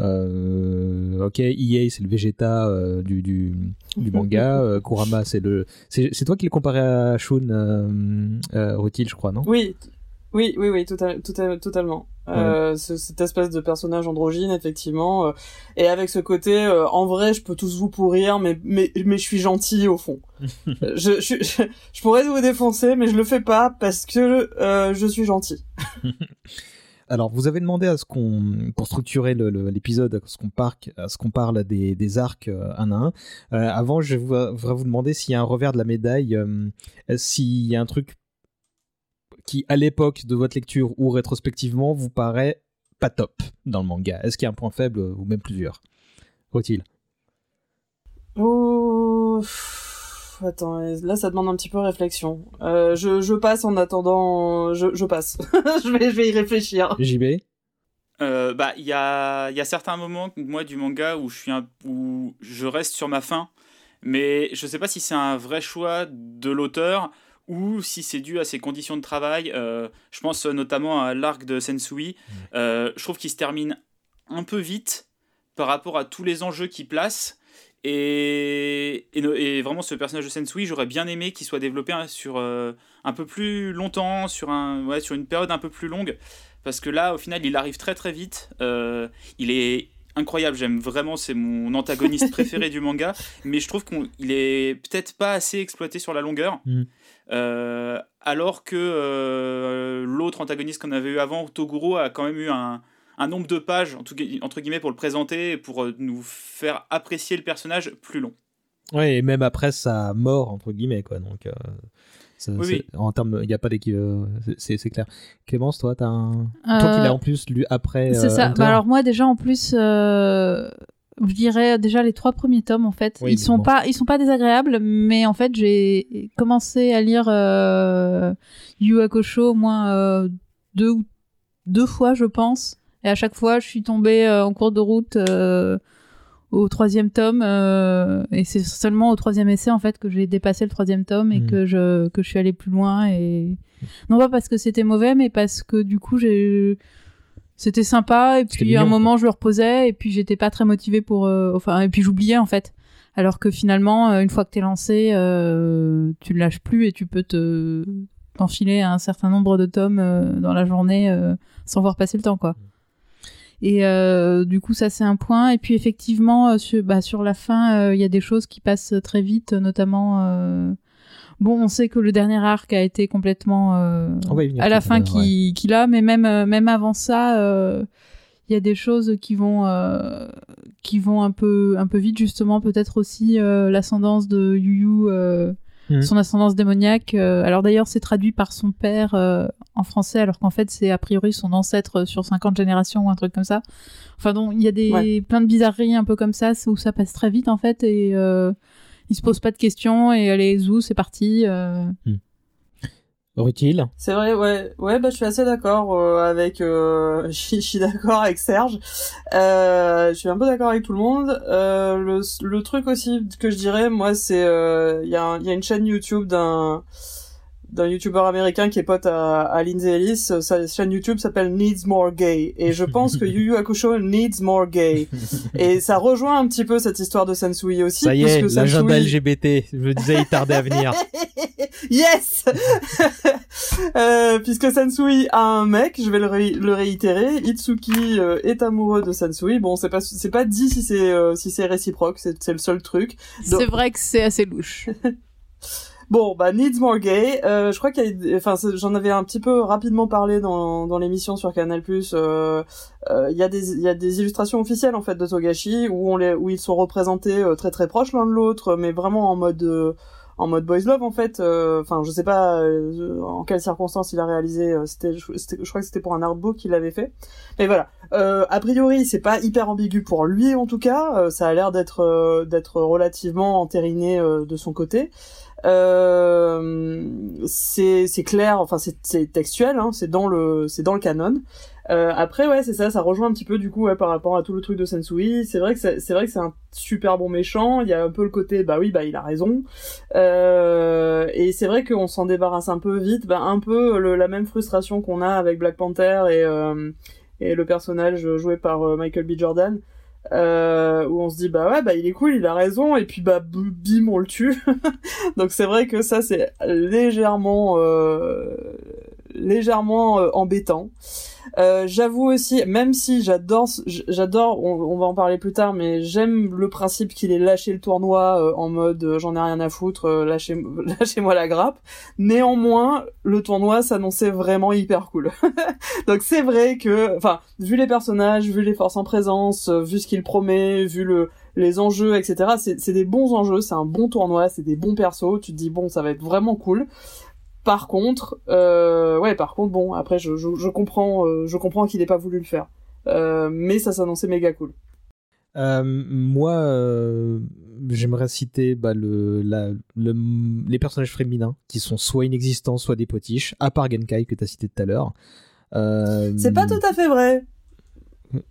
euh, ok, EA, c'est le Vegeta du, du, du, manga, Kurama, c'est le. C'est toi qui le comparé à Shun, Rutil, je crois, non? Oui, oui, oui, oui, totalement. Euh, cette espèce de personnage androgyne, effectivement, euh, et avec ce côté, euh, en vrai, je peux tous vous pourrir, mais mais mais je suis gentil au fond. je, je, je, pourrais vous défoncer, mais je le fais pas parce que je suis gentil. Alors, vous avez demandé à ce qu'on, pour structurer l'épisode, à ce qu'on parle des, des arcs un à un. avant, je voudrais vous demander s'il y a un revers de la médaille, s'il y a un truc qui, à l'époque de votre lecture ou rétrospectivement, vous paraît pas top dans le manga Est-ce qu'il y a un point faible ou même plusieurs? Faut-il Oh. Attends, là ça demande un petit peu réflexion. Euh, je, je, passe en attendant. Je, je passe. je, vais, je vais y réfléchir. JB euh, bah, il y a, y a certains moments, moi, du manga où je, suis un, où je reste sur ma fin, mais je sais pas si c'est un vrai choix de l'auteur ou si c'est dû à ses conditions de travail. Euh, je pense notamment à l'arc de Sensui. Euh, je trouve qu'il se termine un peu vite par rapport à tous les enjeux qu'il place. Et, et, vraiment, ce personnage de Sensui, j'aurais bien aimé qu'il soit développé sur euh, un peu plus longtemps, sur, un, ouais, sur une période un peu plus longue. Parce que là, au final, il arrive très très vite. il est incroyable, j'aime vraiment, c'est mon antagoniste préféré du manga, mais je trouve qu'il est peut-être pas assez exploité sur la longueur. Mm. Euh, alors que euh, l'autre antagoniste qu'on avait eu avant, Toguro, a quand même eu un, nombre de pages, entre guillemets, pour le présenter et pour euh, nous faire apprécier le personnage plus long. Ouais, et même après sa mort, entre guillemets, quoi. Donc, oui, en termes, il n'y a pas d'équipe, c'est clair. Clémence, toi, as un... toi qui l'as en plus lu après. C'est ça. Bah alors moi, déjà, en plus, je dirais déjà les trois premiers tomes en fait. ils sont pas, ils sont pas désagréables, mais en fait j'ai commencé à lire euh, Yu Hakusho au moins euh, deux deux fois je pense, et à chaque fois je suis tombée euh, en cours de route euh, au troisième tome, et c'est seulement au troisième essai en fait que j'ai dépassé le troisième tome et hmm. que je que je suis allée plus loin et non pas parce que c'était mauvais, mais parce que du coup j'ai c'était sympa et puis à un moment je le reposais et puis j'étais pas très motivée pour euh, enfin et puis j'oubliais en fait. Alors que finalement euh, une fois que t'es lancé euh, tu le lâches plus et tu peux te t'enfiler un certain nombre de tomes euh, dans la journée sans voir passer le temps quoi. Et du coup ça c'est un point. Et puis effectivement sur, bah, sur la fin il y a des choses qui passent très vite notamment Bon, on sait que le dernier arc a été complètement euh, à la fin qu'il qui a, mais même euh, même avant ça, euh, il y a des choses qui vont qui vont un peu un peu vite justement, peut-être aussi l'ascendance de Yu Yu. Mhm. Son ascendance démoniaque. alors d'ailleurs, c'est traduit par son père en français, alors qu'en fait, c'est a priori son ancêtre sur 50 générations ou un truc comme ça. Enfin, donc il y a des plein de bizarreries un peu comme ça où ça passe très vite en fait et il se pose pas de questions et allez zou c'est parti euh... Hmm. C'est vrai, ouais, ouais, bah je suis assez d'accord euh, avec, euh, je suis d'accord avec Serge. Euh, je suis un peu d'accord avec tout le monde. Euh, le, le truc aussi que je dirais, moi, c'est, euh, il y, a y a une chaîne YouTube d'un d'un youtubeur américain qui est pote à, à Lindsay Ellis. Sa chaîne YouTube s'appelle Needs More Gay. Et je pense que Yu Yu Hakusho needs more gay. Et ça rejoint un petit peu cette histoire de Sensui aussi. Ça y est, l'agenda LGBT. Je me disais, il tardait à venir. yes! euh, puisque Sensui a un mec, je vais le, le réitérer. Itsuki euh, est amoureux de Sensui. Bon, c'est pas, c'est pas dit si c'est, euh, si c'est réciproque. C'est, c'est le seul truc. C'est vrai que c'est assez louche. Bon, bah Needs More Gay. Euh, je crois qu'il y a, enfin, j'en avais un petit peu rapidement parlé dans, dans l'émission sur Canal+. Euh, euh, il y a des il y a des illustrations officielles en fait de Togashi où on les où ils sont représentés euh, très très proches l'un de l'autre, mais vraiment en mode en mode boys love en fait. Enfin, je sais pas en quelles circonstances il a réalisé. c'était, je crois que c'était pour un artbook qu'il avait fait. Mais voilà. a priori, c'est pas hyper ambigu pour lui en tout cas. ça a l'air d'être d'être relativement entériné de son côté. Euh, c'est clair, enfin c'est textuel, hein, c'est dans le c'est dans le canon. Euh, après ouais c'est ça, ça rejoint un petit peu du coup ouais, par rapport à tout le truc de Sensui. C'est vrai que c'est vrai que c'est un super bon méchant. Il y a un peu le côté bah oui bah il a raison. Euh, et c'est vrai qu'on s'en débarrasse un peu vite, bah un peu le, la même frustration qu'on a avec Black Panther et euh, et le personnage joué par euh, Michael B Jordan euh, où on se dit bah ouais bah il est cool il a raison et puis bah bim on le tue. Donc c'est vrai que ça c'est légèrement euh, légèrement euh, embêtant euh, j'avoue aussi, même si j'adore, j'adore, on, va en parler plus tard, mais j'aime le principe qu'il ait lâché le tournoi euh, en mode euh, j'en ai rien à foutre, lâchez, lâchez-moi la grappe. Néanmoins, le tournoi s'annonçait vraiment hyper cool. Donc c'est vrai que, enfin, vu les personnages, vu les forces en présence, vu ce qu'il promet, vu le les enjeux, etc. C'est des bons enjeux, c'est un bon tournoi, c'est des bons persos. Tu te dis bon, ça va être vraiment cool. Par contre, euh, ouais, par contre, bon, après, je, je, comprends, euh, je comprends qu'il n'ait pas voulu le faire. Euh, mais ça s'annonçait méga cool. moi, j'aimerais citer bah, le, la, les personnages féminins qui sont soit inexistants, soit des potiches, à part Genkai que tu as cité tout à l'heure. C'est pas tout à fait vrai.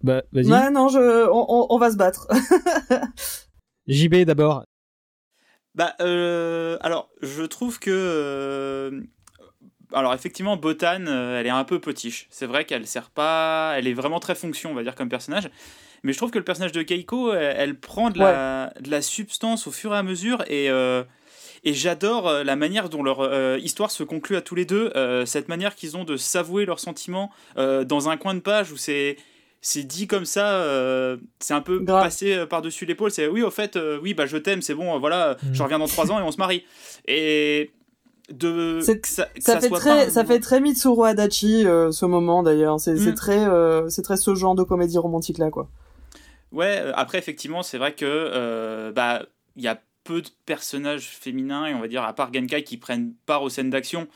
Bah, vas-y. Ouais, non, je, on, on va se battre. JB d'abord. Bah, euh, alors, je trouve que. Euh, alors, effectivement, Botan, euh, elle est un peu potiche. C'est vrai qu'elle sert pas. Elle est vraiment très fonction, on va dire, comme personnage. Mais je trouve que le personnage de Keiko, elle, prend de la, de la, substance au fur et à mesure. Et. et j'adore la manière dont leur histoire se conclut à tous les deux, cette manière qu'ils ont de s'avouer leurs sentiments dans un coin de page où c'est c'est dit comme ça, euh, c'est un peu passé euh, par-dessus l'épaule. C'est oui, au fait, euh, oui, bah je t'aime, c'est bon, voilà, mm. je reviens dans trois ans et on se marie. Et de ça, fait très ça fait très Mitsuru Adachi ce moment d'ailleurs. C'est mm. très c'est très ce genre de comédie romantique là quoi. Ouais, après effectivement, c'est vrai que bah il y a peu de personnages féminins et on va dire à part Genkai qui prennent part aux scènes d'action.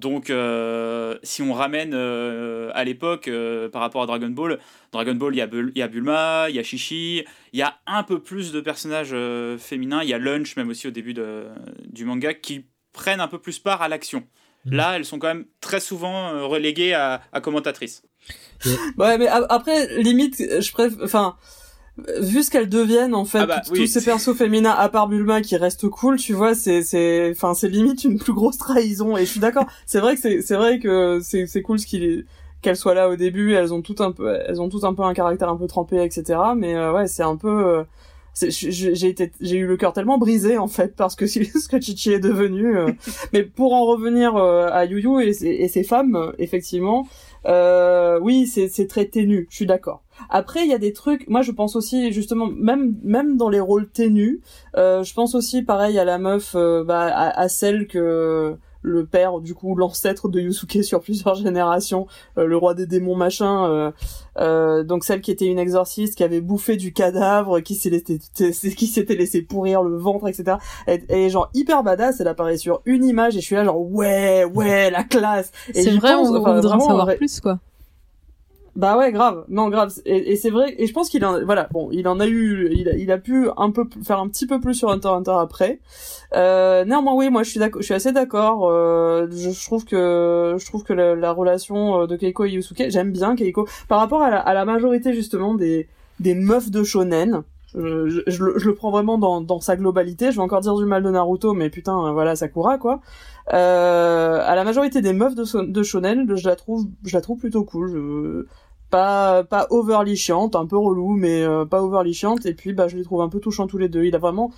Donc, euh, si on ramène euh, à l'époque euh, par rapport à Dragon Ball, Dragon Ball, il y, a y a Bulma, il y a Shishi, il y a un peu plus de personnages féminins, il y a Lunch même aussi au début de, du manga qui prennent un peu plus part à l'action. Mhm. Là, elles sont quand même très souvent reléguées à, à commentatrices. Ouais, mais après, limite, je préfère. Enfin vu ce qu'elles deviennent en fait ah bah, tous ces persos féminins à part Bulma qui restent cool tu vois c'est c'est enfin c'est limite une plus grosse trahison. Et je suis d'accord. C'est vrai que c'est c'est vrai que c'est c'est cool ce qu'il qu'elles soient là au début. Elles ont tout un peu elles ont tout un peu un caractère un peu trempé etc mais euh, ouais c'est un peu euh, j'ai été j'ai eu le cœur tellement brisé en fait parce que ce que Chichi est devenu euh. mais pour en revenir à Yu Yu et, et ses femmes effectivement oui c'est très ténu je suis d'accord après, il y a des trucs. Moi, je pense aussi justement, même même dans les rôles ténus, euh, je pense aussi pareil à la meuf, euh, bah, à, celle que le père, du coup, l'ancêtre de Yusuke sur plusieurs générations, euh, le roi des démons machin. donc celle qui était une exorciste, qui avait bouffé du cadavre, qui s'est qui s'était laissé pourrir le ventre, etc. Elle, est genre hyper badass. Elle apparaît sur une image et je suis là genre ouais ouais la classe. C'est vrai, on, on voudrait en savoir plus quoi. Bah ouais, grave. Non, grave. Et, c'est vrai. Et je pense qu'il en, voilà, bon, il en a eu, il a, il a pu un peu faire un petit peu plus sur Hunter Hunter après. Euh, néanmoins, oui, moi, je suis d'accord, je suis assez d'accord. Euh, je, trouve que, je trouve que la, relation euh, de Keiko et Yusuke, j'aime bien Keiko par rapport à la, à la majorité justement des des meufs de shonen. Je, je, le, je, le, prends vraiment dans, dans sa globalité. Je vais encore dire du mal de Naruto, mais putain, voilà, Sakura, quoi. Euh, à la majorité des meufs de, de shonen, je la trouve, je la trouve plutôt cool. Pas pas overly chiante, un peu relou, mais euh, pas overly chiante. Et puis, bah, je les trouve un peu touchants tous les deux. Il a vraiment,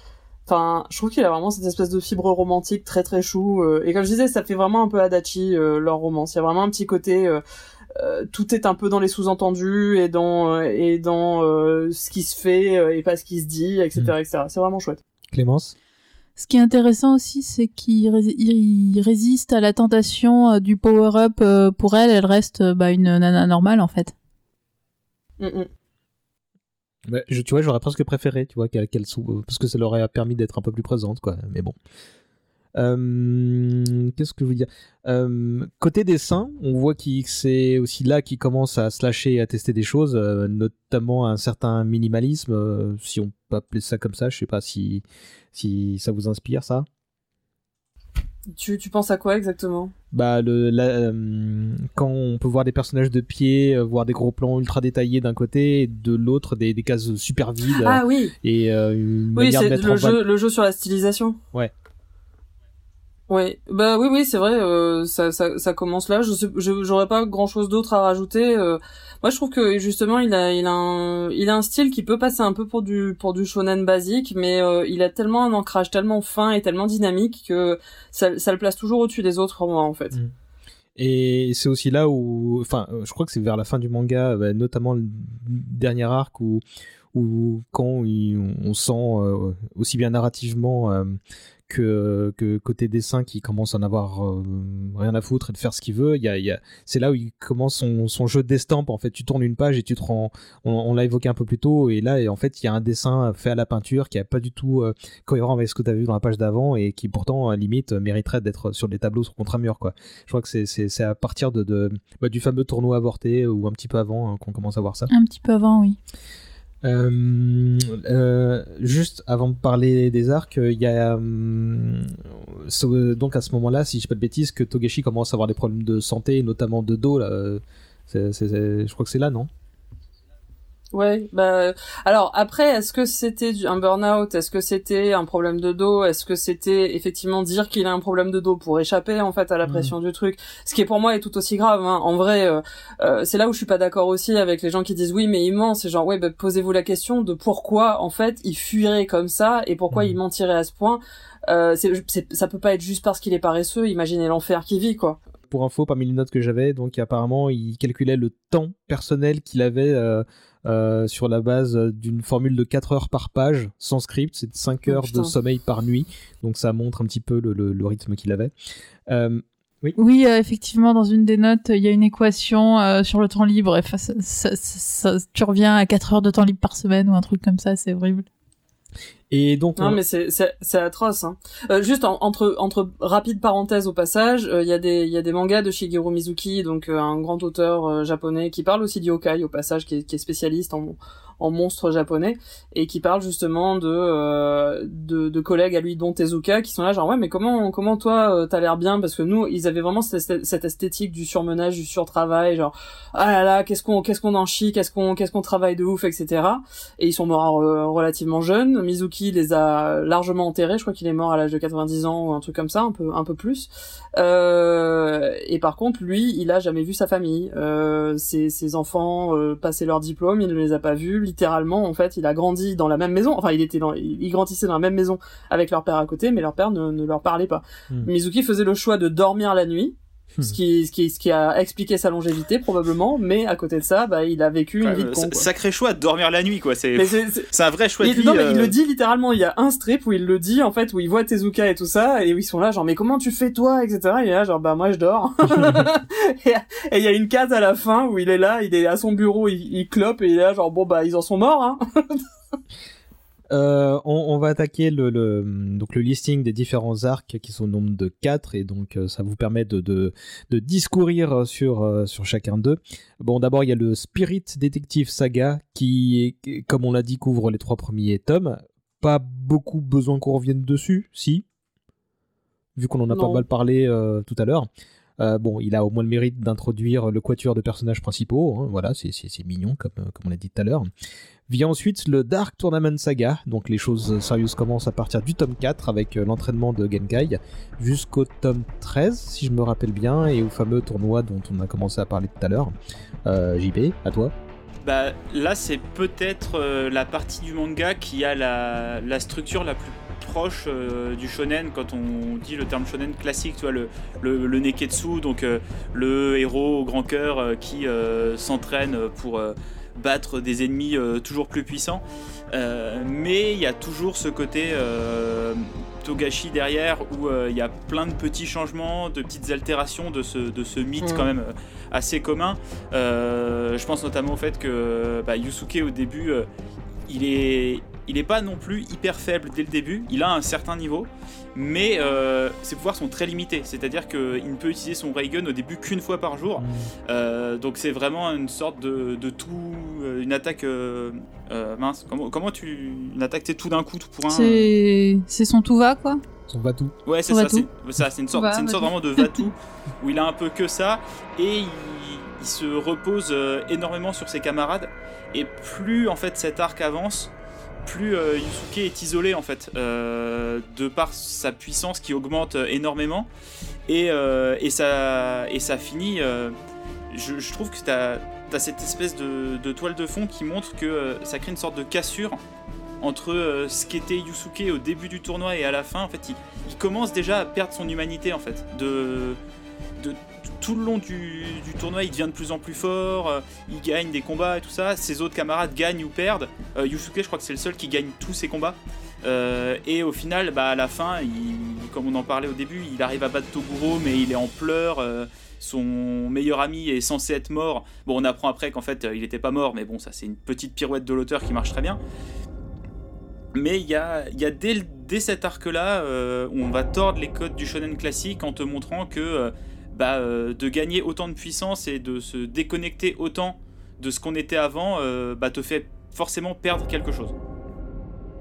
enfin, je trouve qu'il a vraiment cette espèce de fibre romantique très très chou. Euh, et comme je disais, ça fait vraiment un peu Adachi leur romance. Il y a vraiment un petit côté. tout est un peu dans les sous-entendus et dans et dans ce qui se fait et pas ce qui se dit, etc., etc. C'est vraiment chouette. Clémence? Ce qui est intéressant aussi, c'est qu'il résiste à la tentation euh, du power-up. Euh, pour elle, elle reste euh, bah, une nana normale en fait. Mm, mm. je, tu vois, j'aurais presque préféré, tu vois, qu'elle parce que ça leur aurait permis d'être un peu plus présente, quoi. Mais bon. Qu'est-ce que je veux dire? Côté dessin, on voit que c'est aussi là qu'il commence à se lâcher et à tester des choses, notamment un certain minimalisme, si on peut appeler ça comme ça. Je sais pas si, si ça vous inspire ça. Tu, tu penses à quoi exactement? Bah le euh, quand on peut voir des personnages de pied, euh, voir des gros plans ultra détaillés d'un côté et de l'autre des, des cases super vides. Ah oui. Et euh, une oui, c'est le jeu le jeu sur la stylisation. Ouais. Ouais, bah oui, oui, c'est vrai, euh, ça, ça, commence là. Je j'aurais pas grand chose d'autre à rajouter. Euh. moi, je trouve que justement, il a, il a un, il a un style qui peut passer un peu pour du, pour du shonen basique, mais euh, il a tellement un ancrage tellement fin et tellement dynamique que ça, ça le place toujours au-dessus des autres moi, en fait. Mm. Et c'est aussi là où, enfin, je crois que c'est vers la fin du manga, bah, notamment le dernier arc où, où quand on sent aussi bien narrativement que, côté dessin qui commence à en avoir euh, rien à foutre et de faire ce qu'il veut. Y y a... C'est là où il commence son, jeu d'estampe. En fait, tu tournes une page et tu te rends. On, l'a évoqué un peu plus tôt. Et là, en fait, il y a un dessin fait à la peinture qui est pas du tout euh, cohérent avec ce que tu as vu dans la page d'avant et qui pourtant, à limite, mériterait d'être sur les tableaux sur contre un mur. Quoi. Je crois que c'est, c'est, c'est à partir de bah, du fameux tournoi avorté ou un petit peu avant hein, qu'on commence à voir ça. Un petit peu avant, oui. Euh, euh, juste avant de parler des arcs, il y a donc à ce moment-là, si je dis pas de bêtises, que Togashi commence à avoir des problèmes de santé, notamment de dos. Là. je crois que c'est là, non? Ouais, bah alors après, est-ce que c'était un burn-out? Est-ce que c'était un problème de dos? Est-ce que c'était effectivement dire qu'il a un problème de dos pour échapper en fait à la mmh. pression du truc? Ce qui est pour moi est tout aussi grave. Hein. En vrai, euh, euh, c'est là où je suis pas d'accord aussi avec les gens qui disent oui, mais il ment. C'est genre ouais, bah, posez-vous la question de pourquoi en fait il fuirait comme ça et pourquoi mmh. il mentirait à ce point. Euh, ça peut pas être juste parce qu'il est paresseux. Imaginez l'enfer qu'il vit quoi pour info, parmi les notes que j'avais, donc apparemment, il calculait le temps personnel qu'il avait euh, euh, sur la base d'une formule de 4 heures par page, sans script, c'est 5 heures de sommeil par nuit, donc ça montre un petit peu le, rythme qu'il avait. Euh, oui, oui effectivement, dans une des notes, il y a une équation sur le temps libre, et tu reviens à 4 heures de temps libre par semaine ou un truc comme ça, c'est horrible. Et donc non mais c'est c'est atroce. Hein. Euh, juste entre entre rapide parenthèse au passage, euh, il y a des il y a des mangas de Shigeru Mizuki, donc euh, un grand auteur euh, japonais qui parle aussi d'yokai au passage, qui est, qui est spécialiste en en monstre japonais et qui parle justement de, euh, de, de collègues à lui dont Tezuka qui sont là genre ouais mais comment comment toi euh, t'as l'air bien? Parce que nous ils avaient vraiment cette, esthétique du surmenage du surtravail genre ah là là qu'est-ce qu'on qu'est-ce qu'on en chie qu'est-ce qu'on qu'est-ce qu'on travaille de ouf etc et ils sont morts euh, relativement jeunes. Mizuki les a largement enterrés. Je crois qu'il est mort à l'âge de 90 ans ou un truc comme ça un peu un peu plus euh, et par contre lui il a jamais vu sa famille. Euh, ses, ses enfants euh, passaient leur diplôme il ne les a pas vus. Littéralement en fait il a grandi dans la même maison. Enfin il était dans il grandissait dans la même maison avec leur père à côté mais leur père ne, leur parlait pas. Hmm. Mizuki faisait le choix de dormir la nuit hmm. ce qui, ce qui, ce qui a expliqué sa longévité probablement, mais à côté de ça, bah, il a vécu une vie de con. Sacré choix de dormir la nuit, quoi. C'est, c'est un vrai choix il, de vie. Non, mais il le euh. dit littéralement. Il y a un strip où il le dit en fait, où il voit Tezuka et tout ça, et où ils sont là, genre mais comment tu fais toi, etc. Il est là, genre bah moi je dors. et il y a une case à la fin où il est là, il est à son bureau, il, il clope et il est là, genre bon bah ils en sont morts. Hein. Euh, on, va attaquer le, donc le listing des différents arcs qui sont au nombre de 4 et donc euh, ça vous permet de, de, discourir sur, euh, sur chacun d'eux. Bon, d'abord il y a le Spirit Detective Saga qui, comme on l'a dit, couvre les trois premiers tomes. Pas beaucoup besoin qu'on revienne dessus, si, vu qu'on en a pas mal parlé tout à l'heure. bon, il a au moins le mérite d'introduire le quatuor de personnages principaux. Hein, voilà, c'est mignon, comme, comme on l'a dit tout à l'heure. Vient ensuite le Dark Tournament Saga, donc les choses sérieuses commencent à partir du tome 4 avec euh, l'entraînement de Genkai jusqu'au tome 13 si je me rappelle bien et au fameux tournoi dont on a commencé à parler tout à l'heure. Euh, JP, à toi bah, là, c'est peut-être euh, la partie du manga qui a la, structure la plus proche du shonen quand on dit le terme shonen classique, tu vois, le, le, neketsu, donc le héros au grand cœur qui s'entraîne pour battre des ennemis euh, toujours plus puissants. Euh, mais il y a toujours ce côté euh, Togashi derrière où il y a plein de petits changements, de petites altérations de ce, de ce mythe mm. quand même assez commun. je pense notamment au fait que bah, Yusuke au début, il est il est pas non plus hyper faible dès le début. Il a un certain niveau, mais euh, ses pouvoirs sont très limités. C'est-à-dire qu'il ne peut utiliser son ray gun au début qu'une fois par jour. Mm. Euh, donc c'est vraiment une sorte de, de tout, euh, une attaque euh, euh, mince. Comment, comment tu une attaque c'est tout d'un coup tout pour un? C'est c'est son tout va quoi. On va tout. Ouais, c'est ça. C'est tout. ça, c'est une sorte, va, c'est une va sorte tout. vraiment de va-tout où il a un peu que ça et il, il se repose énormément sur ses camarades. Et plus en fait cet arc avance, plus euh, Yusuke est isolé en fait euh, de par sa puissance qui augmente euh, énormément et, et ça et ça finit. je, trouve que t'as as cette espèce de, toile de fond qui montre que ça crée une sorte de cassure entre ce qu'était Yusuke au début du tournoi et à la fin. En fait, il, commence déjà à perdre son humanité en fait. De tout le long du, tournoi, il devient de plus en plus fort. euh, il gagne des combats et tout ça. Ses autres camarades gagnent ou perdent. Euh, Yusuke, je crois que c'est le seul qui gagne tous ses combats. Euh, et au final, bah, à la fin, comme on en parlait au début, il arrive à battre Toguro, mais il est en pleurs. euh, son meilleur ami est censé être mort. Bon, on apprend après qu'en fait, il n'était pas mort, mais bon, ça c'est une petite pirouette de l'auteur qui marche très bien. Mais il y a, y a dès, dès cet arc-là, on va tordre les codes du shonen classique en te montrant que bah, euh, de gagner autant de puissance et de se déconnecter autant de ce qu'on était avant, euh, bah, te fait forcément perdre quelque chose.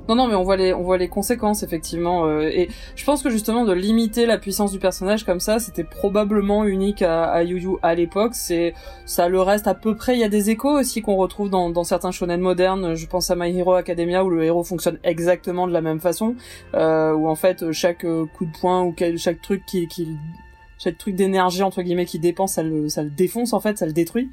Non, non, mais on voit les, on voit les conséquences effectivement. euh, et je pense que justement de limiter la puissance du personnage comme ça, c'était probablement unique à, Yu Yu à l'époque. C'est, ça le reste à peu près. Il y a des échos aussi qu'on retrouve dans, certains shonen modernes. Je pense à My Hero Academia où le héros fonctionne exactement de la même façon, où en fait chaque coup de poing ou chaque truc qui, qui chaque truc d'énergie entre guillemets qui dépense, ça le, ça le défonce en fait, ça le détruit.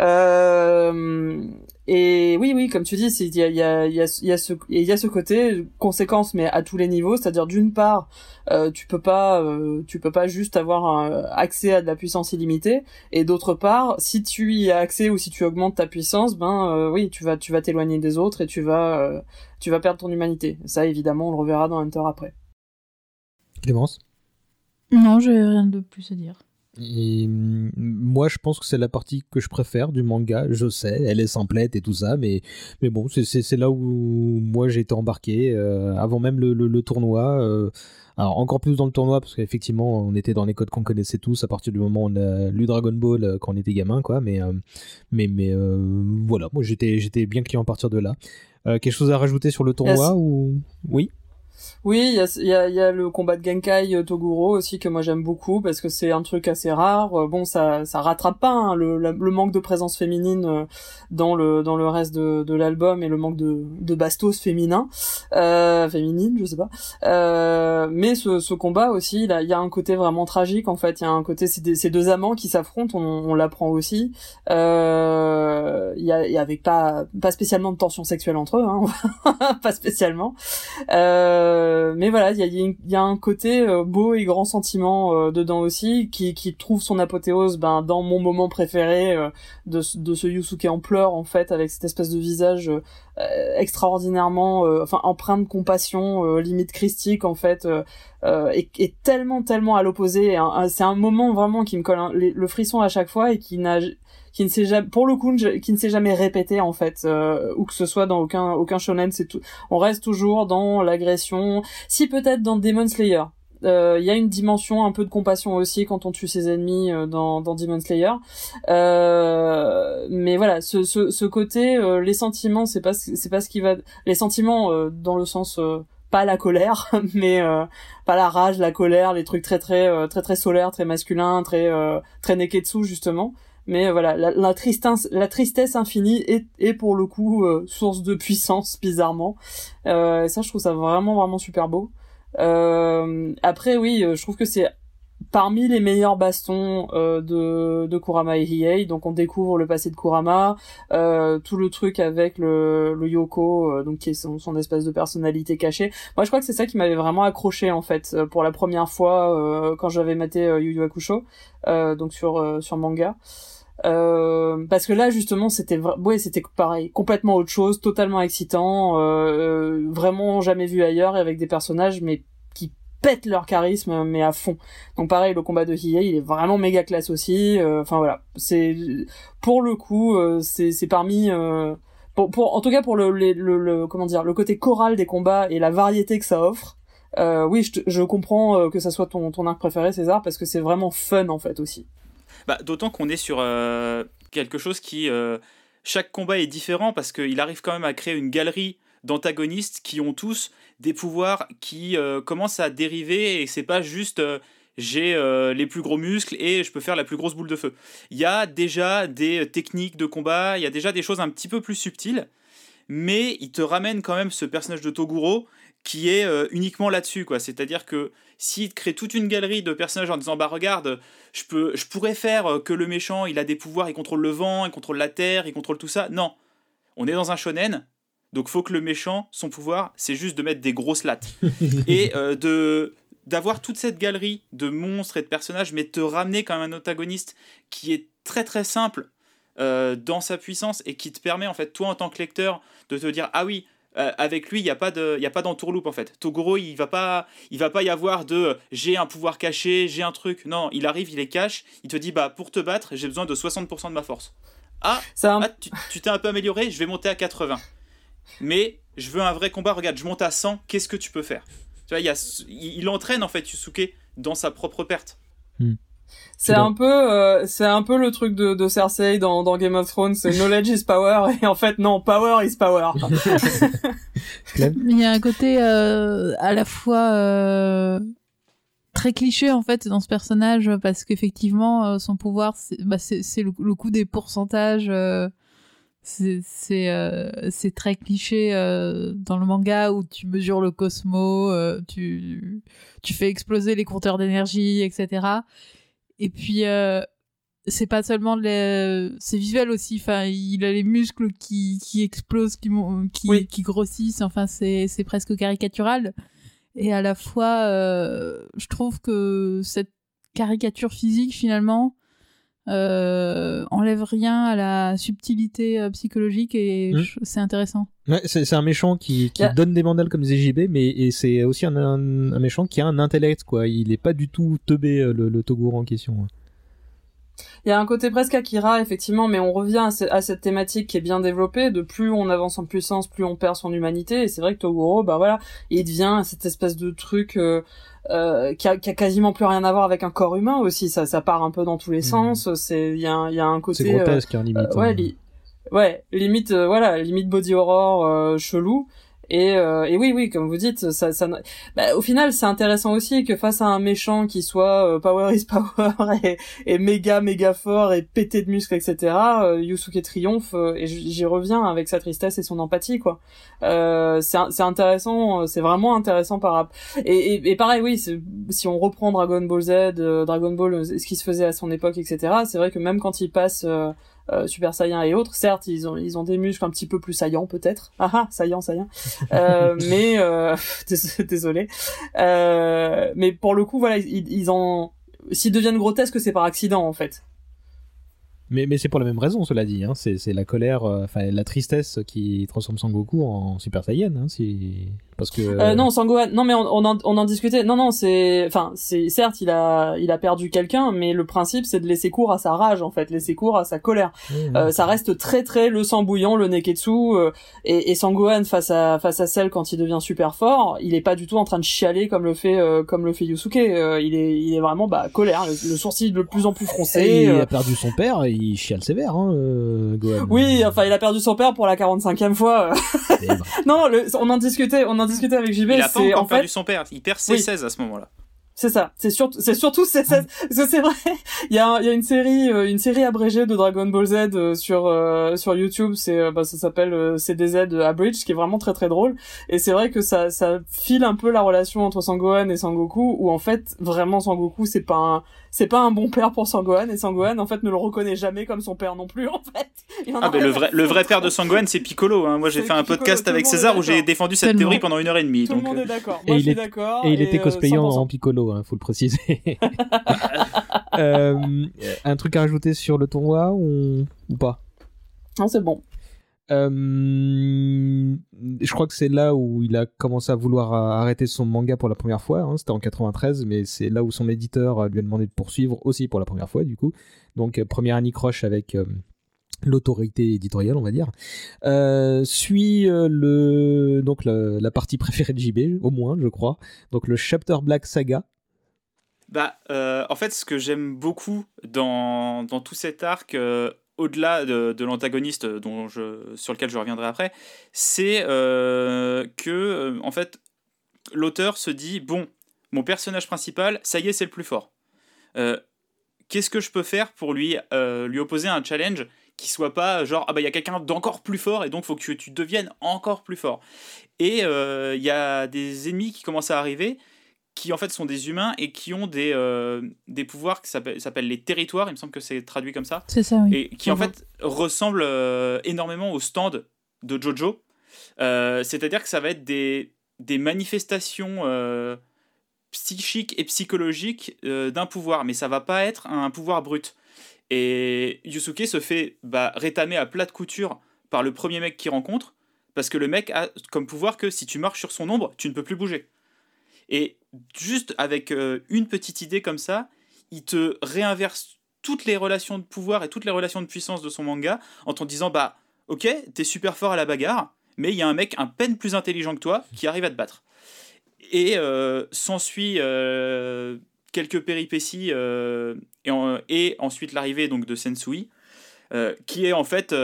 Euh, et oui, oui, comme tu dis, il y a, il y, a, y, a, y, a ce, il y a ce côté conséquence, mais à tous les niveaux. C'est-à-dire d'une part, euh, tu peux pas, euh, tu peux pas juste avoir accès à de la puissance illimitée, et d'autre part, si tu y as accès ou si tu augmentes ta puissance, ben euh, oui, tu vas, tu vas t'éloigner des autres et tu vas, euh, tu vas perdre ton humanité. Ça, évidemment, on le reverra dans Hunter après. Clémence? Non, j'ai rien de plus à dire. Et mm, moi, je pense que c'est la partie que je préfère du manga. Je sais, elle est simplette et tout ça, mais, mais bon, c'est- là où moi j'ai été embarqué euh, avant même le, le- le tournoi. euh, alors encore plus dans le tournoi parce qu'effectivement, on était dans les codes qu'on connaissait tous à partir du moment où on a lu Dragon Ball euh, quand on était gamin, quoi. Mais, euh, mais, mais euh, voilà, moi j'étais j'étais bien client à partir de là. Euh, quelque chose à rajouter sur le tournoi Yes. ou oui? Oui, il y a, y, a, y a le combat de Genkai euh, Toguro aussi que moi j'aime beaucoup parce que c'est un truc assez rare. Euh, Bon, ça ça rattrape pas hein, le, le manque de présence féminine euh, dans le dans le reste de, de l'album et le manque de, de bastos féminin, euh, féminine, je sais pas. Euh, mais ce, ce combat aussi, il, a- y a un côté vraiment tragique en fait. Il y a un côté c'est ces deux amants qui s'affrontent, on, on l'apprend aussi. Il y a, y avait pas pas spécialement de tension sexuelle entre eux, hein, pas spécialement. Euh, mais voilà, il y a, un côté euh, beau et grand sentiment euh, dedans aussi, qui, trouve son apothéose ben, dans mon moment préféré euh, de, ce- Yusuke en pleurs, en fait, avec cette espèce de visage euh, extraordinairement, euh, enfin, empreint de compassion, euh, limite christique, en fait, euh, euh, et, tellement, tellement à l'opposé. C'est un moment vraiment qui me colle les- le frisson à chaque fois et qui n'a qui ne s'est jamais pour le coup qui ne s'est jamais répété en fait euh, ou que ce soit dans aucun aucun shonen c'est tout on reste toujours dans l'agression si peut-être dans Demon Slayer. Euh, il y a une dimension un peu de compassion aussi quand on tue ses ennemis euh, dans, dans Demon Slayer. Euh, mais voilà ce, ce, ce côté euh, les sentiments c'est pas ce- c'est pas ce qui va les sentiments dans le sens pas la colère mais pas la rage la colère les trucs très très euh, très très solaires très masculins très très neketsu justement mais voilà, la, tristesse, la tristesse infinie est, est pour le coup euh, source de puissance, bizarrement. Euh, ça, je trouve ça vraiment, vraiment super beau. Euh, après, oui, euh, je trouve que c'est parmi les meilleurs bastons euh, de, de Kurama et Hiei. Donc, on découvre le passé de Kurama, euh, tout le truc avec le, le Yoko, euh, donc qui est son, son espèce de personnalité cachée. Moi, je crois que c'est ça qui m'avait vraiment accroché en fait euh, pour la première fois euh, quand j'avais maté euh, Yu Yu Hakusho, donc sur sur manga. Euh, parce que là justement c'était ouais c'était pareil complètement autre chose totalement excitant euh, vraiment jamais vu ailleurs et avec des personnages mais pètent leur charisme mais à fond donc pareil le combat de Hiei il est vraiment méga classe aussi euh, enfin voilà c'est pour le coup euh, c'est c'est parmi euh, pour, en tout cas pour le, le, le, comment dire le côté choral des combats et la variété que ça offre. Oui, je, comprends que ça soit ton, arc préféré, César, parce que c'est vraiment fun en fait aussi. Bah, D'autant qu'on est sur quelque chose qui. chaque combat est différent parce qu'il arrive quand même à créer une galerie d'antagonistes qui ont tous des pouvoirs qui commencent à dériver et c'est pas juste j'ai les plus gros muscles et je peux faire la plus grosse boule de feu. Il y a déjà des techniques de combat, il y a déjà des choses un petit peu plus subtiles, mais il te ramène quand même ce personnage de Toguro qui est euh, uniquement là-dessus quoi. C'est-à-dire que s'il crée toute une galerie de personnages en disant bah regarde je peux je pourrais faire euh, que le méchant il a des pouvoirs il contrôle le vent il contrôle la terre il contrôle tout ça. Non. On est dans un shonen donc faut que le méchant son pouvoir c'est juste de mettre des grosses lattes et euh, de d'avoir toute cette galerie de monstres et de personnages mais te ramener quand même un antagoniste qui est très très simple dans sa puissance et qui te permet en fait toi en tant que lecteur de te dire ah oui euh, avec lui, il n'y a pas de, il a pas d'entourloupe en fait. Toguro, il va pas, il va pas y avoir de, j'ai un pouvoir caché, j'ai un truc. Non, il arrive, il est cache. Il te dit, bah pour te battre, j'ai besoin de 60% de ma force. Ah, ah tu t'es un peu amélioré, je vais monter à 80. Mais je veux un vrai combat. Regarde, je monte à 100. Qu'est-ce que tu peux faire? Tu vois, il, entraîne en fait Yusuke dans sa propre perte. Hmm. C'est un peu, euh, c'est un peu le truc de, de Cersei dans, dans Game of Thrones, c'est knowledge is power et en fait non, power is power. Il y a un côté euh, à la fois euh, très cliché en fait dans ce personnage parce qu'effectivement euh, son pouvoir c'est bah, c'est le, le, coup des pourcentages. Euh, c'est c'est très cliché dans le manga où tu mesures le cosmos, tu tu fais exploser les compteurs d'énergie, etc. Et puis, euh, c'est pas seulement les... c'est visuel aussi. Enfin, il a les muscles qui, qui explosent, qui, qui, qui grossissent. Enfin, c'est, c'est presque caricatural. Et à la fois, euh, je trouve que cette caricature physique, finalement, euh, enlève rien à la subtilité euh, psychologique et mmh. c'est intéressant. Ouais, c'est un méchant qui, qui donne des mandales comme ZJB, mais c'est aussi un, un, méchant qui a un intellect, quoi. Il est pas du tout teubé, euh, le, le Toguro en question. Il y a un côté presque Akira, effectivement, mais on revient à, cette thématique qui est bien développée. De plus on avance en puissance, plus on perd son humanité. Et c'est vrai que Toguro, bah voilà, il devient cette espèce de truc euh, euh, qui, a, qui, a, quasiment plus rien à voir avec un corps humain aussi. Ça, ça part un peu dans tous les mmh. sens. C'est, il y a, y a un côté. C'est grotesque, hein, limite. ouais, hein. ouais, limite, voilà, limite body horror chelou. Et, euh, et oui, oui, comme vous dites, ça, ça, bah, au final, c'est intéressant aussi que face à un méchant qui soit euh, power is power et, et, méga méga fort et pété de muscles, etc. Euh, Yusuke triomphe euh, et j'y reviens avec sa tristesse et son empathie, quoi. Euh, c'est intéressant, c'est vraiment intéressant par et, et, et pareil, oui, si on reprend Dragon Ball Z, Dragon Ball, ce qui se faisait à son époque, etc. C'est vrai que même quand il passe euh, Super Saiyan et autres. Certes, ils ont ils ont des muscles un petit peu plus saillants peut-être. Ah ah, saillant, saillant. euh, mais euh, désolé. Mais pour le coup, voilà, ils, ils en s'ils deviennent grotesques, c'est par accident en fait. Mais, mais c'est pour la même raison, cela dit. Hein. C'est la colère, enfin la tristesse qui transforme Sangoku en Super Saiyan. Hein, si... Parce que euh, non, Sangohan. Non, mais on, on, en, on en discutait. Non, non, c'est, enfin, c'est certes, il a, il a perdu quelqu'un, mais le principe, c'est de laisser court à sa rage, en fait, laisser court à sa colère. euh, ça reste très, très le sang bouillant, le neketsu, euh, et, et Sangohan face à, face à celle quand il devient super fort, il est pas du tout en train de chialer comme le fait, euh, comme le fait Yusuke. Euh, il est, il est vraiment, bah, colère, le, sourcil de plus en plus froncé. Et il a perdu son père, il chiale sévère, hein, Gohan. Oui, enfin, il a perdu son père pour la 45e fois. non, le, on en discutait, on en discuter avec JB. Il a pas encore perdu son père. Il perd ses 16 à ce moment-là. C'est ça. C'est surtout, c'est surtout c'est parce que c'est vrai. Il y a, il y a une série, euh, une série abrégée de Dragon Ball Z euh, sur euh, sur YouTube. C'est, bah, ça s'appelle CDZ Abridged, qui est vraiment très très drôle. Et c'est vrai que ça ça file un peu la relation entre Sangohan et Sangoku, où en fait vraiment Sangoku c'est pas un c'est pas un bon père pour Sangohan et Sangohan en fait ne le reconnaît jamais comme son père non plus en fait. ah ben le vrai le vrai père de Sangohan c'est Piccolo. Hein. Moi j'ai fait un podcast avec César où j'ai défendu cette théorie pendant une heure et demie. Tout le monde est d'accord. Moi je suis d'accord. Et il était cosplayant en Piccolo, hein, faut le préciser. euh, un truc à rajouter sur le tournoi ou, ou pas? Non c'est bon. Euh, je crois que c'est là où il a commencé à vouloir arrêter son manga pour la première fois. Hein, C'était en 93, mais c'est là où son éditeur lui a demandé de poursuivre aussi pour la première fois, du coup. Donc, euh, première anicroche avec, euh, l'autorité éditoriale, on va dire, euh, suit euh, le donc la partie préférée de JB, au moins, je crois. Donc le Chapter Black Saga. Bah, euh, en fait, ce que j'aime beaucoup dans, dans tout cet arc, au-delà de, l'antagoniste dont je, sur lequel je reviendrai après, c'est que, en fait, l'auteur se dit bon, mon personnage principal, ça y est, c'est le plus fort. Qu'est-ce que je peux faire pour lui, lui opposer un challenge qui soit pas genre ah bah il y a quelqu'un d'encore plus fort et donc faut que tu deviennes encore plus fort. Et euh, il y a des ennemis qui commencent à arriver qui en fait sont des humains et qui ont des, euh, des pouvoirs qui s'appellent les territoires, il me semble que c'est traduit comme ça. C'est ça, oui. Et qui en fait ressemblent euh, énormément au stand de Jojo. C'est-à-dire que ça va être des, des manifestations psychiques et psychologiques d'un pouvoir, mais ça va pas être un pouvoir brut. Et Yusuke se fait bah, rétamer à plat de couture par le premier mec qu'il rencontre, parce que le mec a comme pouvoir que si tu marches sur son ombre, tu ne peux plus bouger. Et juste avec euh, une petite idée comme ça, il te réinverse toutes les relations de pouvoir et toutes les relations de puissance de son manga en te disant bah ok, t'es super fort à la bagarre, mais il y a un mec un peine plus intelligent que toi qui arrive à te battre. Et euh, s'ensuit euh, quelques péripéties et, et, ensuite l'arrivée donc de Sensui, qui est en fait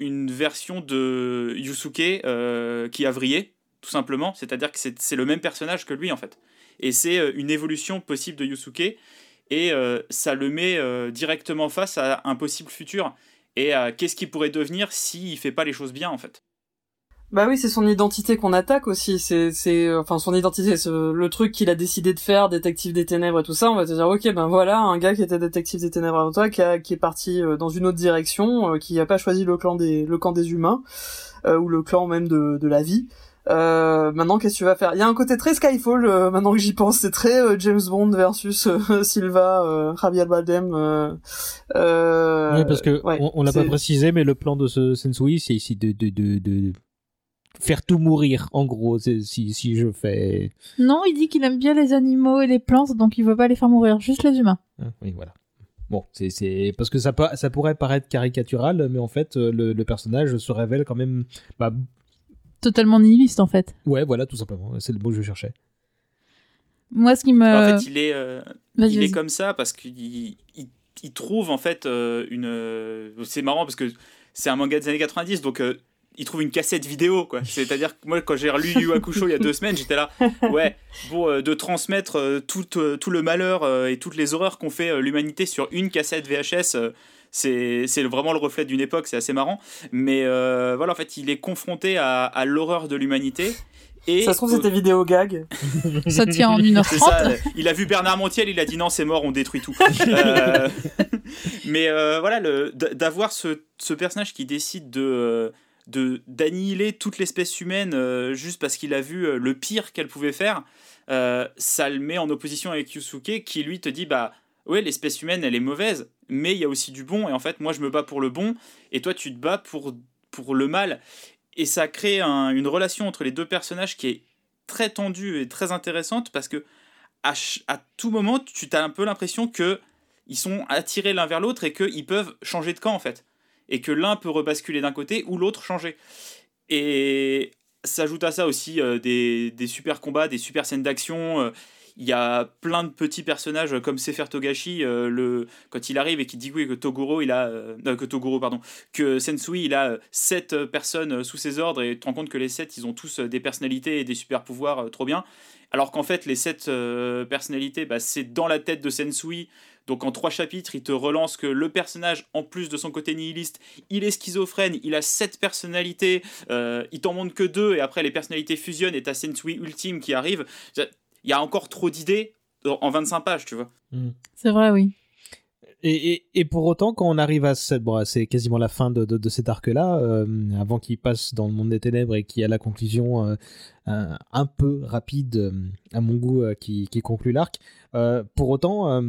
une version de Yusuke qui a vrillé, tout simplement. C'est-à-dire que c'est le même personnage que lui en fait. Et c'est une évolution possible de Yusuke et ça le met directement face à un possible futur et à qu'est-ce qu'il pourrait devenir s'il fait pas les choses bien en fait. Bah oui, c'est son identité qu'on attaque aussi. C'est, enfin, son identité, le truc qu'il a décidé de faire, détective des ténèbres et tout ça. On va te dire, ok, ben voilà, un gars qui était détective des ténèbres avant toi, qui, est parti euh, dans une autre direction, euh, qui a pas choisi le clan des, camp des humains euh, ou le clan même de la vie. Euh, maintenant, qu'est-ce que tu vas faire? Il y a un côté très Skyfall. maintenant que j'y pense, c'est très James Bond versus Silva, Javier Bardem. oui, parce que on, l'a pas précisé, mais le plan de ce Sensui, c'est ici de, de, de, de faire tout mourir, en gros, si, si je fais... Non, il dit qu'il aime bien les animaux et les plantes, donc il veut pas les faire mourir, juste les humains. Ah, oui, voilà. Bon, c'est parce que ça, ça pourrait paraître caricatural, mais en fait, euh, le, personnage se révèle quand même... Bah, Totalement nihiliste, en fait. Ouais, voilà, tout simplement. C'est le mot que je cherchais. Moi, ce qui me... En fait, il est, euh, il est comme ça parce qu'il il, trouve, en fait, euh, une... C'est marrant parce que c'est un manga des années 90, donc il trouve une cassette vidéo quoi c'est à dire que moi quand j'ai relu Yu Hakusho il y a deux semaines j'étais là ouais bon euh, de transmettre euh, tout, euh, tout le malheur et toutes les horreurs qu'ont fait l'humanité sur une cassette VHS c'est c'est vraiment le reflet d'une époque c'est assez marrant mais voilà en fait il est confronté à, à l'horreur de l'humanité et ça se trouve, c'était vidéo gag. ça tient en 1h30. Ça, il a vu Bernard Montiel, il a dit non, c'est mort, on détruit tout. mais voilà, d'avoir ce, ce, personnage qui décide de, de d'annihiler toute l'espèce humaine euh, juste parce qu'il a vu euh, le pire qu'elle pouvait faire, euh, ça le met en opposition avec Yusuke qui lui te dit bah ouais l'espèce humaine elle est mauvaise, mais il y a aussi du bon et en fait moi je me bats pour le bon et toi tu te bats pour pour le mal et ça crée une relation entre les deux personnages qui est très tendue et très intéressante parce que à, tout moment tu as un peu l'impression que ils sont attirés l'un vers l'autre et qu'ils peuvent changer de camp en fait et que l'un peut rebasculer d'un côté ou l'autre changer. Et s'ajoute à ça aussi euh, des, des, super combats, des super scènes d'action. Euh, il y a plein de petits personnages comme Sefer Togashi euh, le, quand il arrive et qui dit oui, que Toguro il a que Toguro pardon que Sensui il a sept personnes sous ses ordres et tu te rends compte que les sept ils ont tous des personnalités et des super pouvoirs trop bien alors qu'en fait les sept personnalités bah, c'est dans la tête de Sensui donc en trois chapitres, il te relance que le personnage, en plus de son côté nihiliste, il est schizophrène, il a sept personnalités, euh, il t'en montre que deux, et après les personnalités fusionnent et t'as Sensui Ultime qui arrive. Il y a encore trop d'idées en 25 pages, tu vois. Hmm. C'est vrai, oui. Et, et, pour autant, quand on arrive à cette, bon, c'est quasiment la fin de, de, cet arc-là, euh, avant qu'il passe dans le monde des ténèbres et qu'il y a la conclusion euh, un, peu rapide, à mon goût, qui, qui, conclut l'arc. pour autant,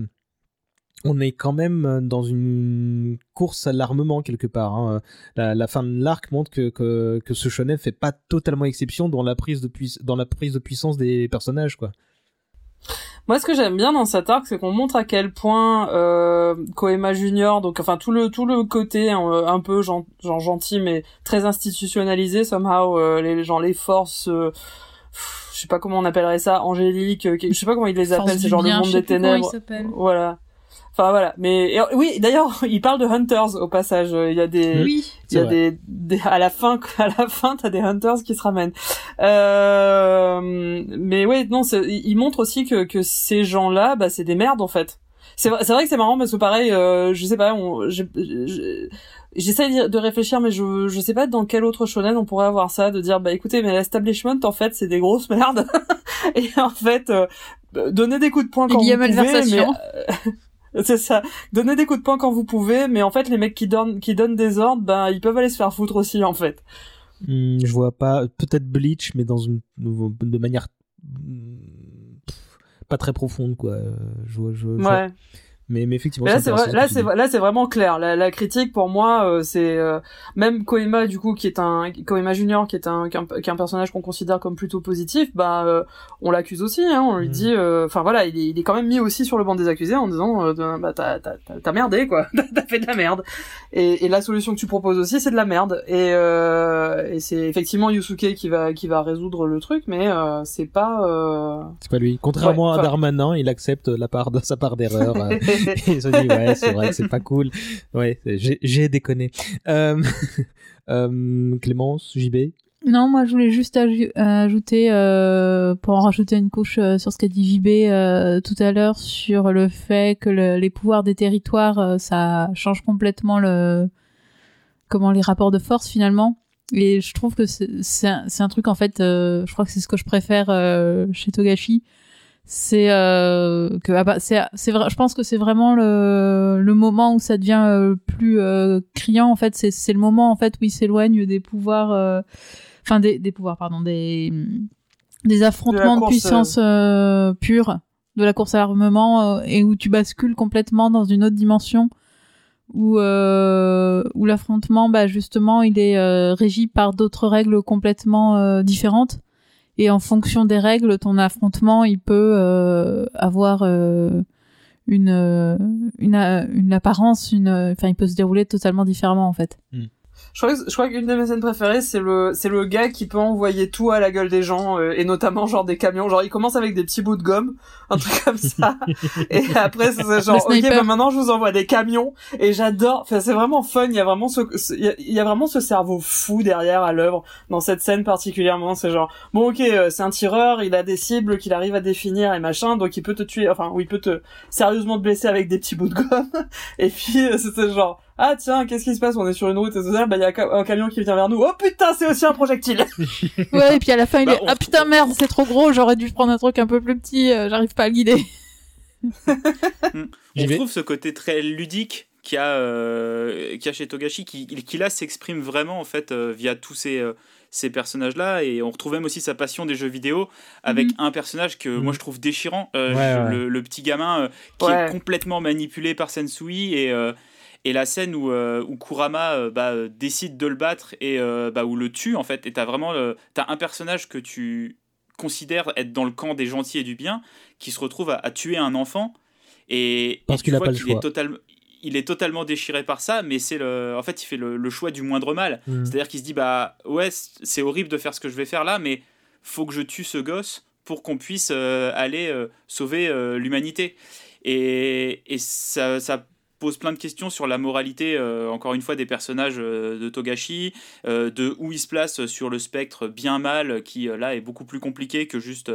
on est quand même euh, dans une course à l'armement quelque part. Hein. La, fin de l'arc montre que, que, ce shonen fait pas totalement exception dans la prise de, dans la prise de puissance des personnages. quoi. Moi, ce que j'aime bien dans cet arc, c'est qu'on montre à quel point euh, Koema Junior, donc enfin tout le tout le côté hein, un peu genre, genre gentil mais très institutionnalisé, somehow euh, les gens les forces, euh, je sais pas comment on appellerait ça, angélique, euh, je sais pas comment ils les appellent, c'est genre le monde des ténèbres. Voilà. Enfin voilà, mais oui, d'ailleurs, il parle de hunters au passage. Il y a des, oui, il y a des, à la fin, à la fin, t'as des hunters qui se ramènent. Euh, mais oui, non, il montre aussi que que ces gens-là, bah, c'est des merdes en fait. C'est vrai, c'est vrai que c'est marrant parce que pareil, euh, je sais pas, j'essaie de réfléchir, mais je je sais pas dans quel autre shonen on pourrait avoir ça, de dire bah écoutez, mais l'establishment en fait c'est des grosses merdes et en fait euh, donner des coups de poing quand il y a vous pouvez, mais, C'est ça. Donnez des coups de poing quand vous pouvez, mais en fait, les mecs qui donnent, qui donnent des ordres, ben, ils peuvent aller se faire foutre aussi, en fait. Hmm, je vois pas, peut-être Bleach, mais dans une, de manière hmm, pas très profonde, quoi. Je, je, ouais. Mais, mais effectivement, là c'est là c'est là c'est vraiment clair. La, la critique pour moi euh, c'est euh, même Koima du coup qui est un Koima Junior qui est un qui est un, personnage qu'on considère comme plutôt positif, bah euh, on l'accuse aussi. Hein, on lui mm. dit, enfin voilà, il est, il est quand même mis aussi sur le banc des accusés en disant bah t'as t'as merdé quoi, t'as fait de la merde. Et, et, la solution que tu proposes aussi c'est de la merde. Et, et c'est effectivement Yusuke qui va qui va résoudre le truc, mais c'est pas c'est pas lui. Contrairement à Darmanin, il accepte la part de sa part d'erreur. ils se dit ouais c'est vrai c'est pas cool. Ouais j'ai déconné. Euh, euh, Clémence JB non, moi je voulais juste ajouter, euh, pour en rajouter une couche euh, sur ce qu'a dit JB euh, tout à l'heure, sur le fait que les pouvoirs des territoires, euh, ça change complètement le comment les rapports de force finalement. Et je trouve que c'est un, un, truc en fait, je crois que c'est ce que je préfère chez Togashi, c'est euh, que ah bah, c'est c'est vrai je pense que c'est vraiment le le moment où ça devient euh, plus euh, criant en fait. C'est c'est le moment en fait où il s'éloigne des pouvoirs euh, enfin des des pouvoirs pardon des des affrontements de, puissance pure de la course à l'armement et où tu bascules complètement dans une autre dimension où où l'affrontement bah justement il est régi par d'autres règles complètement différentes et en fonction des règles, ton affrontement, il peut euh, avoir euh, une, euh, une, une apparence, une, enfin, il peut se dérouler totalement différemment en fait. Hmm. Je crois, je crois qu'une de mes scènes préférées, c'est le, c'est le gars qui peut envoyer tout à la gueule des gens, euh, et notamment genre des camions. Genre, il commence avec des petits bouts de gomme, un truc comme ça. et après, c'est genre, ok, bah maintenant je vous envoie des camions. Et j'adore, enfin, c'est vraiment fun. Il y a vraiment ce, il y, a, vraiment ce cerveau fou derrière à l'œuvre dans cette scène particulièrement. C'est genre, bon, ok, euh, c'est un tireur, il a des cibles qu'il arrive à définir et machin, donc il peut te tuer, enfin, ou il peut te sérieusement te blesser avec des petits bouts de gomme. et puis, euh, c'était genre, ah tiens, qu'est-ce qui se passe? On est sur une route et ça, bah il y a un camion qui vient vers nous. Oh putain, c'est aussi un projectile. ouais, et puis à la fin il bah, est ah putain merde, c'est trop gros, j'aurais dû prendre un truc un peu plus petit, euh, j'arrive pas à le guider. On trouve ce côté très ludique qu'il y a, euh, a chez Togashi qui, qui là s'exprime vraiment en fait euh, via tous ces euh, ces personnages-là et on retrouve même aussi sa passion des jeux vidéo avec mhm. un personnage que moi mhm. je trouve déchirant, Le, le, petit gamin qui est complètement manipulé par Sensui et et la scène où, euh, où Kurama euh, bah, décide de le battre et euh, bah, où le tue, en fait, et t'as vraiment as un personnage que tu considères être dans le camp des gentils et du bien, qui se retrouve à, tuer un enfant. Et, Parce qu'il a pas le choix. Est totalement, il est totalement déchiré par ça, mais c'est le, en fait, il fait le, choix du moindre mal. Mmh. C'est-à-dire qu'il se dit, bah ouais, c'est horrible de faire ce que je vais faire là, mais faut que je tue ce gosse pour qu'on puisse aller sauver l'humanité. Et, et ça, ça, pose plein de questions sur la moralité, euh, encore une fois, des personnages euh, de Togashi, euh, de où il se place sur le spectre bien-mal, qui là est beaucoup plus compliqué que juste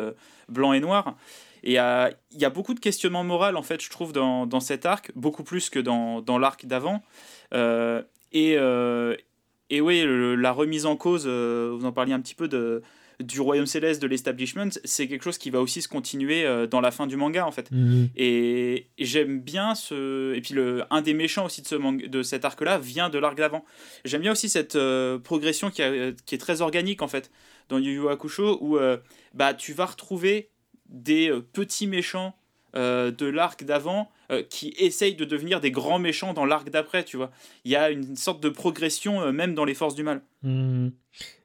blanc et noir. Et il y a beaucoup de questionnements moraux, en fait, je trouve, dans, dans cet arc, beaucoup plus que dans, dans l'arc d'avant. et, et oui, la remise en cause, vous en parliez un petit peu de du royaume céleste de l'establishment, c'est quelque chose qui va aussi se continuer euh, dans la fin du manga en fait. Mhm. Et, j'aime bien ce et puis le un des méchants aussi de ce de cet arc là vient de l'arc d'avant. J'aime bien aussi cette euh, progression qui, qui, est très organique en fait dans Yu Yu Hakusho où euh, bah tu vas retrouver des petits méchants euh, de l'arc d'avant euh, qui essayent de devenir des grands méchants dans l'arc d'après, tu vois. Il y a une sorte de progression euh, même dans les forces du mal. Hmm.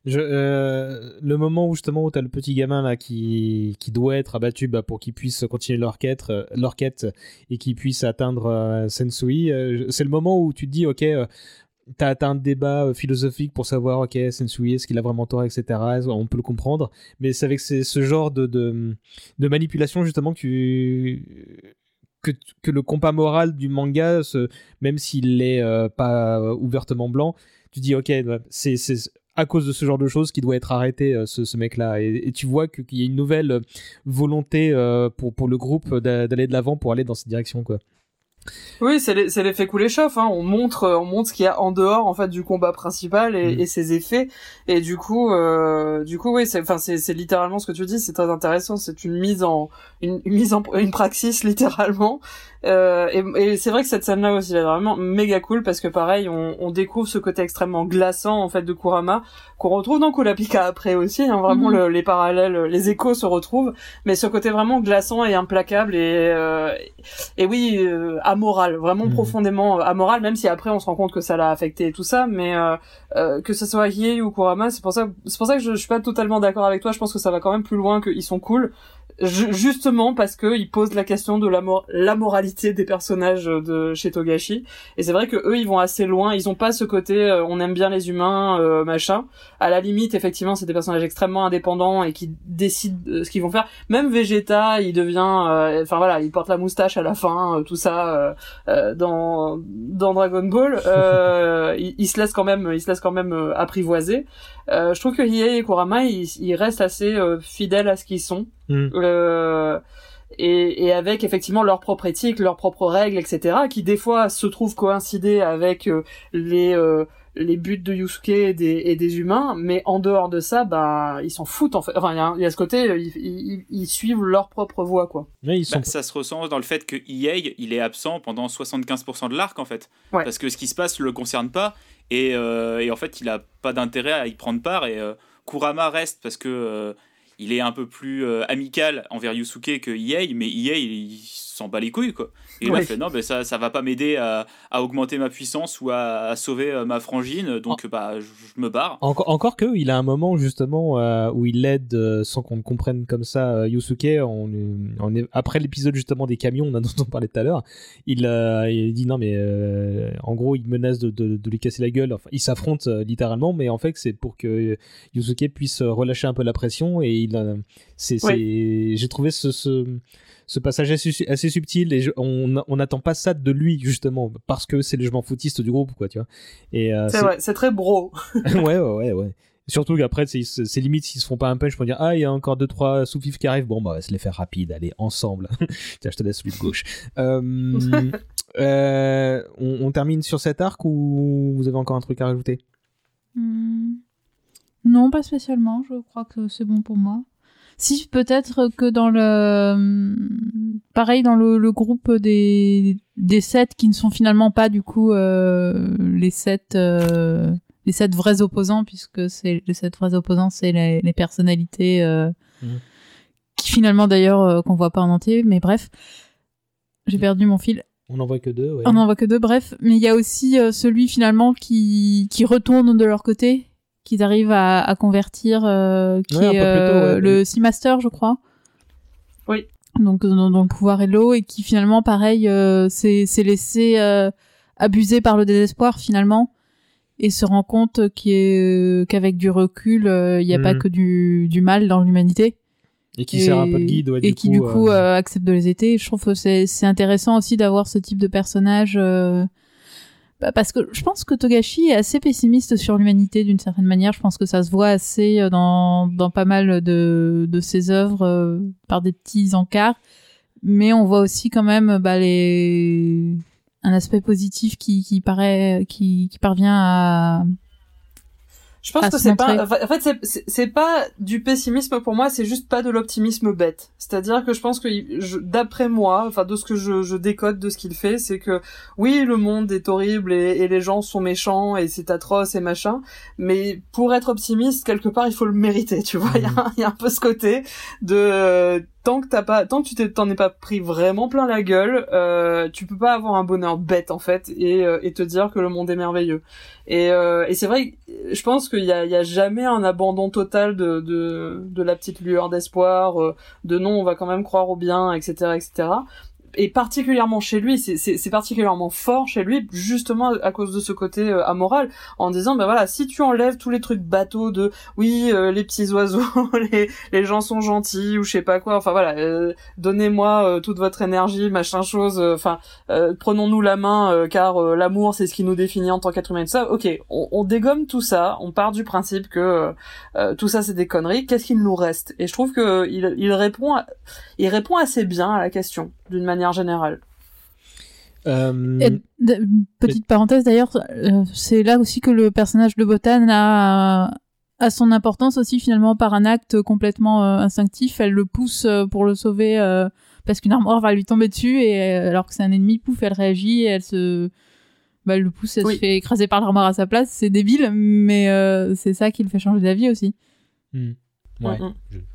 Je, le moment où justement où tu as le petit gamin là qui, qui doit être abattu bah, pour qu'il puisse continuer leur quête, leur quête et qu'il puisse atteindre Sensui, c'est le moment où tu te dis ok T'as as un débat euh, philosophique pour savoir, ok, Sensui, est-ce qu'il a vraiment tort, etc. On peut le comprendre, mais c'est avec ce genre de, de, manipulation justement que, que, le compas moral du manga, même s'il n'est euh, pas ouvertement blanc, tu dis, ok, c'est à cause de ce genre de choses qui doit être arrêté, euh, ce, mec-là. Et, tu vois qu'il y a une nouvelle volonté pour, pour le groupe d'aller de l'avant pour aller dans cette direction, quoi. Oui, c'est l'effet couler chauffe. Hein. On montre, on montre ce qu'il y a en dehors en fait du combat principal et, mm. et ses effets. Et du coup, euh, du coup, oui, c'est, enfin, c'est littéralement ce que tu dis. C'est très intéressant. C'est une mise en, une, mise en, une praxis littéralement. Euh, et, et c'est vrai que cette scène-là aussi, elle est vraiment méga cool parce que pareil, on, on, découvre ce côté extrêmement glaçant en fait de Kurama qu'on retrouve dans Kurapika après aussi. Hein, vraiment, mm. les parallèles, les échos se retrouvent, mais ce côté vraiment glaçant et implacable et euh, et oui, euh, amoral, vraiment mm. profondément amoral, même si après on se rend compte que ça l'a affecté et tout ça, mais euh, euh, que ce soit Hiei ou Kurama, c'est pour ça, c'est pour ça que je, je suis pas totalement d'accord avec toi. Je pense que ça va quand même plus loin qu'ils sont cool justement parce que ils posent la question de la, la moralité des personnages de chez Togashi. Et c'est vrai que eux ils vont assez loin. Ils ont pas ce côté euh, on aime bien les humains euh, machin. À la limite effectivement c'est des personnages extrêmement indépendants et qui décident ce qu'ils vont faire. Même Vegeta il devient euh, enfin voilà il porte la moustache à la fin tout ça dans dans Dragon Ball. Il, il, se laisse quand même il se laisse quand même apprivoiser. Je trouve que Hiei et Kurama ils, ils restent assez fidèles à ce qu'ils sont Mm. Euh, et, et, avec effectivement leur propre éthique, leurs propres règles, etc., qui des fois se trouvent coïncider avec euh, les euh, les buts de Yusuke et des, et des humains, mais en dehors de ça, bah ils s'en foutent en fait. Enfin, il y, a ce côté, ils, ils, suivent leur propre voie, quoi. Mais ils sont... Bah, ça se ressent dans le fait que EA, il est absent pendant 75% de l'arc en fait, parce que ce qui se passe le concerne pas, et, et en fait, il a pas d'intérêt à y prendre part, et Kurama reste parce que il est un peu plus euh, amical envers Yusuke que EA, mais EA, il, s'en bat les couilles, quoi. Et il a fait, non, mais ça, ça va pas m'aider à, augmenter ma puissance ou à, sauver euh, ma frangine, donc bah, je, me barre. Encore, encore que, il a un moment, justement, euh, où il aide, sans qu'on comprenne comme ça, Yusuke, on, on est, après l'épisode, justement, des camions, dont on parlait tout à l'heure, il, il dit, non, mais en gros, il menace de, de, lui casser la gueule, enfin, ils s'affrontent littéralement, mais en fait, c'est pour que Yusuke puisse relâcher un peu la pression, et il, c'est, j'ai trouvé ce, ce ce passage assez, assez subtil et on n'attend pas ça de lui justement parce que c'est le je foutiste du groupe quoi tu vois. Et euh, c'est vrai c'est très bro. Ouais ouais ouais ouais. Surtout qu'après c'est limite s'ils se font pas un punch pour dire ah il y a encore deux trois sous qui arrivent. Bon bah on va se les faire rapide allez ensemble. Tiens je te laisse celui de gauche. Euh, euh, on, termine sur cet arc ou vous avez encore un truc à rajouter? Hmm. non pas spécialement. Je crois que c'est bon pour moi si peut-être que dans le pareil dans le, groupe des des sept qui ne sont finalement pas du coup euh, les sept euh, les sept vrais opposants puisque c'est les sept vrais opposants c'est les, les, personnalités euh, mmh. qui finalement d'ailleurs qu'on voit pas en entier mais bref j'ai perdu mon fil. On n'en voit que deux. Ouais. On n'en voit que deux, bref. Mais il y a aussi celui finalement qui qui retourne de leur côté qu'ils arrivent à, à convertir, euh, qui est euh, le Seamaster, je crois. Oui. Donc dans, le pouvoir et l'eau et qui finalement, pareil, euh, s'est laissé abuser par le désespoir finalement et se rend compte qu'avec du recul, il n'y a pas mm. que du, du mal dans l'humanité. Et qui sert un peu de guide, ouais, Et qui, du coup, accepte de les aider. Je trouve que c'est intéressant aussi d'avoir ce type de personnage parce que je pense que Togashi est assez pessimiste sur l'humanité d'une certaine manière. Je pense que ça se voit assez euh, dans, dans pas mal de, de ses œuvres euh, par des petits encarts. Mais on voit aussi quand même bah, les... un aspect positif qui, qui, paraît, qui, qui parvient à, je pense que c'est pas, en fait, c'est pas du pessimisme pour moi, c'est juste pas de l'optimisme bête. C'est-à-dire que je pense que, d'après moi, enfin, de ce que je, je décode de ce qu'il fait, c'est que, oui, le monde est horrible et, et les gens sont méchants et c'est atroce et machin, mais pour être optimiste, quelque part, il faut le mériter, tu vois. Il y, a, mhm. y, a un peu ce côté de, tant que t'as pas, tant que tu t'en es pas pris vraiment plein la gueule, euh, tu peux pas avoir un bonheur bête en fait et, euh, te dire que le monde est merveilleux. Et, euh, c'est vrai, je pense qu'il y a, jamais un abandon total de, de, de la petite lueur d'espoir, euh, de non, on va quand même croire au bien, etc., etc et particulièrement chez lui, c'est particulièrement fort chez lui, justement à cause de ce côté euh, amoral, en disant ben voilà, si tu enlèves tous les trucs bateaux de oui euh, les petits oiseaux, les, les gens sont gentils ou je sais pas quoi, enfin voilà, euh, donnez-moi toute votre énergie, machin chose, enfin prenons-nous la main car l'amour c'est ce qui nous définit en tant qu'être humain. Ça, ok, on, on, dégomme tout ça, on part du principe que tout ça c'est des conneries. Qu'est-ce qu'il nous reste? Et je trouve que il, il répond, il répond assez bien à la question d'une manière générale. Euh... petite parenthèse d'ailleurs, euh, c'est là aussi que le personnage de Botan a, a son importance aussi finalement par un acte complètement euh, instinctif. Elle le pousse euh, pour le sauver parce qu'une armoire va lui tomber dessus et alors que c'est un ennemi, pouf, elle réagit et elle se, bah, elle le pousse, elle se fait écraser par l'armoire à sa place. C'est débile, mais c'est ça qui le fait changer d'avis aussi. Hmm. Ouais,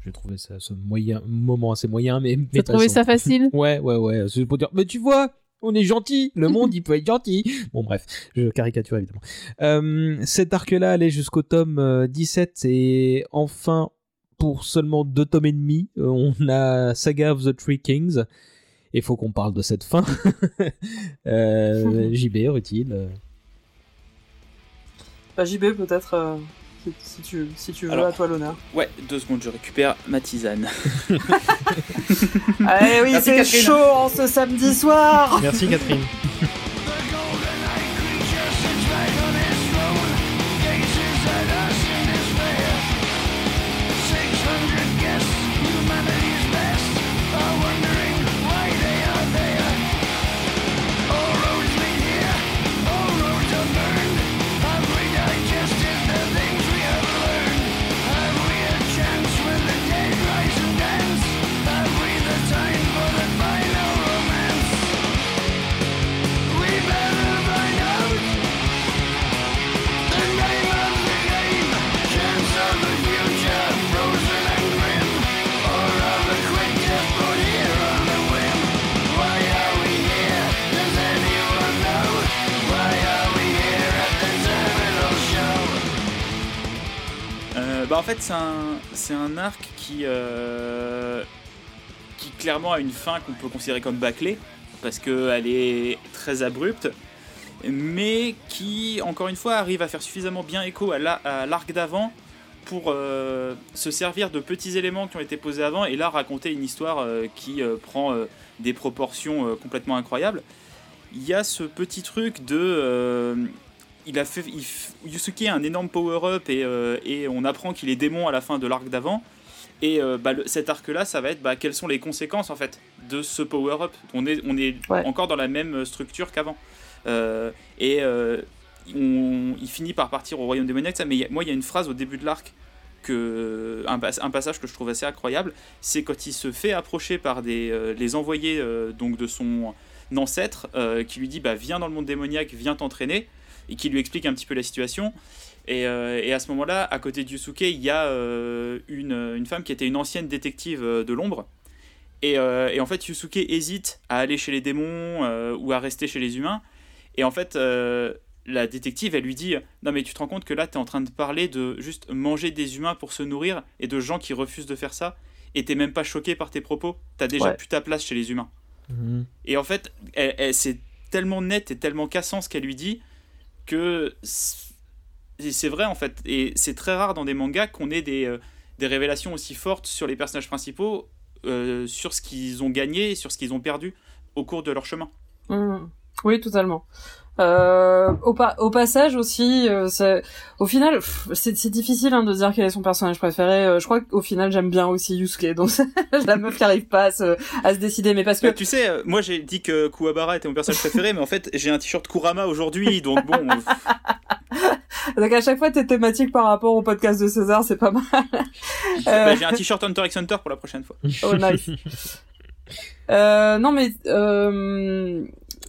j'ai trouvé ça ce moyen moment assez moyen, mais. T'as trouvé ça facile Ouais, ouais, ouais. C'est pour dire, mais tu vois, on est gentil, le monde il peut être gentil. Bon bref, je caricature évidemment. Euh, cet arc-là allait jusqu'au tome 17 euh, et enfin pour seulement deux tomes et demi, euh, on a Saga of the Three Kings. Et faut qu'on parle de cette fin. euh, JB, utile. Bah, JB peut-être si tu, si tu veux, à toi l'honneur. Ouais, deux secondes, je récupère ma tisane. Allez, oui, c'est chaud en ce samedi soir. Merci Catherine. fait c'est un, arc qui, euh, qui clairement a une fin qu'on peut considérer comme bâclée, parce qu'elle est très abrupte, mais qui encore une fois arrive à faire suffisamment bien écho à, l'arc d'avant pour euh, se servir de petits éléments qui ont été posés avant et là raconter une histoire euh, qui prend des proportions complètement incroyables. Il y a ce petit truc de il a fait, Yusuke a un énorme power-up et, euh, et, on apprend qu'il est démon à la fin de l'arc d'avant. Et euh, bah, cet arc-là, ça va être bah, quelles sont les conséquences en fait de ce power-up? On est, on est encore dans la même structure qu'avant. Euh, et il finit par partir au royaume démoniaque. Ça, mais moi, il y a une phrase au début de l'arc que un, un, passage que je trouve assez incroyable, c'est quand il se fait approcher par des, les envoyés donc de son ancêtre qui lui dit bah viens dans le monde démoniaque, viens t'entraîner et qui lui explique un petit peu la situation. Et, euh, et à ce moment-là, à côté de Yusuke, il y a euh, une, une, femme qui était une ancienne détective euh, de l'ombre. Et, et, en fait, Yusuke hésite à aller chez les démons ou à rester chez les humains. Et en fait, la détective, elle lui dit Non, mais tu te rends compte que là, tu es en train de parler de juste manger des humains pour se nourrir et de gens qui refusent de faire ça. Et t'es même pas choqué par tes propos. T'as déjà plus ta place chez les humains. Mhm. Et en fait, elle, c'est tellement net et tellement cassant ce qu'elle lui dit que c'est vrai en fait, et c'est très rare dans des mangas qu'on ait des, euh, des, révélations aussi fortes sur les personnages principaux, euh, sur ce qu'ils ont gagné, sur ce qu'ils ont perdu au cours de leur chemin. Mmh. Oui, totalement. Euh, au, au, passage aussi, euh, au final, c'est difficile hein, de dire quel est son personnage préféré. Euh, je crois qu'au final, j'aime bien aussi Yusuke, donc la meuf qui arrive pas à se, à se décider. Mais parce que bah, tu sais, euh, moi j'ai dit que Kuwabara était mon personnage préféré, mais en fait j'ai un t-shirt Kurama aujourd'hui, donc bon. donc à chaque fois t'es thématique par rapport au podcast de César, c'est pas mal. Bah, j'ai un t-shirt Hunter x Hunter pour la prochaine fois. Oh nice. non mais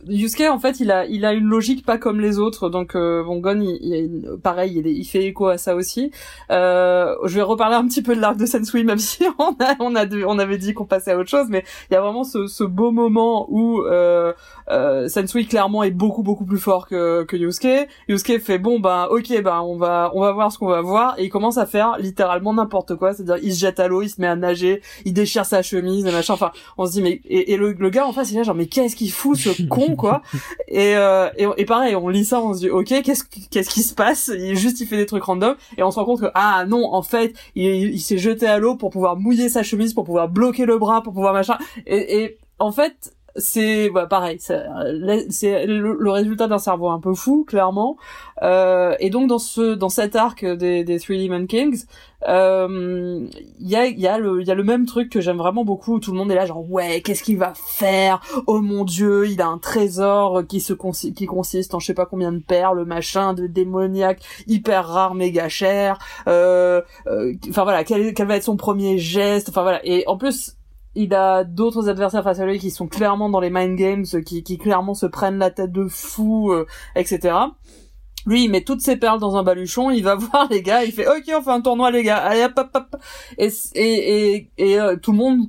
Yusuke en fait il a il a une logique pas comme les autres. Donc euh, bon Gon il, pareil il, il, fait écho à ça aussi. Euh, je vais reparler un petit peu de l'arc de Sensui même si on a on a on avait dit qu'on passait à autre chose mais il y a vraiment ce, ce beau moment où euh, euh, Sensui clairement est beaucoup beaucoup plus fort que que Yusuke. Yusuke fait bon ben ok ben on va on va voir ce qu'on va voir. Et il commence à faire littéralement n'importe quoi. C'est-à-dire il se jette à l'eau il se met à nager il déchire sa chemise et machin. Enfin on se dit mais et, et le, le gars en face il est là genre mais qu'est-ce qu'il fout ce con quoi? Et, euh, et, et pareil on lit ça on se dit ok qu'est-ce qu'est-ce qui se passe? Il juste il fait des trucs random. Et on se rend compte que ah non en fait il, il s'est jeté à l'eau pour pouvoir mouiller sa chemise pour pouvoir bloquer le bras pour pouvoir machin. Et, et en fait c'est bah, pareil c'est le, le, résultat d'un cerveau un peu fou clairement. Euh, et donc dans ce dans cet arc des, des Three Demon Kings il euh, y a y a le y a le même truc que j'aime vraiment beaucoup où tout le monde est là genre ouais qu'est-ce qu'il va faire? Oh mon dieu il a un trésor qui se qui consiste en je sais pas combien de perles machin de démoniaque hyper rare méga cher euh, euh, enfin voilà quel, quel va être son premier geste? Enfin voilà. Et en plus il a d'autres adversaires face à lui qui sont clairement dans les mind games, qui, qui clairement se prennent la tête de fou, euh, etc. Lui, il met toutes ses perles dans un baluchon, il va voir les gars, il fait OK, on fait un tournoi les gars, allez hop hop et et et, et euh, tout le monde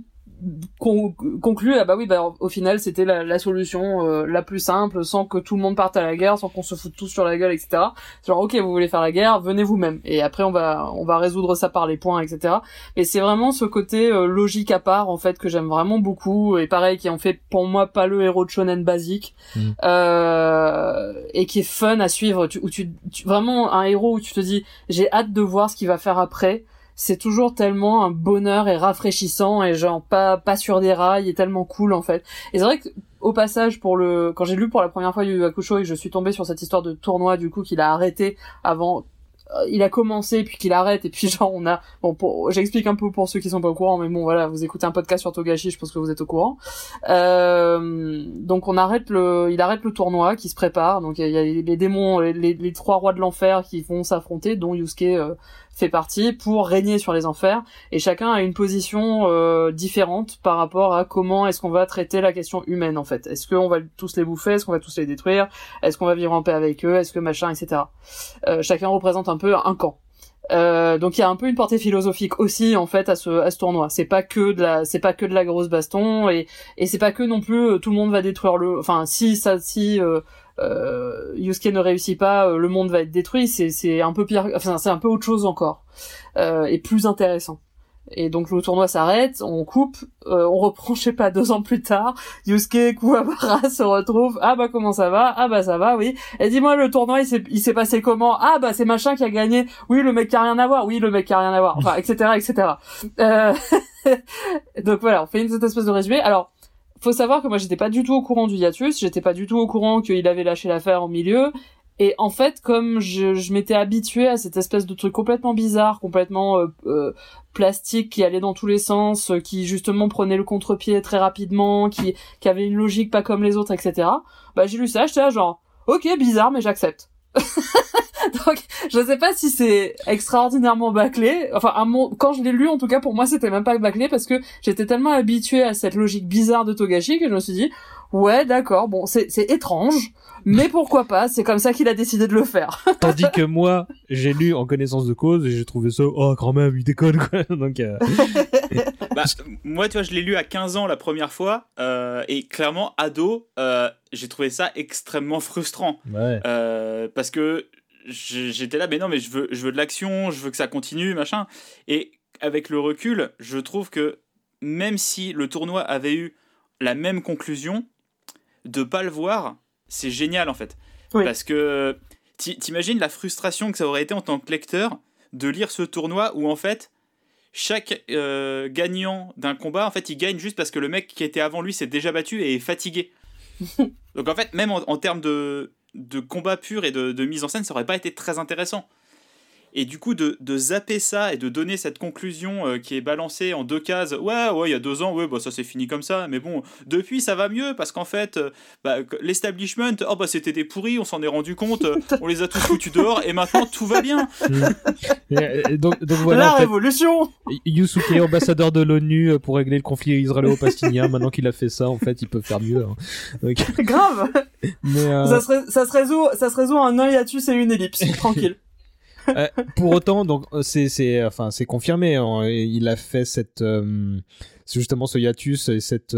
con conclut ah bah oui bah au final c'était la, la, solution euh, la plus simple sans que tout le monde parte à la guerre sans qu'on se foute tous sur la gueule etc genre ok vous voulez faire la guerre venez vous-même. Et après on va on va résoudre ça par les points etc mais c'est vraiment ce côté euh, logique à part en fait que j'aime vraiment beaucoup et pareil qui en fait pour moi pas le héros de shonen basique mmh. euh, et qui est fun à suivre. Tu, où tu, tu vraiment un héros où tu te dis j'ai hâte de voir ce qu'il va faire après c'est toujours tellement un bonheur et rafraîchissant et genre pas pas sur des rails et tellement cool en fait. Et c'est vrai que au passage pour le quand j'ai lu pour la première fois Yu Hakusho et je suis tombée sur cette histoire de tournoi du coup qu'il a arrêté avant euh, il a commencé puis qu'il arrête et puis genre on a bon pour j'explique un peu pour ceux qui sont pas au courant mais bon voilà vous écoutez un podcast sur Togashi je pense que vous êtes au courant euh, donc on arrête le il arrête le tournoi qui se prépare donc il y a, les, démons les, les, trois rois de l'enfer qui vont s'affronter dont Yusuke euh, fait partie pour régner sur les enfers. Et chacun a une position euh, différente par rapport à comment est-ce qu'on va traiter la question humaine en fait. Est-ce qu'on va tous les bouffer? Est-ce qu'on va tous les détruire? Est-ce qu'on va vivre en paix avec eux? Est-ce que machin etc euh, chacun représente un peu un camp. Euh, donc il y a un peu une portée philosophique aussi en fait à ce à ce tournoi. C'est pas que de la c'est pas que de la grosse baston et et c'est pas que non plus tout le monde va détruire le enfin si ça si euh, euh, Yusuke ne réussit pas, euh, le monde va être détruit. C'est un peu pire, enfin c'est un peu autre chose encore euh, et plus intéressant. Et donc le tournoi s'arrête, on coupe, euh, on reprend, je sais pas, deux ans plus tard, Yusuke Kuwabara se retrouve, ah bah comment ça va? Ah bah ça va, oui. Et dis-moi, le tournoi, il s'est passé comment? Ah bah c'est machin qui a gagné, oui, le mec qui a rien à voir, oui, le mec qui a rien à voir, enfin, etc., etc. Euh... donc voilà, on fait une cette espèce de résumé. Alors, faut savoir que moi j'étais pas du tout au courant du hiatus, j'étais pas du tout au courant qu'il avait lâché l'affaire au milieu. Et en fait, comme je, je m'étais habituée à cette espèce de truc complètement bizarre, complètement euh, euh, plastique, qui allait dans tous les sens, euh, qui justement prenait le contre-pied très rapidement, qui, qui avait une logique pas comme les autres, etc. Bah j'ai lu ça, j'étais là genre, ok, bizarre, mais j'accepte. Donc, je sais pas si c'est extraordinairement bâclé. Enfin, quand je l'ai lu, en tout cas, pour moi, c'était même pas bâclé parce que j'étais tellement habitué à cette logique bizarre de Togashi que je me suis dit, ouais, d'accord, bon, c'est étrange, mais pourquoi pas, c'est comme ça qu'il a décidé de le faire. Tandis que moi, j'ai lu en connaissance de cause et j'ai trouvé ça, oh, quand même, il déconne, quoi. Donc, euh... bah, moi, tu vois, je l'ai lu à 15 ans la première fois, euh, et clairement, ado, euh, j'ai trouvé ça extrêmement frustrant. Ouais. Euh, parce que j'étais là, mais non, mais je veux, je veux de l'action, je veux que ça continue, machin. Et avec le recul, je trouve que même si le tournoi avait eu la même conclusion, de pas le voir, c'est génial en fait. Parce que t'imagines la frustration que ça aurait été en tant que lecteur de lire ce tournoi où en fait chaque euh, gagnant d'un combat, en fait, il gagne juste parce que le mec qui était avant lui s'est déjà battu et est fatigué. Donc en fait, même en, en termes de, de combat pur et de, mise en scène, ça aurait pas été très intéressant. Et du coup, de, de, zapper ça et de donner cette conclusion euh, qui est balancée en deux cases, ouais, ouais, il y a deux ans, ouais, bah, ça s'est fini comme ça, mais bon, depuis ça va mieux parce qu'en fait, euh, bah, l'establishment, oh bah c'était des pourris, on s'en est rendu compte, euh, on les a tous foutus dehors et maintenant tout va bien. donc, donc, voilà, La révolution Yusuke, ambassadeur de l'ONU pour régler le conflit israélo-palestinien, maintenant qu'il a fait ça, en fait, il peut faire mieux. Hein. Grave mais ça, se ça, se résout, ça se résout en un hiatus et une ellipse, tranquille. Euh, pour autant, donc euh, c'est c'est enfin c'est confirmé. Hein. il a fait cette euh, justement ce hiatus et cette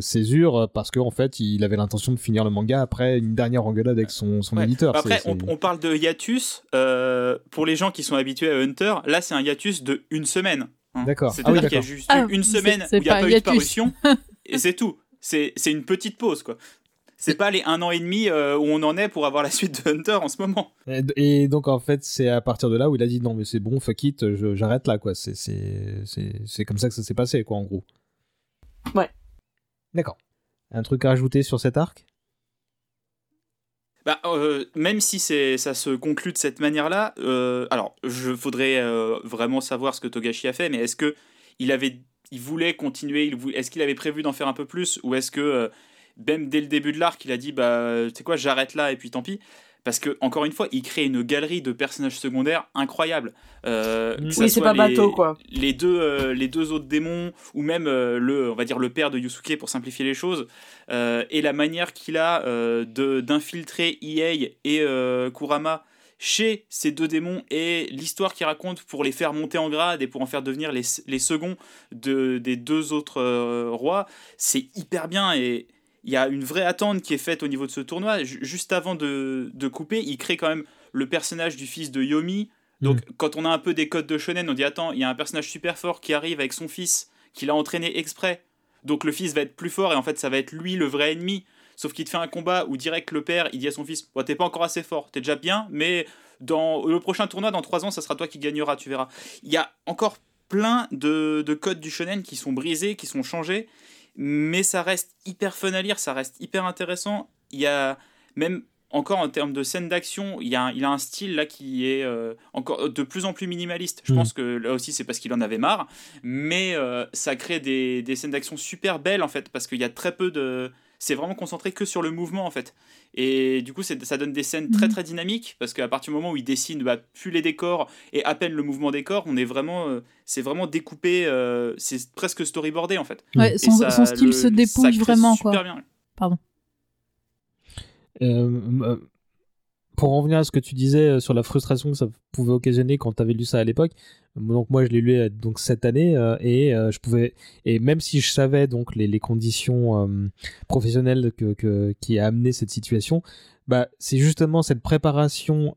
césure parce qu'en en fait il avait l'intention de finir le manga après une dernière engueulade avec son, son éditeur. Après, on, parle de hiatus pour les gens qui sont habitués à Hunter. Là, c'est un hiatus de une semaine. Hein. D'accord. C'est-à-dire ah qu'il y a juste ah, une semaine où il n'y a pas eu de parution et c'est tout. C'est une petite pause quoi c'est pas les un an et demi euh, où on en est pour avoir la suite de Hunter en ce moment. Et, donc en fait c'est à partir de là où il a dit non mais c'est bon fuck it j'arrête là quoi c'est c'est comme ça que ça s'est passé quoi en gros. Ouais. D'accord. Un truc à rajouter sur cet arc? Bah, euh, même si c'est ça se conclut de cette manière-là, euh, alors je faudrait vraiment savoir ce que Togashi a fait, mais est-ce que il avait, il voulait continuer, est-ce qu'il avait prévu d'en faire un peu plus, ou est-ce que même dès le début de l'arc, il a dit bah tu sais quoi, j'arrête là et puis tant pis. Parce que encore une fois, il crée une galerie de personnages secondaires incroyables. Euh, oui, c'est pas bateau quoi. Les deux, euh, les deux autres démons ou même euh, le, on va dire le père de Yusuke pour simplifier les choses, et la manière qu'il a d'infiltrer Iei et Kurama chez ces deux démons et l'histoire qu'il raconte pour les faire monter en grade et pour en faire devenir les, les seconds de, des deux autres rois, c'est hyper bien et il y a une vraie attente qui est faite au niveau de ce tournoi. juste avant de, de, couper, il crée quand même le personnage du fils de Yomi. Donc, mm. quand on a un peu des codes de shonen, on dit Attends, il y a un personnage super fort qui arrive avec son fils, qu'il a entraîné exprès. Donc, le fils va être plus fort et en fait, ça va être lui le vrai ennemi. Sauf qu'il te fait un combat où direct le père, il dit à son fils T'es pas encore assez fort, t'es déjà bien, mais dans le prochain tournoi, dans trois ans, ça sera toi qui gagneras, tu verras. Il y a encore plein de, de codes du shonen qui sont brisés, qui sont changés mais ça reste hyper fun à lire, ça reste hyper intéressant. Il y a même encore en termes de scène d'action, il, a, il a un style là qui est euh, encore de plus en plus minimaliste. Je mm. pense que là aussi c'est parce qu'il en avait marre, mais euh, ça crée des, des scènes d'action super belles en fait, parce qu'il y a très peu de, c'est vraiment concentré que sur le mouvement en fait. Et du coup, ça donne des scènes très mhm. très dynamiques parce qu'à partir du moment où il dessine bah, plus les décors et à peine le mouvement des corps, on est vraiment, euh, c'est vraiment découpé, euh, c'est presque storyboardé en fait. Ouais, son, style se dépouille vraiment quoi. Bien. Pardon. Euh, pour en revenir à ce que tu disais sur la frustration que ça pouvait occasionner quand tu avais lu ça à l'époque, donc moi je l'ai lu euh, donc cette année euh, et euh, je pouvais et même si je savais donc les, conditions professionnelles que, qui a amené cette situation, bah c'est justement cette préparation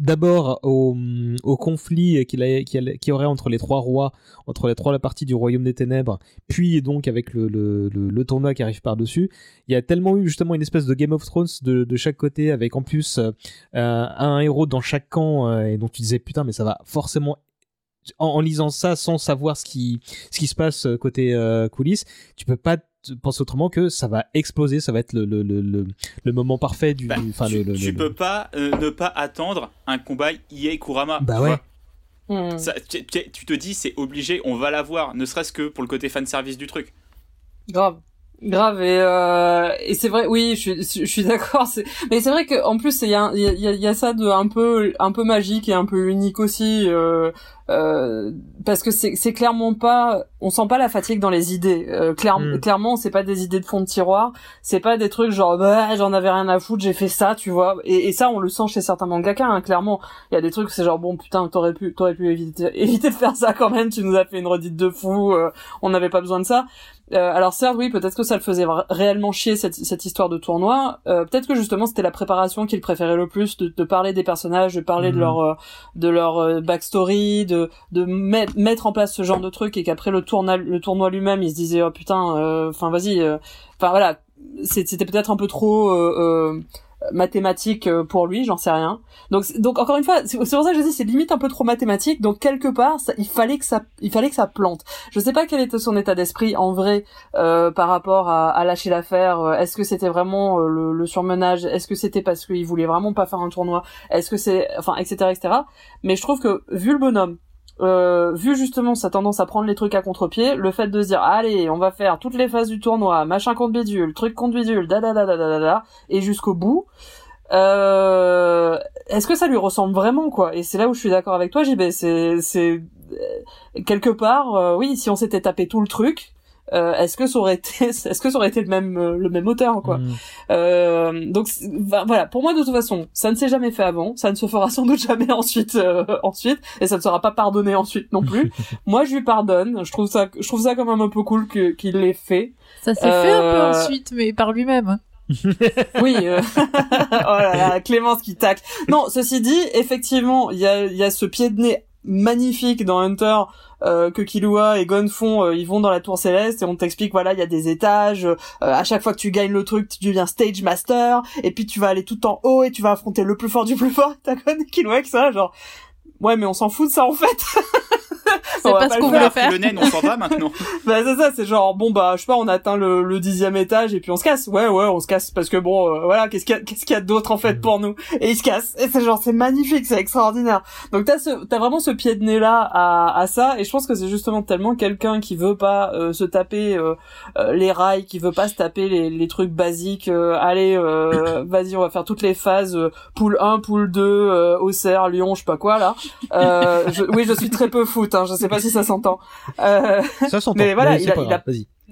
d'abord au, au, conflit qu'il y aurait entre les trois rois, entre les trois parties du royaume des ténèbres, puis donc avec le, le, le, tournoi qui arrive par-dessus. Il y a tellement eu justement une espèce de Game of Thrones de, de chaque côté, avec en plus un héros dans chaque camp, et donc tu disais putain mais ça va forcément en, lisant ça sans savoir ce qui, ce qui se passe euh, côté euh, coulisses, tu peux pas penser autrement que ça va exploser, ça va être le, le, le, le moment parfait du. Bah, tu, tu peux pas euh, ne pas attendre un combat Ie Kurama. Bah ouais. Hmm. tu, tu, te dis c'est obligé, on va l'avoir, ne serait-ce que pour le côté fan service du truc. Grave. Grave et, euh, et c'est vrai oui je, je, suis d'accord mais c'est vrai que en plus il y a, y, a, y a ça de un peu un peu magique et un peu unique aussi euh, euh, parce que c'est c'est clairement pas on sent pas la fatigue dans les idées euh, mm. clairement c'est pas des idées de fond de tiroir c'est pas des trucs genre bah j'en avais rien à foutre j'ai fait ça tu vois et, et ça on le sent chez certains mangaka hein, clairement il y a des trucs c'est genre bon putain t'aurais pu t'aurais pu éviter éviter de faire ça quand même tu nous as fait une redite de fou euh, on n'avait pas besoin de ça euh, alors certes, oui, peut-être que ça le faisait réellement chier cette, cette histoire de tournoi. Euh, peut-être que justement c'était la préparation qu'il préférait le plus, de, de, parler des personnages, de parler de mhm. leur euh, de leur euh, backstory, de de mettre mettre en place ce genre de truc et qu'après le tournoi le tournoi lui-même, il se disait oh putain, enfin vas-y, enfin voilà, c'était peut-être un peu trop mathématique euh, pour lui, j'en sais rien. Donc donc encore une fois, c'est pour ça que je dis c'est limite un peu trop mathématique. Donc quelque part, ça, il fallait que ça il fallait que ça plante. Je sais pas quel était son état d'esprit en vrai euh, par rapport à, à lâcher l'affaire. Euh, est-ce que c'était vraiment le, le, surmenage? Est-ce que c'était parce qu'il voulait vraiment pas faire un tournoi? Est-ce que c'est enfin etc etc. Mais je trouve que vu le bonhomme euh, vu justement sa tendance à prendre les trucs à contre-pied, le fait de se dire allez, on va faire toutes les phases du tournoi, machin contre bidule, truc contre bidule, da da da da da da, et jusqu'au bout. Euh, est-ce que ça lui ressemble vraiment quoi? Et c'est là où je suis d'accord avec toi, JB. C'est euh, quelque part, euh, oui, si on s'était tapé tout le truc, euh, est-ce que ça aurait été est-ce que ça aurait été le même euh, le même auteur quoi mm. euh, donc voilà. Pour moi de toute façon ça ne s'est jamais fait avant. Ça ne se fera sans doute jamais ensuite euh, ensuite. Et ça ne sera pas pardonné ensuite non plus. Moi je lui pardonne. Je trouve ça je trouve ça quand même un peu cool que qu'il l'ait fait. Ça s'est fait un peu ensuite mais par lui-même oui, euh... oh là là, Clémence qui tacle. Non, ceci dit, effectivement, il y a, y a ce pied de nez magnifique dans Hunter euh, que Killua et Gon font, euh, ils vont dans la tour céleste et on t'explique voilà il y a des étages. Euh, à chaque fois que tu gagnes le truc, tu deviens stage master et puis tu vas aller tout en haut et tu vas affronter le plus fort du plus fort. T'as Gon et Killua ça genre ouais mais on s'en fout de ça en fait. c'est pas ce qu'on veut faire. Le naine, on s'en va maintenant. bah c'est ça, c'est genre bon bah je sais pas, on atteint le, le dixième étage et puis on se casse. Ouais ouais, on se casse parce que bon euh, voilà, qu'est-ce qu'il y a, qu'est-ce qu'il y a d'autre en fait mm. pour nous? Et il se casse. Et c'est genre c'est magnifique, c'est extraordinaire. Donc t'as ce t'as vraiment ce pied de nez là à, à ça et je pense que c'est justement tellement quelqu'un qui veut pas euh, se taper euh, les rails, qui veut pas se taper les, les trucs basiques. allez, vas-y, on va faire toutes les phases poule 1, poule 2, Auxerre, Lyon, je sais pas quoi là. Je, oui, je suis très peu foot. Hein, je sais pas si ça s'entend. Euh, ça s'entend. Mais voilà, il a, il a...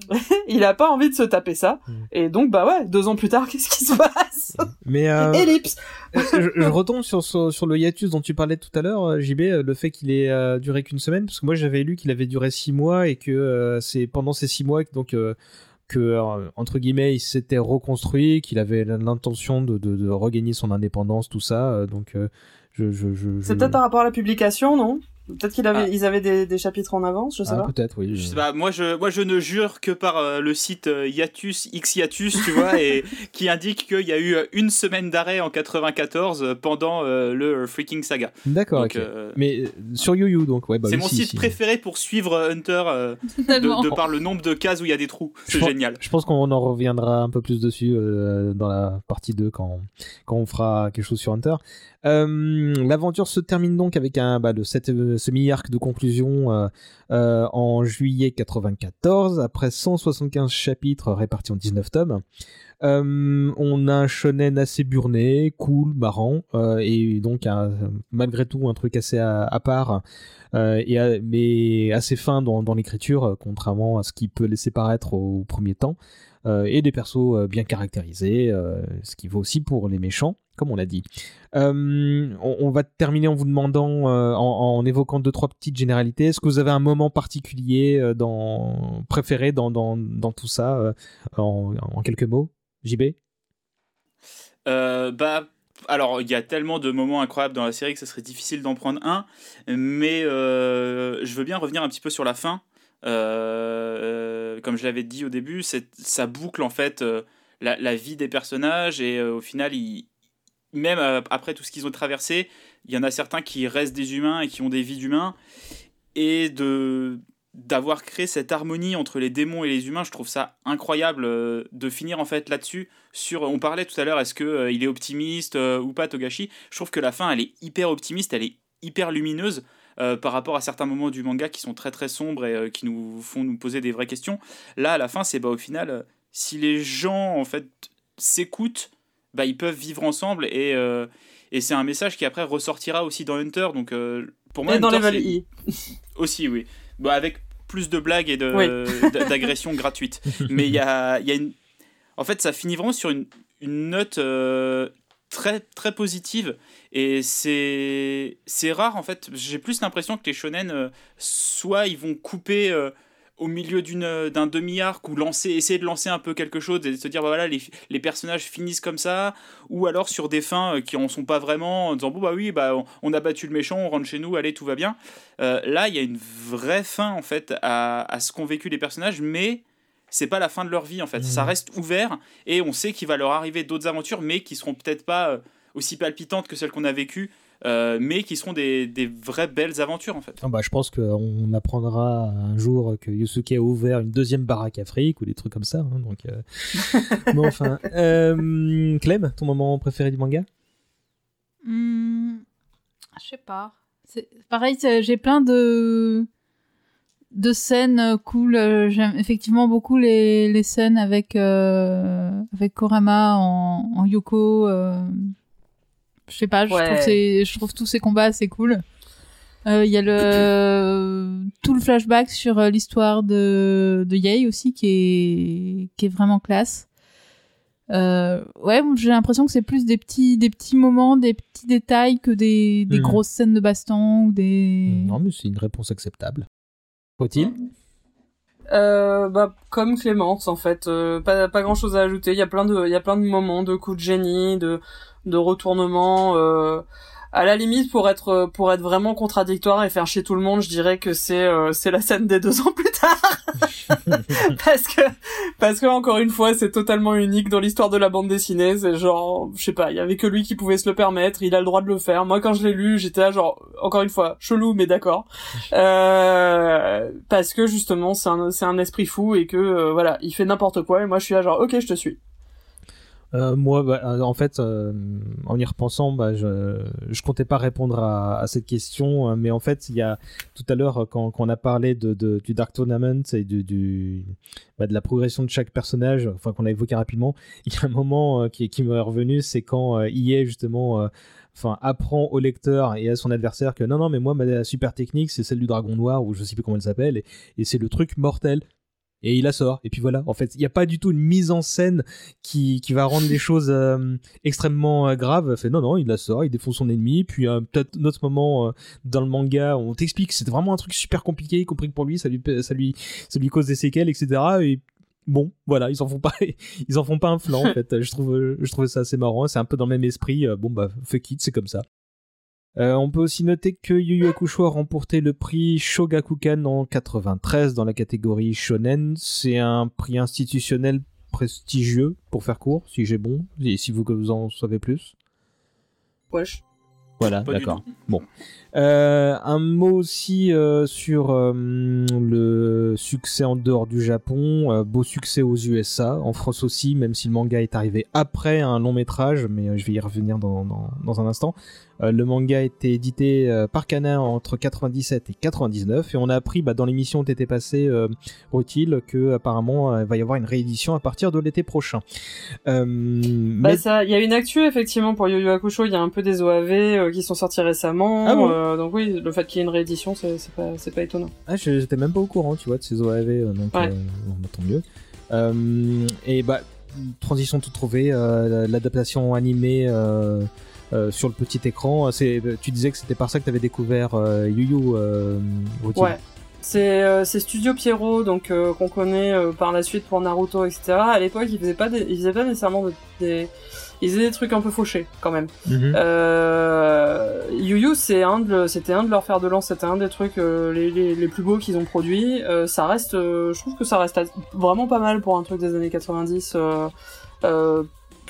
il a pas envie de se taper ça. Mm. Et donc, bah ouais, deux ans plus tard, qu'est-ce qui se passe? Mais euh... Ellipse. Euh, je, je, retombe sur, sur, le hiatus dont tu parlais tout à l'heure, euh, JB, le fait qu'il ait duré qu'une semaine, parce que moi j'avais lu qu'il avait duré six mois et que c'est pendant ces six mois donc que entre guillemets il s'était reconstruit, qu'il avait l'intention de, de, de, regagner son indépendance, tout ça. donc je, je, je c'est peut-être par rapport à la publication, non? Peut-être qu'ils avaient, ah. ils avaient des, des, chapitres en avance, je sais ah, pas. Peut-être, oui. Je sais pas. Moi, je, moi, je ne jure que par euh, le site euh, Yatus X Yatus, tu vois, et qui indique qu'il y a eu euh, une semaine d'arrêt en 94 pendant le Freaking Saga. D'accord. Mais sur YouYou, donc ouais. Bah, c'est mon site préféré pour suivre Hunter de, de, par le nombre de cases où il y a des trous. C'est génial. Je pense qu'on en reviendra un peu plus dessus dans la partie 2 quand, quand on fera quelque chose sur Hunter. Euh, l'aventure se termine donc avec un, bah, cette euh, semi-arc de conclusion euh, en juillet 94, après 175 chapitres répartis en 19 tomes. On a un shonen assez burné, cool, marrant, et donc malgré tout un truc assez à, part, mais assez fin dans, dans l'écriture, contrairement à ce qui peut laisser paraître au premier temps. Euh, et des persos euh, bien caractérisés, euh, ce qui vaut aussi pour les méchants, comme on l'a dit. On, va terminer en vous demandant, en, évoquant deux trois petites généralités. Est-ce que vous avez un moment particulier préféré dans, tout ça, en, en, quelques mots, JB Bah alors, il y a tellement de moments incroyables dans la série que ce serait difficile d'en prendre un, mais je veux bien revenir un petit peu sur la fin, euh, comme je l'avais dit au début, ça boucle en fait euh, la, vie des personnages et euh, au final, même après tout ce qu'ils ont traversé, il y en a certains qui restent des humains et qui ont des vies d'humains et de d'avoir créé cette harmonie entre les démons et les humains, je trouve ça incroyable de finir en fait là-dessus. Sur, on parlait tout à l'heure, est-ce que il est optimiste ou pas Togashi? Je trouve que la fin, elle est hyper optimiste, elle est hyper lumineuse. Euh, par rapport à certains moments du manga qui sont très très sombres et euh, qui nous font nous poser des vraies questions. Là, à la fin, c'est bah, au final, euh, si les gens en fait s'écoutent, bah, ils peuvent vivre ensemble et, et c'est un message qui après ressortira aussi dans Hunter. Donc pour moi, et dans les aussi, oui. Bah, avec plus de blagues et d'agressions gratuites. Mais il y a, y a une... En fait, ça finit vraiment sur une, une note très très positive et c'est c'est rare en fait j'ai plus l'impression que les shonen euh, soit ils vont couper euh, au milieu d'une d'un demi arc ou lancer essayer de lancer un peu quelque chose et se dire bah voilà les, les personnages finissent comme ça ou alors sur des fins euh, qui en sont pas vraiment en disant bon bah oui bah on, a battu le méchant on rentre chez nous allez tout va bien là il y a une vraie fin en fait à, à ce qu'ont vécu les personnages mais c'est pas la fin de leur vie en fait. Mhm. Ça reste ouvert et on sait qu'il va leur arriver d'autres aventures, mais qui seront peut-être pas euh, aussi palpitantes que celles qu'on a vécues, euh, mais qui seront des, des vraies belles aventures en fait. Ah bah, je pense qu'on apprendra un jour que Yusuke a ouvert une deuxième baraque Afrique ou des trucs comme ça. hein, donc, euh. bon, enfin. Euh, Clem, ton moment préféré du manga? Hmm, je sais pas. Pareil, j'ai plein de de scènes euh, cool. J'aime effectivement beaucoup les, les scènes avec euh, avec Korama en, en Yoko. euh, Je sais pas, je Ouais. trouve ces- je trouve tous ces combats assez cool. Euh, Il y a le tout le flashback sur euh, l'histoire de de Yei aussi qui est qui est vraiment classe. Euh, ouais, j'ai l'impression que c'est plus des petits, des petits moments, des petits détails que des, des Mhm. grosses scènes de baston ou des. Non, mais c'est une réponse acceptable. Faut-il? Euh, bah, comme Clémence, en fait, euh, pas, pas grand chose à ajouter. Il y a plein de, il y a plein de moments de coups de génie, de, de retournements. Euh, à la limite, pour être, pour être vraiment contradictoire et faire chier tout le monde, je dirais que c'est, euh, c'est la scène des deux ans plus tard. parce que, parce que encore une fois, c'est totalement unique dans l'histoire de la bande dessinée. C'est genre, je sais pas, il y avait que lui qui pouvait se le permettre. Il a le droit de le faire. Moi, quand je l'ai lu, j'étais là genre, encore une fois, chelou, mais d'accord. Euh, parce que justement c'est un c'est un esprit fou et que euh, voilà il fait n'importe quoi et moi je suis là genre ok je te suis Euh, moi, bah, euh, en fait, euh, en y repensant, bah, je, je comptais pas répondre à, cette question, mais en fait, il y a tout à l'heure quand, on a parlé du Dark Tournament et bah, de la progression de chaque personnage, enfin qu'on a évoqué rapidement, il y a un moment qui, m'est revenu, c'est quand euh, EA justement. Enfin, apprend au lecteur et à son adversaire que non, non, mais moi, ma super technique, c'est celle du dragon noir, ou je sais plus comment elle s'appelle, et c'est le truc mortel. Et il la sort. Et puis voilà. En fait, il n'y a pas du tout une mise en scène qui, qui va rendre les choses euh, extrêmement euh, graves. Fait non, non, il la sort, il défonce son ennemi. Puis euh, peut-être un autre moment dans le manga, on t'explique que c'est vraiment un truc super compliqué, y compris que pour lui, ça lui, ça lui, ça lui cause des séquelles, etc. Et bon, voilà, ils en font pas, ils en font pas un flanc. En fait, je trouve, je trouvais ça assez marrant. C'est un peu dans le même esprit. Bon bah, fuck it, c'est comme ça. Euh, on peut aussi noter que Yu Yu Hakusho a remporté le prix Shogakukan en 93 dans la catégorie shonen. C'est un prix institutionnel prestigieux, pour faire court, si j'ai bon, et si vous, vous en savez plus. wesh Voilà, d'accord. Bon. Euh, un mot aussi euh, sur euh, le succès en dehors du Japon. Euh, beau succès aux USA, en France aussi, même si le manga est arrivé après un long métrage, mais euh, je vais y revenir dans, dans, dans un instant. Euh, le manga a été édité euh, par Kana entre 97 et 99 et on a appris bah, dans l'émission où t'étais passé euh, Rotil que apparemment euh, il va y avoir une réédition à partir de l'été prochain. Bah mais- ça il y a une actu effectivement pour Yu Hakusho il y a un peu des OAV qui sont sortis récemment Ah bon donc oui le fait qu'il y ait une réédition c'est pas pas étonnant Ah, je- j'étais même pas au courant, tu vois, de ces OAV, donc Ouais. bah, tant mieux. Et bah, transition tout trouvée, l'adaptation animée euh, euh, sur le petit écran. C'est, tu disais que c'était par ça que tu avais découvert euh, Yu Yu. Euh, ouais c'est euh, c'est Studio Pierrot donc euh, qu'on connaît euh, par la suite pour Naruto etc à l'époque ils faisaient pas des, ils faisaient pas nécessairement de- des ils faisaient des trucs un peu fauchés quand même Mhm. Euh, Yu Yu, c'est un de, c'était un de leurs fers de lance, c'était un des trucs euh, les, les, les plus beaux qu'ils ont produits. Euh, ça reste, euh, je trouve que ça reste vraiment pas mal pour un truc des années 90. Euh,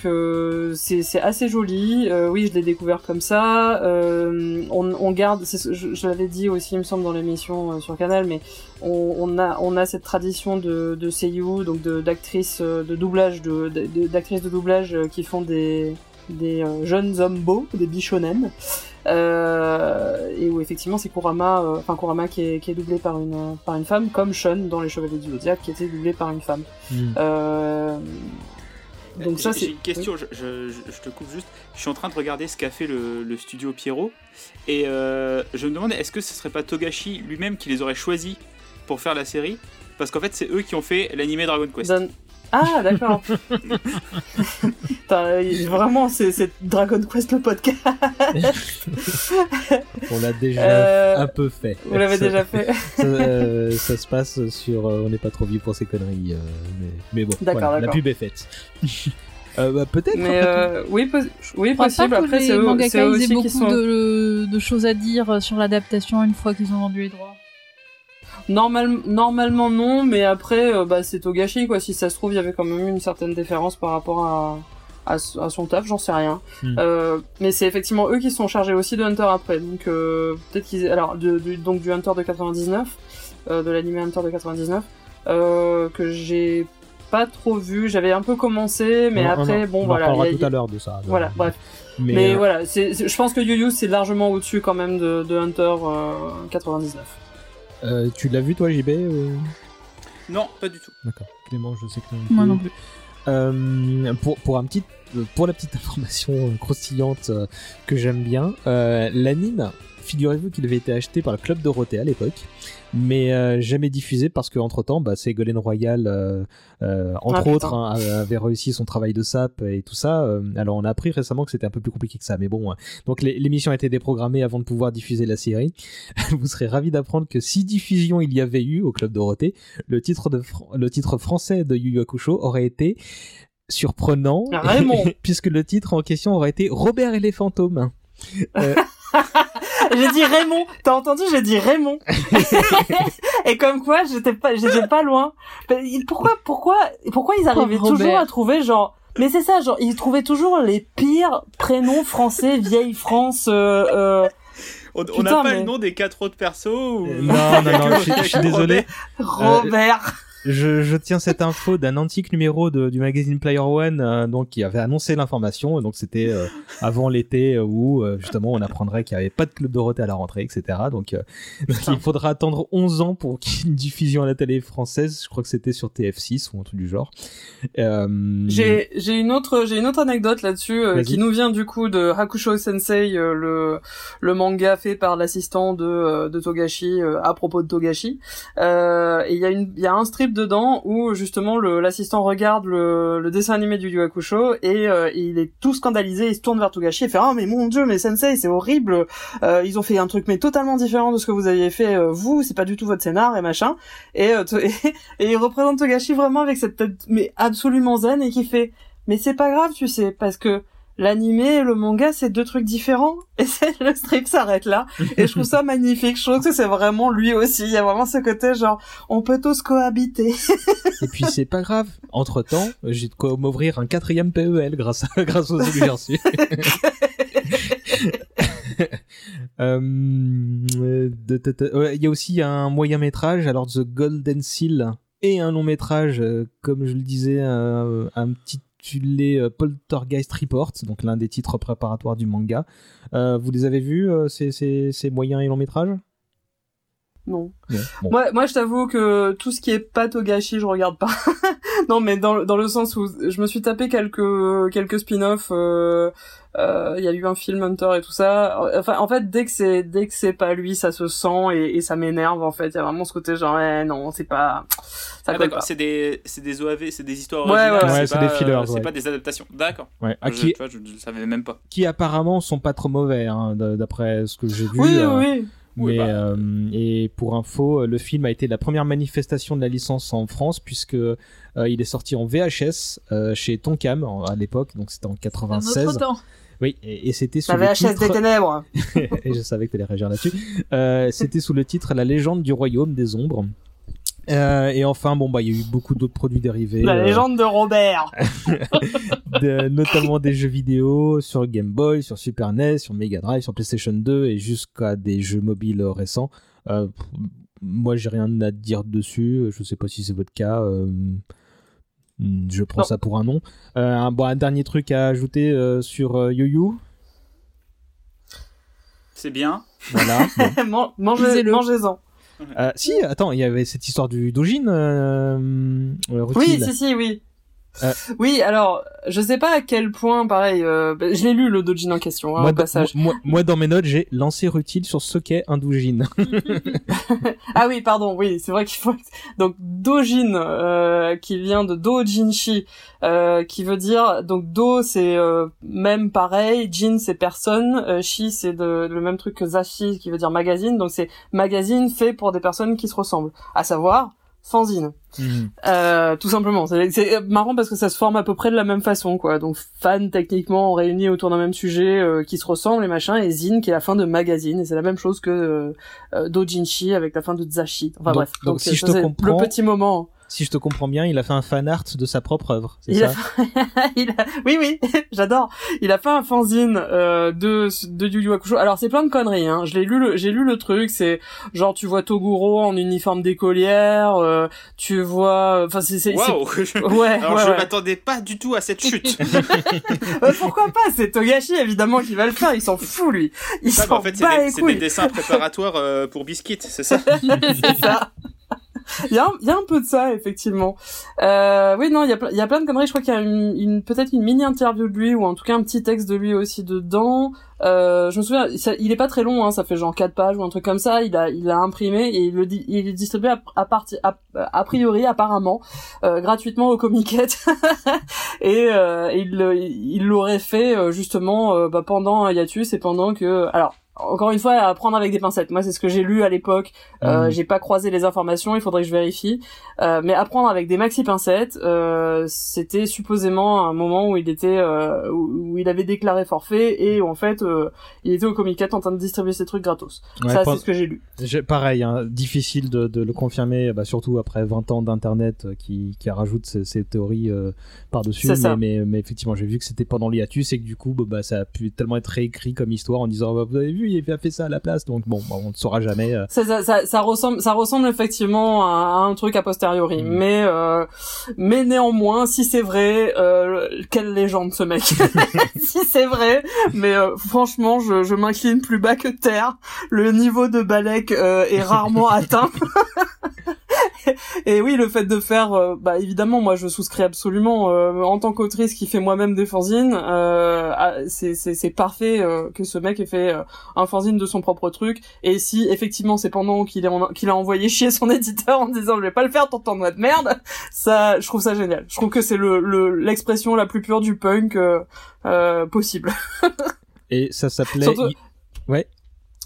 euh, c'est assez joli. Euh, oui, je l'ai découvert comme ça. Euh, on, on garde, je, je l'avais dit aussi, il me semble, dans l'émission sur Canal, mais on, on a on a cette tradition de de seiyuu, donc d'actrices de doublage, de d'actrices de doublage qui font des des jeunes hommes beaux, des bichonen, et où effectivement c'est Kurama, enfin Kurama qui est, qui est doublé par une par une femme, comme Shun dans Les Chevaliers du Zodiac qui était doublé par une femme. Mhm. Donc ça c'est une question, je, je- je- je te coupe juste. Je suis en train de regarder ce qu'a fait le, le studio Pierrot. Et euh, je me demande, est-ce que ce serait pas Togashi lui-même qui les aurait choisis pour faire la série? Parce qu'en fait, c'est eux qui ont fait l'animé Dragon Quest. Donne- Ah d'accord. Vraiment c'est Dragon Quest le podcast. On l'a déjà Euh, un peu fait. Vous l'avez déjà fait. ça, euh, ça se passe sur. euh, on n'est pas trop vieux pour ces conneries. euh, mais, mais bon, D'accord, voilà, la pub est faite. Euh, bah, peut-être. Mais euh, oui, pos- oui possible. pas que Après les c'est eux, aussi beaucoup qui sont. de, de choses à dire sur l'adaptation une fois qu'ils ont vendu les droits. Normal, normalement non, mais après, euh, bah, c'est Togashi, quoi. Si ça se trouve, il y avait quand même une certaine différence par rapport à, à, à son taf, j'en sais rien. Hmm. Euh, mais c'est effectivement eux qui sont chargés aussi de Hunter après. Donc, euh, peut-être qu'ils, alors, de, donc du Hunter de 99, euh, de l'anime Hunter de 99, euh, que j'ai pas trop vu. J'avais un peu commencé, mais On- on après, bon, on voilà. parlera il y a- tout à l'heure de ça. de- Voilà, bref. Mais, Mais, voilà, je pense que Yu Yu c'est largement au-dessus quand même de, de Hunter euh, 99. Euh, tu l'as vu toi, JB ou- Non, pas du tout. D'accord. Clément, je sais que non Moi plus. non plus. Euh, pour, pour, un petit, euh, pour la petite information euh, croustillante euh, que j'aime bien, euh, l'anime, figurez-vous qu'il avait été acheté par le Club Dorothée à l'époque, mais euh, jamais diffusé parce qu'entre temps, bah, Ségolène Royal, euh, euh, entre Ah, autres, hein, avait réussi son travail de sap et tout ça. Euh, alors on a appris récemment que c'était un peu plus compliqué que ça, mais bon. hein. Donc l'é- l'émission a été déprogrammée avant de pouvoir diffuser la série. Vous serez ravis d'apprendre que si diffusion il y avait eu au Club Dorothée, le titre, de le titre français de Yu Yu Hakusho aurait été surprenant, Raymond. puisque le titre en question aurait été Robert et les fantômes. j'ai dit Raymond, t'as entendu J'ai dit Raymond. Et comme quoi, j'étais pas, j'étais pas loin. Mais il- Pourquoi, pourquoi, pourquoi ils arrivaient toujours à trouver genre. Mais c'est ça, genre ils trouvaient toujours les pires prénoms français, vieille France. Euh, euh, On n'a pas mais- le nom des quatre autres persos ou... Non, non, non, je, je suis désolé. Robert. Je, je tiens cette info d'un antique numéro de- du magazine Player One, euh, donc qui avait annoncé l'information. Donc c'était euh, avant l'été euh, où euh, justement on apprendrait qu'il n'y avait pas de club Dorothée à la rentrée, etc. Donc, euh, donc il faudra attendre 11 ans pour qu'il y ait une diffusion à la télé française. Je crois que c'était sur TF6 ou un truc du genre. Euh, J'ai j'ai une autre j'ai une autre anecdote là-dessus euh, qui nous vient du coup de Hakusho Sensei euh, le le manga fait par l'assistant de de Togashi euh, à propos de Togashi Euh, et il y a une il y a un strip dedans où justement l'assistant regarde le, dessin animé du Yu Hakusho et euh, il est tout scandalisé il se tourne vers Togashi et fait ah mais mon dieu mais Sensei c'est horrible. Euh, ils ont fait un truc mais totalement différent de ce que vous aviez fait euh, vous c'est pas du tout votre scénar et machin. Et et il représente Togashi vraiment avec cette tête mais absolument zen et qui fait mais c'est pas grave tu sais parce que l'animé et le manga c'est deux trucs différents. Et c'est le strip s'arrête là. Et je trouve ça magnifique. Je trouve que c'est vraiment lui aussi. Il y a vraiment ce côté genre on peut tous cohabiter. Et puis c'est pas grave. Entre temps, j'ai de quoi m'ouvrir un quatrième PEL grâce à, grâce aux reçus. Euh, Il y a aussi un moyen métrage, alors The Golden Seal, et un long métrage, euh, comme je le disais, euh, intitulé euh, Poltergeist Report, donc l'un des titres préparatoires du manga. Euh, vous les avez vus, euh, ces, ces, ces moyens et longs métrages? Non. Bon. moi moi je t'avoue que tout ce qui est pas Togashi je regarde pas non mais dans dans le sens où je me suis tapé quelques quelques spin-offs euh, il y a eu un film Hunter et tout ça enfin en fait dès que c'est dès que c'est pas lui ça se sent et, et ça m'énerve en fait il y a vraiment ce côté genre eh, non c'est pas ça Ah d'accord, pas c'est des, c'est des OAV, c'est des histoires Ouais, originales, ouais, ouais, c'est c'est pas, des fillers, euh, C'est ouais. pas des adaptations. D'accord. Ouais. Ah, Je, qui, tu vois, je, je savais même pas. qui apparemment sont pas trop mauvais, hein, d'après ce que j'ai vu. oui euh, oui Oui, Mais bah. euh, et pour info, euh, le film a été la première manifestation de la licence en France puisque euh, il est sorti en VHS euh, chez Tonkam à l'époque, donc c'était en Un 96. autre temps. Oui, et, et c'était sous la le VHS titre. des ténèbres et je savais que tu allais réagir là-dessus. Euh, c'était sous le titre La légende du royaume des ombres. Euh, et enfin, bon bah, il y a eu beaucoup d'autres produits dérivés. la euh, légende de Robert de- notamment des jeux vidéo sur Game Boy, sur Super NES, sur Mega Drive, sur PlayStation 2 et jusqu'à des jeux mobiles récents. Euh, moi, j'ai rien à dire dessus. Je sais pas si c'est votre cas. Je prends Non. ça pour un nom. Euh, un, bon, un dernier truc à ajouter euh, sur euh, Yo-Yo. C'est bien. Voilà. Bon. Man- mangez- mangez-en Euh, si, attends, il y avait cette histoire du Dojin. Euh, euh, Oui, si, si, oui. Euh. Oui, alors, je sais pas à quel point, pareil, euh, bah, je l'ai lu le Dojin en question, hein, moi, au dans- passage. moi, moi, dans mes notes, j'ai lancé Rutil sur ce qu'est un Dojin. Ah oui, pardon, oui, c'est vrai qu'il faut... Donc, Dojin, euh, qui vient de Dojinshi, euh, qui veut dire... Donc, Do, c'est euh, même pareil, Jin, c'est personne, Shi, c'est le même truc que Zashi, qui veut dire magazine, donc c'est magazine fait pour des personnes qui se ressemblent. À savoir, fanzine. Mhm. Euh, tout simplement. C'est marrant parce que ça se forme à peu près de la même façon, quoi. Donc fan techniquement réunis autour d'un même sujet euh, qui se ressemble et machin, et zine qui est la fin de magazine, et c'est la même chose que euh, euh, Dojinshi avec la fin de Zashi. Enfin Donc- bref. donc si euh, je te comprends- le petit moment. Si je te comprends bien, il a fait un fan art de sa propre œuvre, c'est ça a fait- il a- Oui, oui, j'adore. Il a fait un fanzine euh, de de Yu Yu Hakusho. Alors c'est plein de conneries. Hein. Je l'ai lu, le- j'ai lu le truc. C'est genre tu vois Toguro en uniforme d'écolière. euh, tu vois, enfin c'est c'est. c'est- Waouh Ouais, Alors ouais, je ouais. m'attendais pas du tout à cette chute. Euh, pourquoi pas? C'est Togashi évidemment qui va le faire. Il s'en fout lui. Il s'en en fait, c'est bat des, c'est dessins préparatoires euh, pour Biscuit, c'est ça? C'est ça. Il y, a un, peu de ça effectivement. Euh, oui non, il y a, plein de conneries. Je crois qu'il y a une, une- peut-être une mini interview de lui ou en tout cas un petit texte de lui aussi dedans. Euh, je me souviens, il est pas très long, hein, ça fait genre quatre pages ou un truc comme ça. Il a, il a imprimé et il le il est distribué à, à, à, a priori apparemment euh, gratuitement au Comiquette et euh, il le- il l'aurait fait euh, justement euh, bah, pendant un hiatus et pendant que alors encore une fois à prendre avec des pincettes. Moi c'est ce que j'ai lu à l'époque. Euh, Mhm. J'ai pas croisé les informations, il faudrait que je vérifie. Euh, mais apprendre avec des maxi pincettes, euh, c'était supposément un moment où il était, euh, où, où il avait déclaré forfait et où, en fait il était au Comiquette en train de distribuer ses trucs gratos. Ouais, ça c'est ce que j'ai lu. Pareil, hein, difficile de, de le confirmer, bah, surtout après 20 ans d'internet qui, qui rajoute ces, ces théories par-dessus. C'est Mais, ça. mais, mais effectivement, j'ai vu que c'était pendant l'hiatus et que du coup, bah, bah, ça a pu tellement être réécrit comme histoire en disant bah, Vous avez vu, il a fait ça à la place. Donc bon, on ne saura jamais. euh. Ça, ça, ça, ça ressemble, ça ressemble effectivement à, à un truc a posteriori, Mhm. mais euh, mais néanmoins, si c'est vrai, euh, quelle légende ce mec. si c'est vrai, mais euh, franchement, je, je m'incline plus bas que terre. Le niveau de Balek euh, est rarement atteint. Et oui, le fait de faire, euh, bah évidemment, moi je souscris absolument. euh, en tant qu'autrice qui fait moi-même des fanzines, euh, ah, c'est c'est c'est parfait euh, que ce mec ait fait un fanzine de son propre truc. Et si effectivement c'est pendant qu'il est en- qu'il a envoyé chier son éditeur en disant je vais pas le faire, t'entends de merde, ça, je trouve ça génial. Je trouve que c'est le le- l'expression la plus pure du punk possible. Et ça s'appelait. Surtout- Ouais.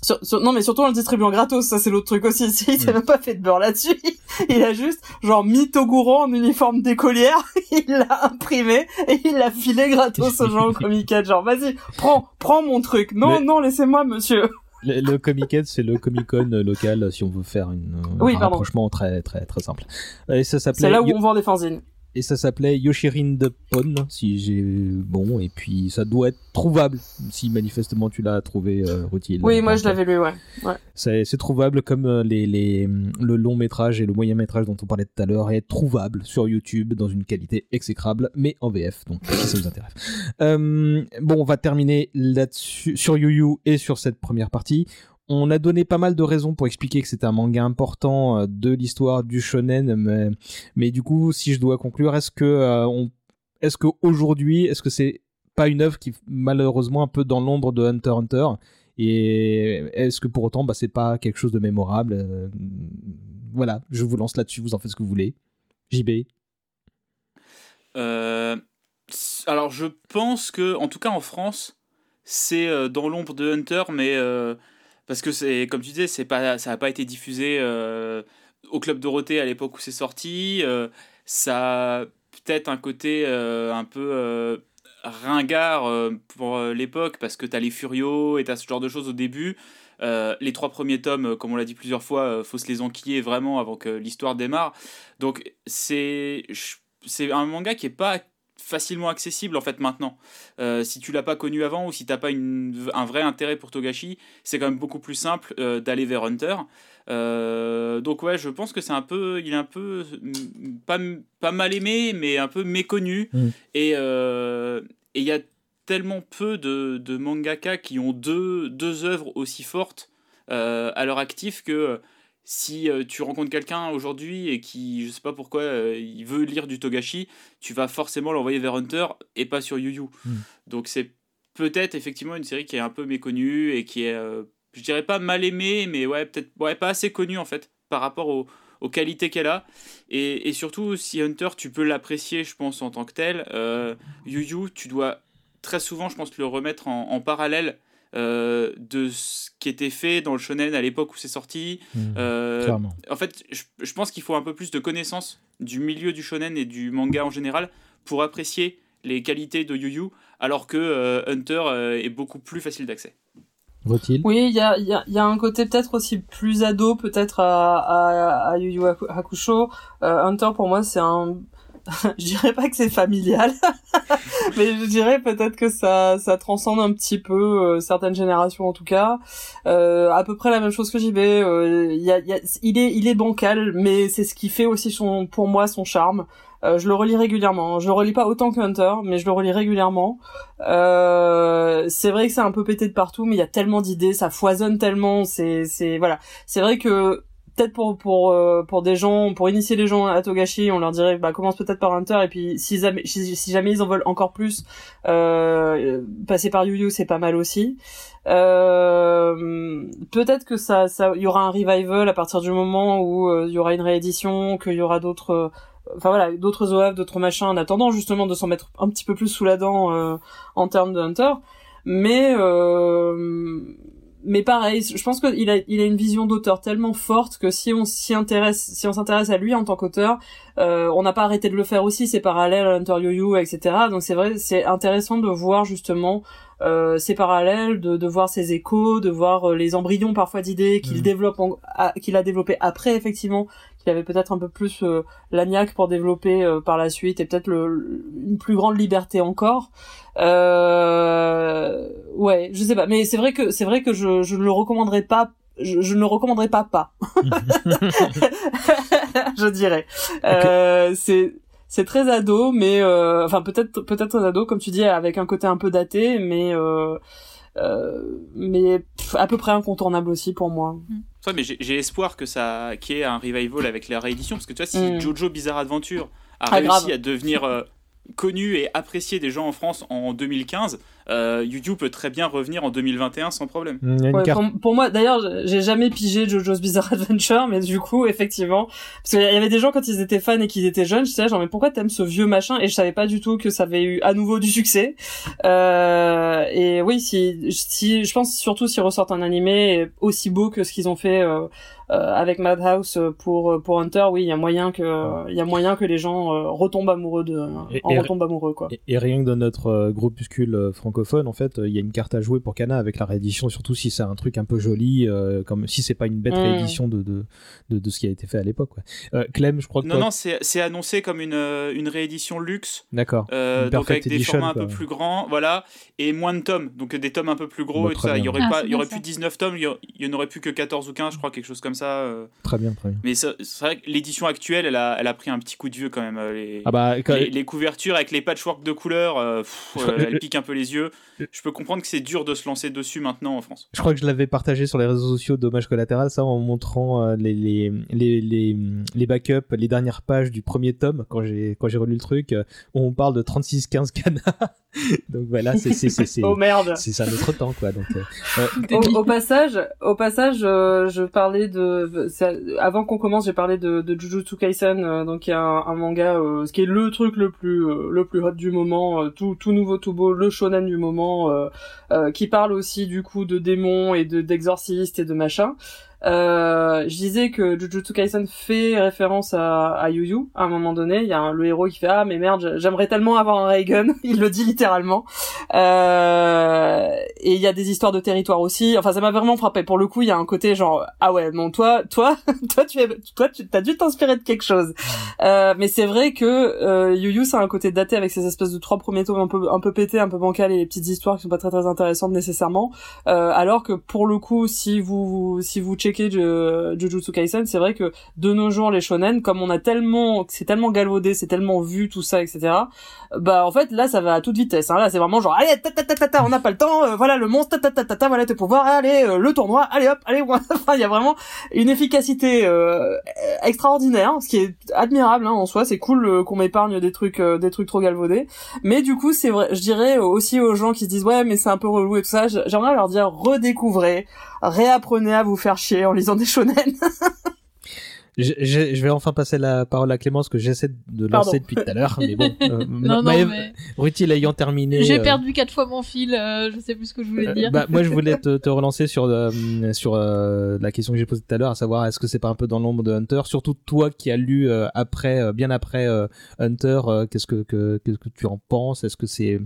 Sur- sur- non mais surtout en le distribuant gratos, ça c'est l'autre truc aussi. Il s'est même pas fait de beurre là-dessus. Il a juste genre mis Toguro en uniforme d'écolière, il l'a imprimé et il l'a filé gratos aux gens au Comic Genre vas-y, prends, prends mon truc. Non, Mais- non, laissez-moi monsieur. Le, le c'est le Comic-Con euh, local, si on veut faire une, Oui, un rapprochement très, très, très simple. Et ça s'appelait. C'est là où on vend des fanzines. Et ça s'appelait Yoshirin de Pon, si j'ai bon, et puis ça doit être trouvable, si manifestement tu l'as trouvé euh. Oui, moi je l'avais lu, ouais. C'est c'est trouvable comme euh, les, les, le long métrage et le moyen métrage dont on parlait tout à l'heure est trouvable sur YouTube dans une qualité exécrable, mais en VF, donc si ça vous intéresse. Euh, bon, on va terminer là-dessus, sur Yu Yu et sur cette première partie. On a donné pas mal de raisons pour expliquer que c'est un manga important euh, de l'histoire du shonen, mais, mais du coup, si je dois conclure, est-ce que euh, est-ce que aujourd'hui, est-ce que c'est pas une œuvre qui malheureusement un peu dans l'ombre de Hunter Hunter? Et est-ce que pour autant, bah, c'est pas quelque chose de mémorable euh, Voilà, je vous lance là-dessus, vous en faites ce que vous voulez. JB alors je pense que, en tout cas en France, c'est dans l'ombre de Hunter, mais parce que c'est, comme tu disais, c'est pas, ça n'a pas été diffusé euh, au club Dorothée à l'époque où c'est sorti. euh, ça a peut-être un côté euh, un peu ringard pour l'époque parce que t'as les Furios et t'as ce genre de choses au début. Les trois premiers tomes, comme on l'a dit plusieurs fois, faut se les enquiller vraiment avant que l'histoire démarre. Donc c'est c'est un manga qui est pas facilement accessible en fait maintenant. Euh, si tu l'as pas connu avant ou si t'as pas une, un vrai intérêt pour Togashi, c'est quand même beaucoup plus simple euh, d'aller vers Hunter. Euh, donc ouais, je pense que c'est un peu, il est un peu mm, pas, pas mal aimé, mais un peu méconnu. Mm. Et il y a tellement peu de, de mangaka qui ont deux, deux œuvres aussi fortes à leur actif que si euh, tu rencontres quelqu'un aujourd'hui et qui, je sais pas pourquoi, euh, il veut lire du Togashi, tu vas forcément l'envoyer vers Hunter et pas sur Yu Yu. Mm. Donc c'est peut-être effectivement une série qui est un peu méconnue et qui est, euh, je dirais pas mal aimée, mais ouais, peut-être ouais, pas assez connue en fait par rapport au- aux qualités qu'elle a. Et, et surtout, si Hunter, tu peux l'apprécier, je pense, en tant que tel, euh, Yu Yu, tu dois très souvent, je pense, le remettre en, en parallèle euh, de ce qui était fait dans le shonen à l'époque où c'est sorti. Mmh, Euh, clairement. en fait, je, je pense qu'il faut un peu plus de connaissances du milieu du shonen et du manga en général pour apprécier les qualités de Yu Yu, alors que euh, Hunter euh, est beaucoup plus facile d'accès. Vaut-il? Oui, il y a, y, a, il y a un côté peut-être aussi plus ado, peut-être à, à, à Yu Yu Haku- Hakusho. Euh, Hunter, pour moi, c'est un... je dirais pas que c'est familial, mais je dirais peut-être que ça, ça transcende un petit peu euh, certaines générations en tout cas. Euh, à peu près la même chose que JB. euh, y a, y a- il est, il est bancal, mais c'est ce qui fait aussi son, pour moi, son charme. Euh, je le relis régulièrement. Je le relis pas autant que Hunter, mais je le relis régulièrement. Euh, c'est vrai que c'est un peu pété de partout, mais il y a tellement d'idées, ça foisonne tellement. C'est, c'est voilà. C'est vrai que peut-être pour pour euh, pour des gens, pour initier les gens à Togashi, on leur dirait bah commence peut-être par Hunter et puis si jamais si, jamais ils en veulent encore plus, euh, passer par Yu Yu c'est pas mal aussi. Euh, peut-être que ça ça y aura un revival à partir du moment où euh, il y aura une réédition, qu'il y aura d'autres euh, enfin voilà d'autres OAV d'autres machins en attendant justement de s'en mettre un petit peu plus sous la dent en termes de Hunter mais euh, mais pareil je pense qu'il a il a une vision d'auteur tellement forte que si on s'y intéresse si on s'intéresse à lui en tant qu'auteur euh, on n'a pas arrêté de le faire aussi c'est parallèle à Hunter etc donc c'est vrai c'est intéressant de voir justement euh, ces parallèles, de, de voir ses échos, de voir euh, les embryons parfois d'idées qu'il Mhm. développe, qu'il a développé après effectivement, qu'il avait peut-être un peu plus euh, l'agnac pour développer euh, par la suite et peut-être une plus grande liberté encore. Euh, ouais, je sais pas, mais c'est vrai que c'est vrai que je, je ne le recommanderais pas. Je, je ne le recommanderais pas pas. je dirais. Euh, c'est c'est très ado, mais euh, enfin peut-être peut-être très ado comme tu dis avec un côté un peu daté, mais euh, euh, mais pff, à peu près incontournable aussi pour moi. Ouais, mais j'ai espoir que ça qu'il y ait un revival avec la réédition, parce que tu vois, si Mm. Jojo Bizarre Adventure a Ah, réussi grave. à devenir euh, connu et apprécié des gens en France en 2015, euh, YouTube peut très bien revenir en 2021 sans problème. Ouais, pour, pour moi, d'ailleurs, j'ai jamais pigé JoJo's Bizarre Adventure, mais du coup, effectivement, parce qu'il y avait des gens quand ils étaient fans et qu'ils étaient jeunes, je disais genre mais pourquoi t'aimes ce vieux machin? Et je savais pas du tout que ça avait eu à nouveau du succès. Euh, et oui, si, si, je pense surtout s'ils ressortent un animé aussi beau que ce qu'ils ont fait euh, avec Madhouse pour pour Hunter, oui, il y a moyen que il y a moyen que les gens euh, retombent amoureux de, Et- en et- retombent amoureux quoi. Et, et rien que dans notre euh, groupuscule euh, francophone, en fait, euh, il y a une carte à jouer pour Kana avec la réédition, surtout si c'est un truc un peu joli, euh, comme si c'est pas une bête Mm. réédition de, de, de, de ce qui a été fait à l'époque. Euh, Clem, je crois que Non, toi- non, c'est c'est annoncé comme une, euh, une réédition luxe, D'accord. euh, donc avec des formats un peu plus grands, voilà, et moins de tomes, donc des tomes un peu plus gros Bah, et tout ça. Il y aurait, Ah, pas, il y aurait plus ça. 19 tomes, il y, a- il y en aurait plus que 14 ou 15, je crois, quelque chose comme ça. Euh. Très bien, très bien. Mais c'est vrai que l'édition actuelle, elle a, elle a pris un petit coup de vieux quand même. euh, Les, Ah bah, quand- les, les couvertures avec les patchwork de couleurs, euh, pff, euh, elles piquent un peu les yeux. Je peux comprendre que c'est dur de se lancer dessus maintenant en France. Je crois que je l'avais partagé sur les réseaux sociaux Dommage collatéral, ça en montrant euh, les, les, les, les, les backups, les dernières pages du premier tome, quand j'ai, quand j'ai relu le truc, euh, où on parle de 36-15 Kana. Donc voilà, c'est, c'est, c'est, c'est, Oh merde. c'est ça notre temps, quoi. Donc, euh, au, au passage, au passage, euh, je parlais de avant qu'on commence, j'ai parlé de, de Jujutsu Kaisen, euh, donc un, manga, euh, ce qui est le truc le plus euh, le plus hot du moment, euh, tout tout nouveau, tout beau, le shonen du moment, qui parle aussi du coup de démons et de d'exorcistes et de machin. Euh, je disais que Jujutsu Kaisen fait référence à, à Yu Yu à un moment donné. Il y a un- le héros qui fait ah mais merde j'aimerais tellement avoir un ray gun. Il le dit littéralement. Euh, et il y a des histoires de territoire aussi. Enfin ça m'a vraiment frappé. Pour le coup il y a un côté genre ah ouais non toi toi toi tu es toi tu t'as dû t'inspirer de quelque chose. Euh, mais c'est vrai que euh, Yu Yu ça a un côté daté avec ces espèces de trois premiers tomes un peu un peu pétés, un peu bancals et les petites histoires qui sont pas très très intéressantes nécessairement. Euh, alors que pour le coup, si vous si vous checkez Ju- Jujutsu Kaisen, c'est vrai que de nos jours les shonen, comme on a tellement c'est tellement galvaudé, c'est tellement vu tout ça, etc. Bah en fait là ça va à toute vitesse. Hein. Là c'est vraiment genre allez ta ta ta ta ta, on n'a pas le temps. euh, voilà le monstre ta ta ta ta ta, voilà tes pouvoirs. Allez euh, le tournoi. Allez hop allez. Enfin il y a vraiment une efficacité euh, extraordinaire, ce qui est admirable hein, en soi. C'est cool euh, qu'on m'épargne des trucs euh, des trucs trop galvaudés. Mais du coup c'est vrai, je dirais aussi aux gens qui se disent ouais mais c'est un peu relou et tout ça. J'aimerais leur dire redécouvrez réapprenez à vous faire chier en lisant des shonen. Je, je- je vais enfin passer la parole à Clémence que j'essaie de Pardon. lancer depuis tout à l'heure, mais bon. euh, Non, non, mais Rutil ayant terminé. j'ai euh, perdu quatre fois mon fil, euh, je sais plus ce que je voulais euh, dire. bah, moi, je voulais te, te relancer sur euh, sur euh, la question que j'ai posée tout à l'heure, à savoir est-ce que c'est pas un peu dans l'ombre de Hunter, surtout toi qui as lu euh, après, euh, bien après euh, Hunter, euh, qu'est-ce que que- qu'est-ce que tu en penses? Est-ce que c'est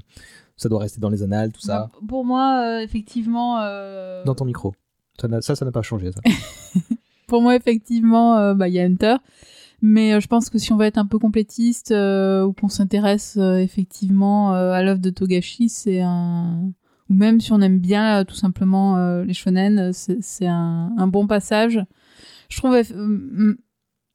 ça doit rester dans les annales, tout ça? Bah, pour moi, euh, effectivement. euh, Dans ton micro. Ça, ça, ça n'a pas changé. Ça. Pour moi, effectivement, euh, bah, il y a Hunter. Mais euh, je pense que si on va être un peu complétiste euh, ou qu'on s'intéresse euh, effectivement à l'œuvre de Togashi, c'est un ou même si on aime bien tout simplement les shonen, c'est un, un bon passage. Je trouve, hum,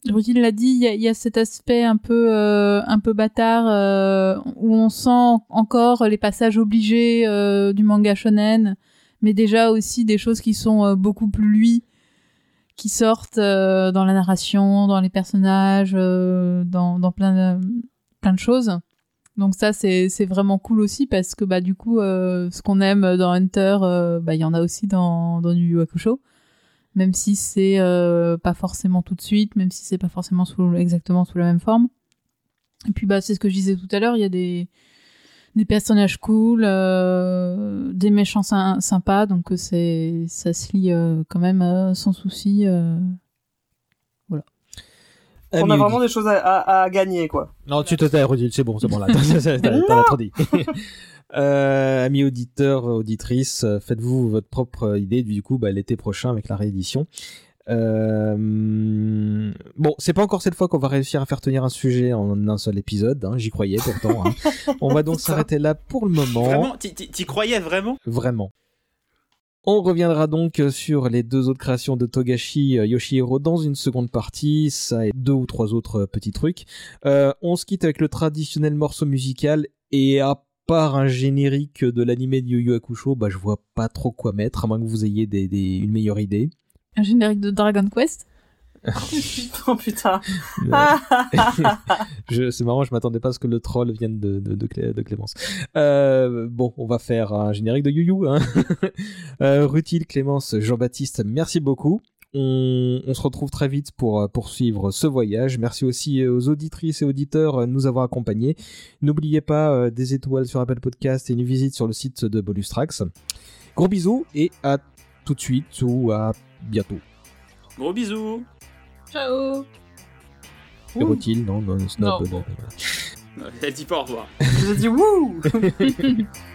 Rudy l'a dit, il y y a cet aspect un peu euh, un peu bâtard euh, où on sent encore les passages obligés euh, du manga shonen, mais déjà aussi des choses qui sont beaucoup plus lui qui sortent euh, dans la narration, dans les personnages, euh, dans, dans plein, de, plein de choses. Donc ça, c'est vraiment cool aussi parce que bah du coup, euh, ce qu'on aime dans Hunter, bah il y en a aussi dans dans Yu Yu Hakusho, même si c'est pas forcément tout de suite, même si c'est pas forcément sous, exactement sous la même forme. Et puis bah c'est ce que je disais tout à l'heure, il y a des des personnages cool, euh, des méchants sy- sympas, donc euh, c'est ça se lit euh, quand même euh, sans souci. euh. On a vraiment des choses à, à, à gagner, quoi. Non, tu te tais, Rudy, c'est bon, c'est bon là. T'as trop dit. Euh, amis auditeurs, auditrices, faites-vous votre propre idée du coup bah, l'été prochain avec la réédition. Euh, Bon, c'est pas encore cette fois qu'on va réussir à faire tenir un sujet en un seul épisode. hein, J'y croyais pourtant. hein. On va donc s'arrêter là pour le moment. Vraiment T'y- croyais vraiment? Vraiment. On reviendra donc sur les deux autres créations de Togashi euh, Yoshihiro dans une seconde partie, ça et deux ou trois autres euh, petits trucs. Euh, on se quitte avec le traditionnel morceau musical et à part un générique de l'animé de Yu Yu Hakusho, bah je vois pas trop quoi mettre, à moins que vous ayez des, des- une meilleure idée. Un générique de Dragon Quest. oh putain. Euh, je, c'est marrant, je m'attendais pas à ce que le troll vienne de, de, de, Clé- de Clémence. Euh, bon, on va faire un générique de Yu Yu. Hein. euh, Rutil, Clémence, Jean-Baptiste, merci beaucoup. On, on se retrouve très vite pour euh, poursuivre ce voyage. Merci aussi aux auditrices et auditeurs euh, de nous avoir accompagnés. N'oubliez pas euh, des étoiles sur Apple Podcast et une visite sur le site de Bolustrax. Gros bisous et à tout de suite ou à bientôt. Gros bisous Ciao. Et Rutil, non, non, Snob, Non, non. Elle dit pas au revoir. J'ai dit wouh